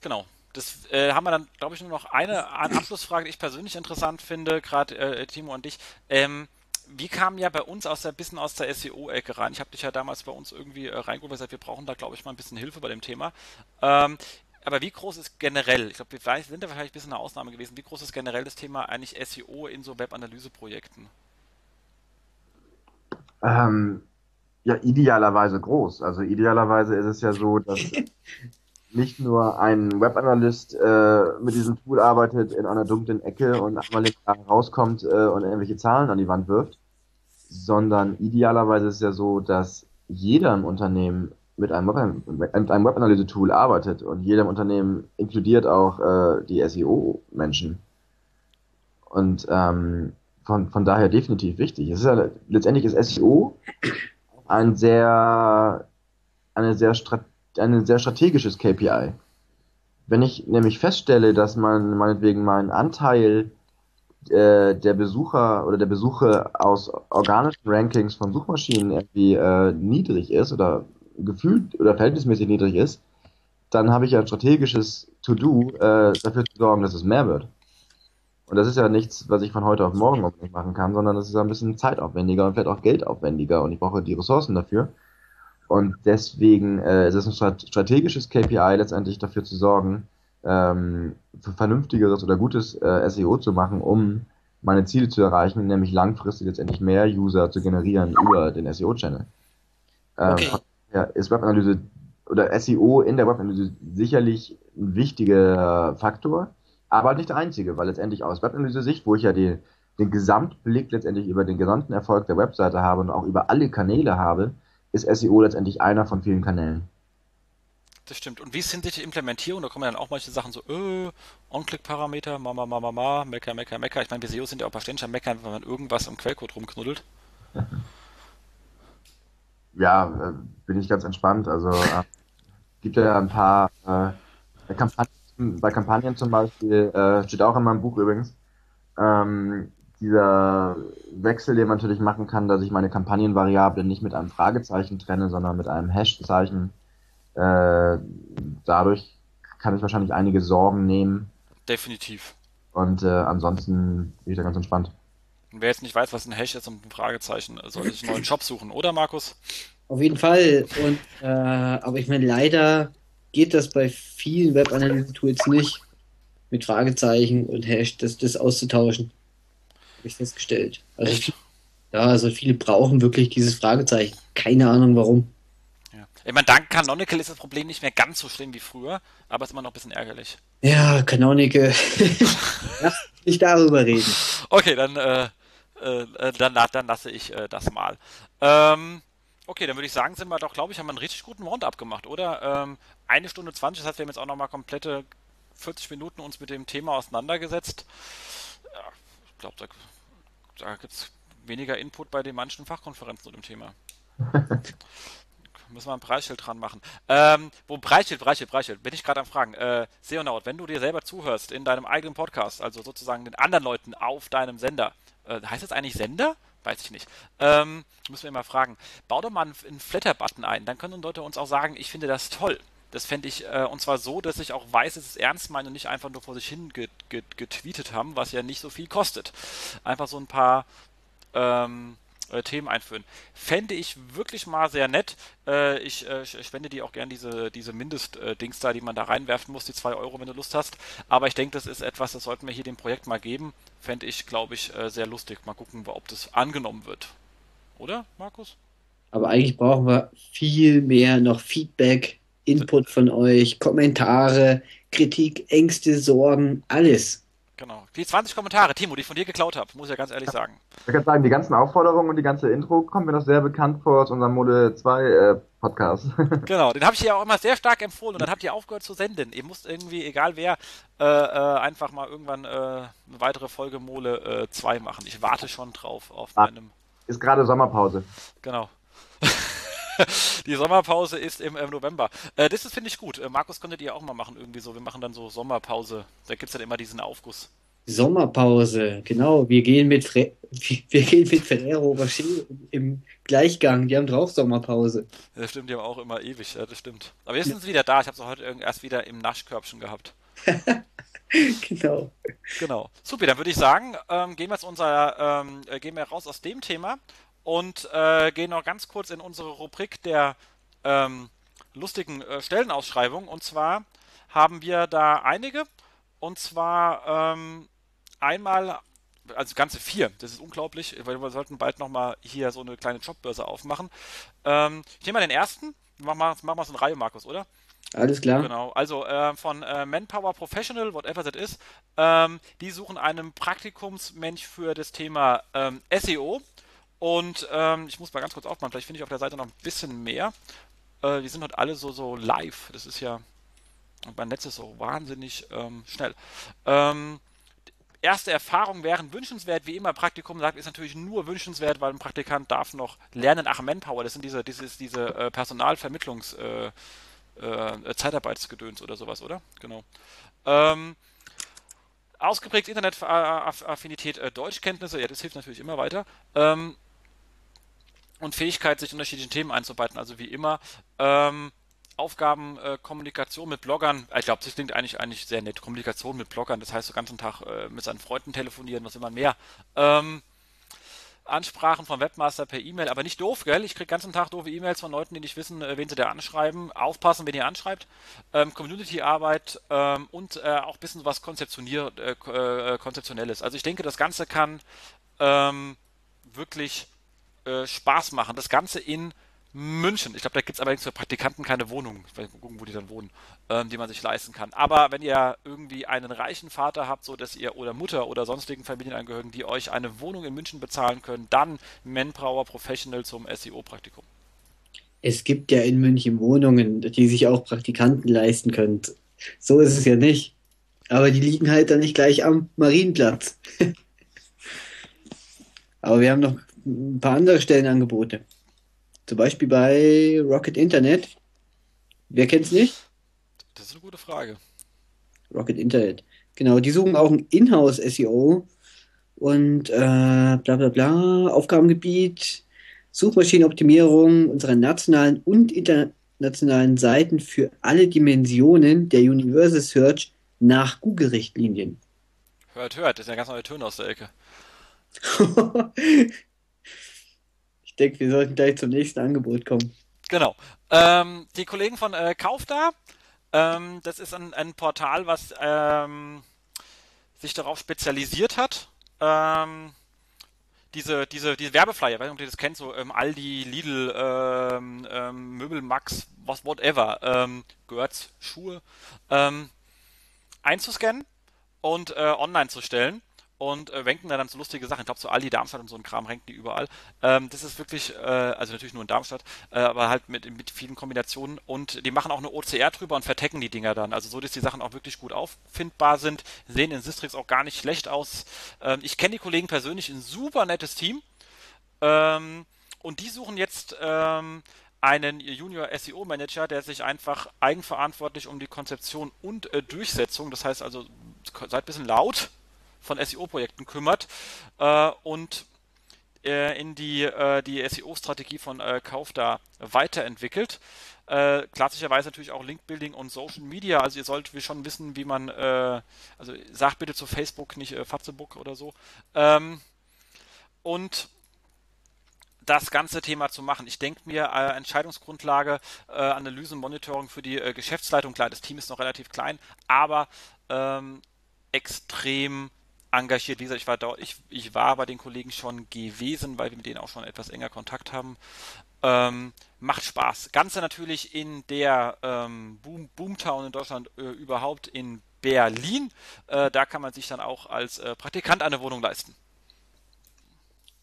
genau. Das äh, haben wir dann, glaube ich, nur noch eine, eine Abschlussfrage, die ich persönlich interessant finde, gerade äh, Timo und dich. Ähm, wie kam ja bei uns aus der bisschen aus der SEO-Ecke rein? Ich habe dich ja damals bei uns irgendwie äh, reingeholt, gesagt, wir brauchen da, glaube ich, mal ein bisschen Hilfe bei dem Thema. Ähm, aber wie groß ist generell, ich glaube, wir sind da wahrscheinlich ein bisschen eine Ausnahme gewesen, wie groß ist generell das Thema eigentlich SEO in so Webanalyse-Projekten? Ähm, ja, idealerweise groß. Also idealerweise ist es ja so, dass (laughs) nicht nur ein Webanalyst äh, mit diesem Tool arbeitet in einer dunklen Ecke und einmal rauskommt äh, und irgendwelche Zahlen an die Wand wirft, sondern idealerweise ist es ja so, dass jeder im Unternehmen mit einem, Web mit einem Webanalyse-Tool arbeitet und jedem Unternehmen inkludiert auch äh, die SEO-Menschen. Und ähm, von, von daher definitiv wichtig. Es ist ja, letztendlich ist SEO ein sehr, eine sehr, ein sehr strategisches KPI. Wenn ich nämlich feststelle, dass man meinetwegen mein Anteil äh, der Besucher oder der Besuche aus organischen Rankings von Suchmaschinen irgendwie äh, niedrig ist oder gefühlt oder verhältnismäßig niedrig ist, dann habe ich ein strategisches To-Do, äh, dafür zu sorgen, dass es mehr wird. Und das ist ja nichts, was ich von heute auf morgen unbedingt machen kann, sondern das ist ein bisschen zeitaufwendiger und vielleicht auch geldaufwendiger und ich brauche die Ressourcen dafür. Und deswegen äh, ist es ein strategisches KPI letztendlich dafür zu sorgen, ähm, für vernünftigeres oder gutes äh, SEO zu machen, um meine Ziele zu erreichen, nämlich langfristig letztendlich mehr User zu generieren über den SEO-Channel. Ähm, okay. Ja, ist Webanalyse oder SEO in der Webanalyse sicherlich ein wichtiger Faktor, aber nicht der einzige, weil letztendlich aus Webanalyse-Sicht, wo ich ja die, den Gesamtblick letztendlich über den gesamten Erfolg der Webseite habe und auch über alle Kanäle habe, ist SEO letztendlich einer von vielen Kanälen. Das stimmt. Und wie ist hinsichtlich Implementierung? Da kommen dann auch manche Sachen so, äh, On-Click-Parameter, ma, ma, ma, ma, ma, mecker, mecker, mecker. Ich meine, wir SEOs sind ja auch bei ständig am Meckern, wenn man irgendwas im Quellcode rumknuddelt. (laughs) Ja, äh, bin ich ganz entspannt. Also äh, gibt ja ein paar äh, Kampagnen, bei Kampagnen zum Beispiel, äh, steht auch in meinem Buch übrigens, ähm, dieser Wechsel, den man natürlich machen kann, dass ich meine Kampagnenvariable nicht mit einem Fragezeichen trenne, sondern mit einem Hashzeichen. Äh, dadurch kann ich wahrscheinlich einige Sorgen nehmen. Definitiv. Und äh, ansonsten bin ich da ganz entspannt. Und wer jetzt nicht weiß, was ein Hash ist und ein Fragezeichen, sollte sich einen neuen Job suchen, oder Markus? Auf jeden Fall. Und, äh, aber ich meine, leider geht das bei vielen Webanalyse-Tools nicht, mit Fragezeichen und Hash das, das auszutauschen. Habe ich festgestellt. Also, Echt? ja, also viele brauchen wirklich dieses Fragezeichen. Keine Ahnung warum. Ja. Ich meine, dank Canonical ist das Problem nicht mehr ganz so schlimm wie früher, aber es ist immer noch ein bisschen ärgerlich. Ja, Canonical. (laughs) Lass nicht darüber reden. Okay, dann äh, äh, äh, dann, dann lasse ich äh, das mal. Ähm, okay, dann würde ich sagen, sind wir doch, glaube ich, haben wir einen richtig guten Roundup gemacht, oder? Ähm, eine Stunde 20, das heißt, wir haben jetzt auch nochmal komplette 40 Minuten uns mit dem Thema auseinandergesetzt. Ja, ich glaube, da, da gibt es weniger Input bei den manchen Fachkonferenzen zu dem Thema. (laughs) Müssen wir ein Preisschild dran machen. Ähm, wo Preisschild, Preisschild, Preisschild, bin ich gerade am Fragen. Äh, Seonaut, wenn du dir selber zuhörst in deinem eigenen Podcast, also sozusagen den anderen Leuten auf deinem Sender, äh, heißt das eigentlich Sender? Weiß ich nicht. Ähm, müssen wir mal fragen. Bau doch mal einen, einen Flatter-Button ein, dann können Leute uns auch sagen, ich finde das toll. Das fände ich, äh, und zwar so, dass ich auch weiß, dass es ernst meine und nicht einfach nur vor sich hin get, get, getweetet haben, was ja nicht so viel kostet. Einfach so ein paar ähm, äh, Themen einführen. Fände ich wirklich mal sehr nett. Äh, ich, äh, spende dir auch gern diese, diese Mindest-Dings da, die man da reinwerfen muss, die 2 Euro, wenn du Lust hast. Aber ich denke, das ist etwas, das sollten wir hier dem Projekt mal geben. Fände ich, glaube ich, äh, sehr lustig. Mal gucken, ob das angenommen wird. Oder, Markus? Aber eigentlich brauchen wir viel mehr noch Feedback, Input von euch, Kommentare, Kritik, Ängste, Sorgen, alles. Genau. Die 20 Kommentare, Timo, die ich von dir geklaut habe, muss ich ja ganz ehrlich sagen. Ich kann sagen, die ganzen Aufforderungen und die ganze Intro kommen mir noch sehr bekannt vor aus unserem Mode 2 äh, Podcast. (laughs) genau, den habe ich ja auch immer sehr stark empfohlen und dann habt ihr aufgehört zu senden. Ihr müsst irgendwie, egal wer, äh, äh, einfach mal irgendwann äh, eine weitere Folge Mole 2 äh, machen. Ich warte schon drauf auf ah, meinem. Ist gerade Sommerpause. Genau. (laughs) die Sommerpause ist im, November. Äh, das finde ich gut. Äh, Markus könntet ihr auch mal machen, irgendwie so. Wir machen dann so Sommerpause. Da gibt es dann immer diesen Aufguss. Sommerpause, genau. Wir gehen mit, Fre (laughs) wir gehen mit Ferrero Rocher im Gleichgang. Die haben doch auch Sommerpause. Das stimmt, die haben auch immer ewig. Ja, das stimmt. Aber jetzt sind sie wieder da. Ich habe sie heute erst wieder im Naschkörbchen gehabt. (laughs) genau. Genau. Super, dann würde ich sagen, ähm, gehen wir jetzt unser, ähm, äh, gehen wir raus aus dem Thema und äh, gehen noch ganz kurz in unsere Rubrik der ähm, lustigen äh, Stellenausschreibung. Und zwar haben wir da einige. Und zwar ähm, einmal, also ganze vier, das ist unglaublich, weil wir sollten bald nochmal hier so eine kleine Jobbörse aufmachen. Ähm, ich nehme mal den ersten. Machen wir mach mal so eine Reihe, Markus, oder? Alles klar. Genau, also äh, von äh, Manpower Professional, whatever that is, ähm, die suchen einen Praktikumsmensch für das Thema ähm, SEO. Und ähm, ich muss mal ganz kurz aufmachen, vielleicht finde ich auf der Seite noch ein bisschen mehr. Äh, die sind heute alle so, so live. Das ist ja, mein Netz ist so wahnsinnig ähm, schnell. Ähm, erste Erfahrungen wären wünschenswert, wie immer Praktikum sagt, ist natürlich nur wünschenswert, weil ein Praktikant darf noch lernen. Ach, Manpower, das sind diese, dieses, diese äh, Personalvermittlungs- äh, äh, Zeitarbeitsgedöns oder sowas, oder? Genau. Ähm, ausgeprägt Internetaffinität, äh, Deutschkenntnisse, ja, das hilft natürlich immer weiter. Ähm, und Fähigkeit, sich unterschiedlichen Themen einzuarbeiten. Also wie immer, ähm, Aufgaben, äh, Kommunikation mit Bloggern. Ich glaube, das klingt eigentlich, eigentlich sehr nett. Kommunikation mit Bloggern, das heißt so ganzen Tag äh, mit seinen Freunden telefonieren, was immer mehr. Ähm, Ansprachen von Webmaster per E-Mail, aber nicht doof, gell? Ich kriege ganzen Tag doofe E-Mails von Leuten, die nicht wissen, äh, wen sie da anschreiben. Aufpassen, wenn ihr anschreibt. Ähm, Community-Arbeit ähm, und äh, auch ein bisschen was Konzeptionier äh, äh, Konzeptionelles. Also ich denke, das Ganze kann ähm, wirklich äh, Spaß machen. Das Ganze in München. Ich glaube, da gibt es allerdings für Praktikanten keine Wohnung. Ich weiß, gucken, wo die dann wohnen, ähm, die man sich leisten kann. Aber wenn ihr irgendwie einen reichen Vater habt, so dass ihr oder Mutter oder sonstigen Familienangehörigen, die euch eine Wohnung in München bezahlen können, dann Manpower Professional zum SEO-Praktikum. Es gibt ja in München Wohnungen, die sich auch Praktikanten leisten können. So ist es ja nicht. Aber die liegen halt dann nicht gleich am Marienplatz. (laughs) Aber wir haben noch ein paar andere Stellenangebote. Zum Beispiel bei Rocket Internet. Wer kennt's nicht? Das ist eine gute Frage. Rocket Internet. Genau, die suchen auch ein Inhouse-SEO und äh, bla bla bla, Aufgabengebiet, Suchmaschinenoptimierung unserer nationalen und internationalen Seiten für alle Dimensionen der Universal Search nach Google-Richtlinien. Hört, hört, das ist ja ganz neue Töne aus der Ecke. (laughs) denke, wir sollten gleich zum nächsten Angebot kommen. Genau. Ähm, die Kollegen von äh, Kaufda, ähm, das ist ein, ein Portal, was ähm, sich darauf spezialisiert hat, ähm, diese, diese, diese Werbeflyer, ich weiß nicht, ob ihr das kennt, so ähm, Aldi, Lidl, ähm, ähm, Möbel, Max, was, whatever, ähm, Görz, Schuhe, ähm, einzuscannen und äh, online zu stellen und äh, ranken da dann so lustige Sachen. Ich glaube, so Aldi, Darmstadt und so ein Kram ranken die überall. Ähm, das ist wirklich, äh, also natürlich nur in Darmstadt, äh, aber halt mit, mit vielen Kombinationen und die machen auch eine OCR drüber und vertecken die Dinger dann. Also so, dass die Sachen auch wirklich gut auffindbar sind, sehen in Sistrix auch gar nicht schlecht aus. Ähm, ich kenne die Kollegen persönlich, ein super nettes Team. Ähm, und die suchen jetzt ähm, einen Junior SEO Manager, der sich einfach eigenverantwortlich um die Konzeption und äh, Durchsetzung, das heißt also, seid ein bisschen laut, von SEO-Projekten kümmert äh, und äh, in die, äh, die SEO-Strategie von äh, Kauf da weiterentwickelt. Äh, klassischerweise natürlich auch Link-Building und Social Media. Also ihr solltet schon wissen, wie man, äh, also sagt bitte zu Facebook, nicht äh, Fatzebook oder so. Ähm, und das ganze Thema zu machen. Ich denke mir, äh, Entscheidungsgrundlage, äh, Analyse Monitoring für die äh, Geschäftsleitung, klar, das Team ist noch relativ klein, aber ähm, extrem engagiert. Wie gesagt, ich war, da, ich, ich war bei den Kollegen schon gewesen, weil wir mit denen auch schon etwas enger Kontakt haben. Ähm, macht Spaß. Ganze natürlich in der ähm, Boom, Boomtown in Deutschland äh, überhaupt in Berlin. Äh, da kann man sich dann auch als äh, Praktikant eine Wohnung leisten.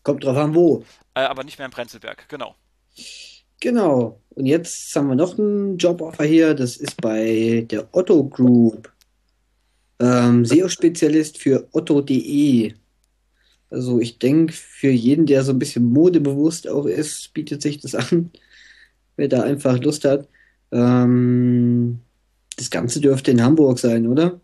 Kommt drauf an, wo. Äh, aber nicht mehr im Prenzlberg, genau. Genau. Und jetzt haben wir noch einen Joboffer hier. Das ist bei der Otto Group. Ähm, SEO-Spezialist für otto.de. Also ich denke, für jeden, der so ein bisschen modebewusst auch ist, bietet sich das an, (laughs) wer da einfach Lust hat. Ähm, das Ganze dürfte in Hamburg sein, oder?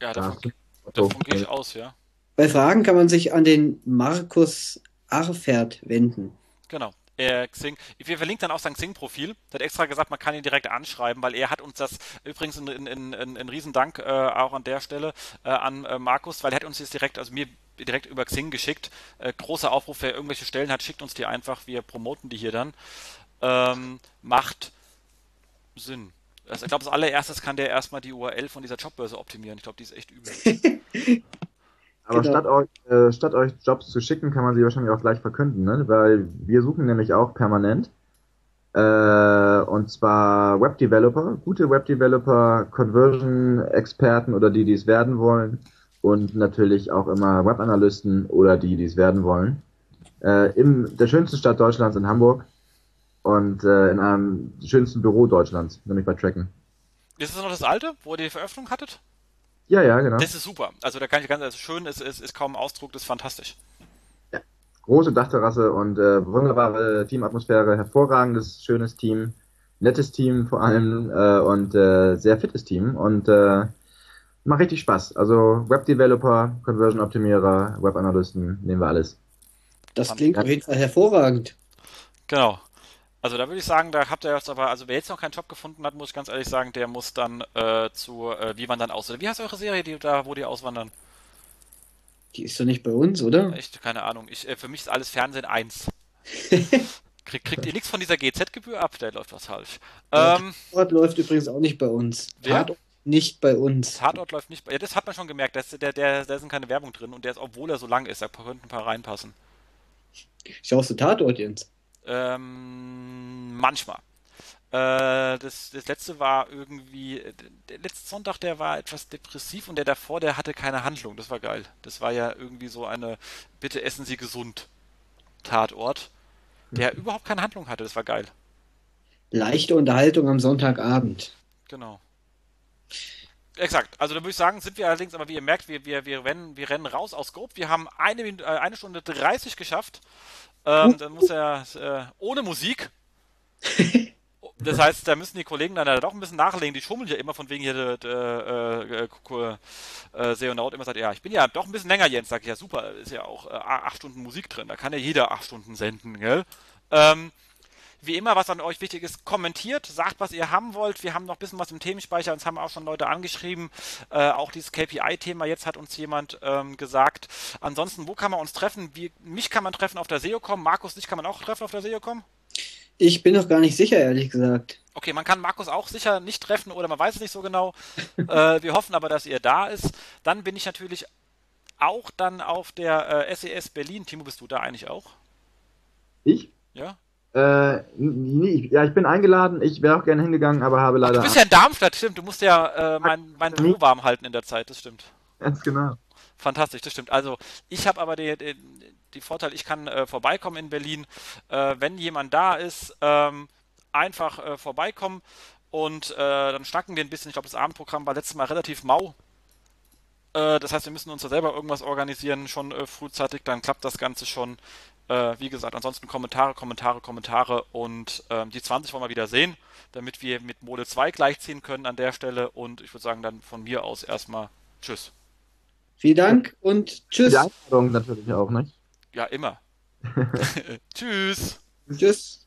Ja, davon, davon gehe ich aus, ja. Bei Fragen kann man sich an den Markus Arfert wenden. Genau äh, Xing. Wir verlinken dann auch sein Xing-Profil. Der hat extra gesagt, man kann ihn direkt anschreiben, weil er hat uns das, übrigens ein, ein, ein, ein Riesendank äh, auch an der Stelle äh, an äh, Markus, weil er hat uns jetzt direkt, also mir direkt über Xing geschickt. Äh, großer Aufruf, wer irgendwelche Stellen hat, schickt uns die einfach, wir promoten die hier dann. Ähm, macht Sinn. Also ich glaube, als allererstes kann der erstmal die URL von dieser Jobbörse optimieren. Ich glaube, die ist echt übel. (laughs) Aber genau. statt, euch, äh, statt euch Jobs zu schicken, kann man sie wahrscheinlich auch gleich verkünden, ne? weil wir suchen nämlich auch permanent. Äh, und zwar Webdeveloper, gute Webdeveloper, Conversion-Experten oder die, die es werden wollen. Und natürlich auch immer Webanalysten oder die, die es werden wollen. Äh, in der schönsten Stadt Deutschlands in Hamburg und äh, in einem schönsten Büro Deutschlands, nämlich bei Tracken. Ist das noch das alte, wo ihr die Veröffentlichung hattet? Ja, ja, genau. Das ist super. Also da kann ich ganz, also schön, es ist, ist kaum Ausdruck, das ist fantastisch. Ja. Große Dachterrasse und äh, wunderbare Teamatmosphäre, hervorragendes, schönes Team, nettes Team vor allem äh, und äh, sehr fittes Team und äh, macht richtig Spaß. Also Webdeveloper, Conversion Optimierer, Webanalysten, nehmen wir alles. Das klingt auf jeden Fall hervorragend. Genau. Also da würde ich sagen, da habt ihr jetzt aber, also wer jetzt noch keinen Job gefunden hat, muss ich ganz ehrlich sagen, der muss dann äh, zu äh, Wie wandern aus. Oder wie heißt eure Serie, die da, wo die auswandern? Die ist doch nicht bei uns, oder? Echt, keine Ahnung. Ich, äh, für mich ist alles Fernsehen 1. (laughs) Krieg, kriegt ihr nichts von dieser GZ-Gebühr ab? Der läuft was falsch. Ähm, Tatort läuft übrigens auch nicht bei uns. Wer? Tatort nicht bei uns. Tatort läuft nicht bei Ja, das hat man schon gemerkt. Da der, der, da ist keine Werbung drin und der ist, obwohl er so lang ist, da könnten ein paar reinpassen. Schaust du Tatort, Jens? Ähm, manchmal. Äh, das, das letzte war irgendwie, der letzte Sonntag, der war etwas depressiv und der davor, der hatte keine Handlung. Das war geil. Das war ja irgendwie so eine, bitte essen Sie gesund Tatort. der überhaupt keine Handlung hatte. Das war geil. Leichte Unterhaltung am Sonntagabend. Genau. Exakt. Also da würde ich sagen, sind wir allerdings, aber wie ihr merkt, wir, wir, wir, rennen, wir rennen raus aus Scope. Wir haben eine, äh, eine Stunde 30 geschafft. Ähm, dann muss er äh, ohne Musik. (laughs) Das heißt, da müssen die Kollegen dann doch ein bisschen nachlegen. Die schummeln ja immer von wegen hier der, der äh, äh, Seonaut immer sagt, ja, ich bin ja doch ein bisschen länger, Jens. Sag ich, ja super, ist ja auch äh, acht Stunden Musik drin. Da kann ja jeder acht Stunden senden, gell? Ähm, wie immer, was an euch wichtig ist, kommentiert, sagt, was ihr haben wollt. Wir haben noch ein bisschen was im Themenspeicher, uns haben auch schon Leute angeschrieben. Äh, auch dieses KPI-Thema, jetzt hat uns jemand ähm, gesagt. Ansonsten, wo kann man uns treffen? Wie, mich kann man treffen auf der SEOCom. Markus, dich kann man auch treffen auf der SEOCom? Ich bin noch gar nicht sicher, ehrlich gesagt. Okay, man kann Markus auch sicher nicht treffen oder man weiß es nicht so genau. (laughs) äh, wir hoffen aber, dass ihr da ist. Dann bin ich natürlich auch dann auf der äh, SES Berlin. Timo, bist du da eigentlich auch? Ich? Ja. Äh, nee, ja, ich bin eingeladen. Ich wäre auch gerne hingegangen, aber habe leider. Ach, du bist ja in Darmstadt, stimmt. Du musst ja äh, mein, mein Büro warm halten in der Zeit, das stimmt. Ganz genau. Fantastisch, das stimmt. Also, ich habe aber die, die, die Vorteil, ich kann äh, vorbeikommen in Berlin. Äh, wenn jemand da ist, ähm, einfach äh, vorbeikommen und äh, dann schnacken wir ein bisschen. Ich glaube, das Abendprogramm war letztes Mal relativ mau. Äh, das heißt, wir müssen uns da selber irgendwas organisieren, schon frühzeitig, dann klappt das Ganze schon. Wie gesagt, ansonsten Kommentare, Kommentare, Kommentare und ähm, die 20 wollen wir wieder sehen, damit wir mit Mode 2 gleichziehen können an der Stelle und ich würde sagen, dann von mir aus erstmal Tschüss. Vielen Dank und Tschüss. Die Einladung natürlich auch, nicht? Ja, immer. (laughs) (laughs) Tschüss. Tschüss.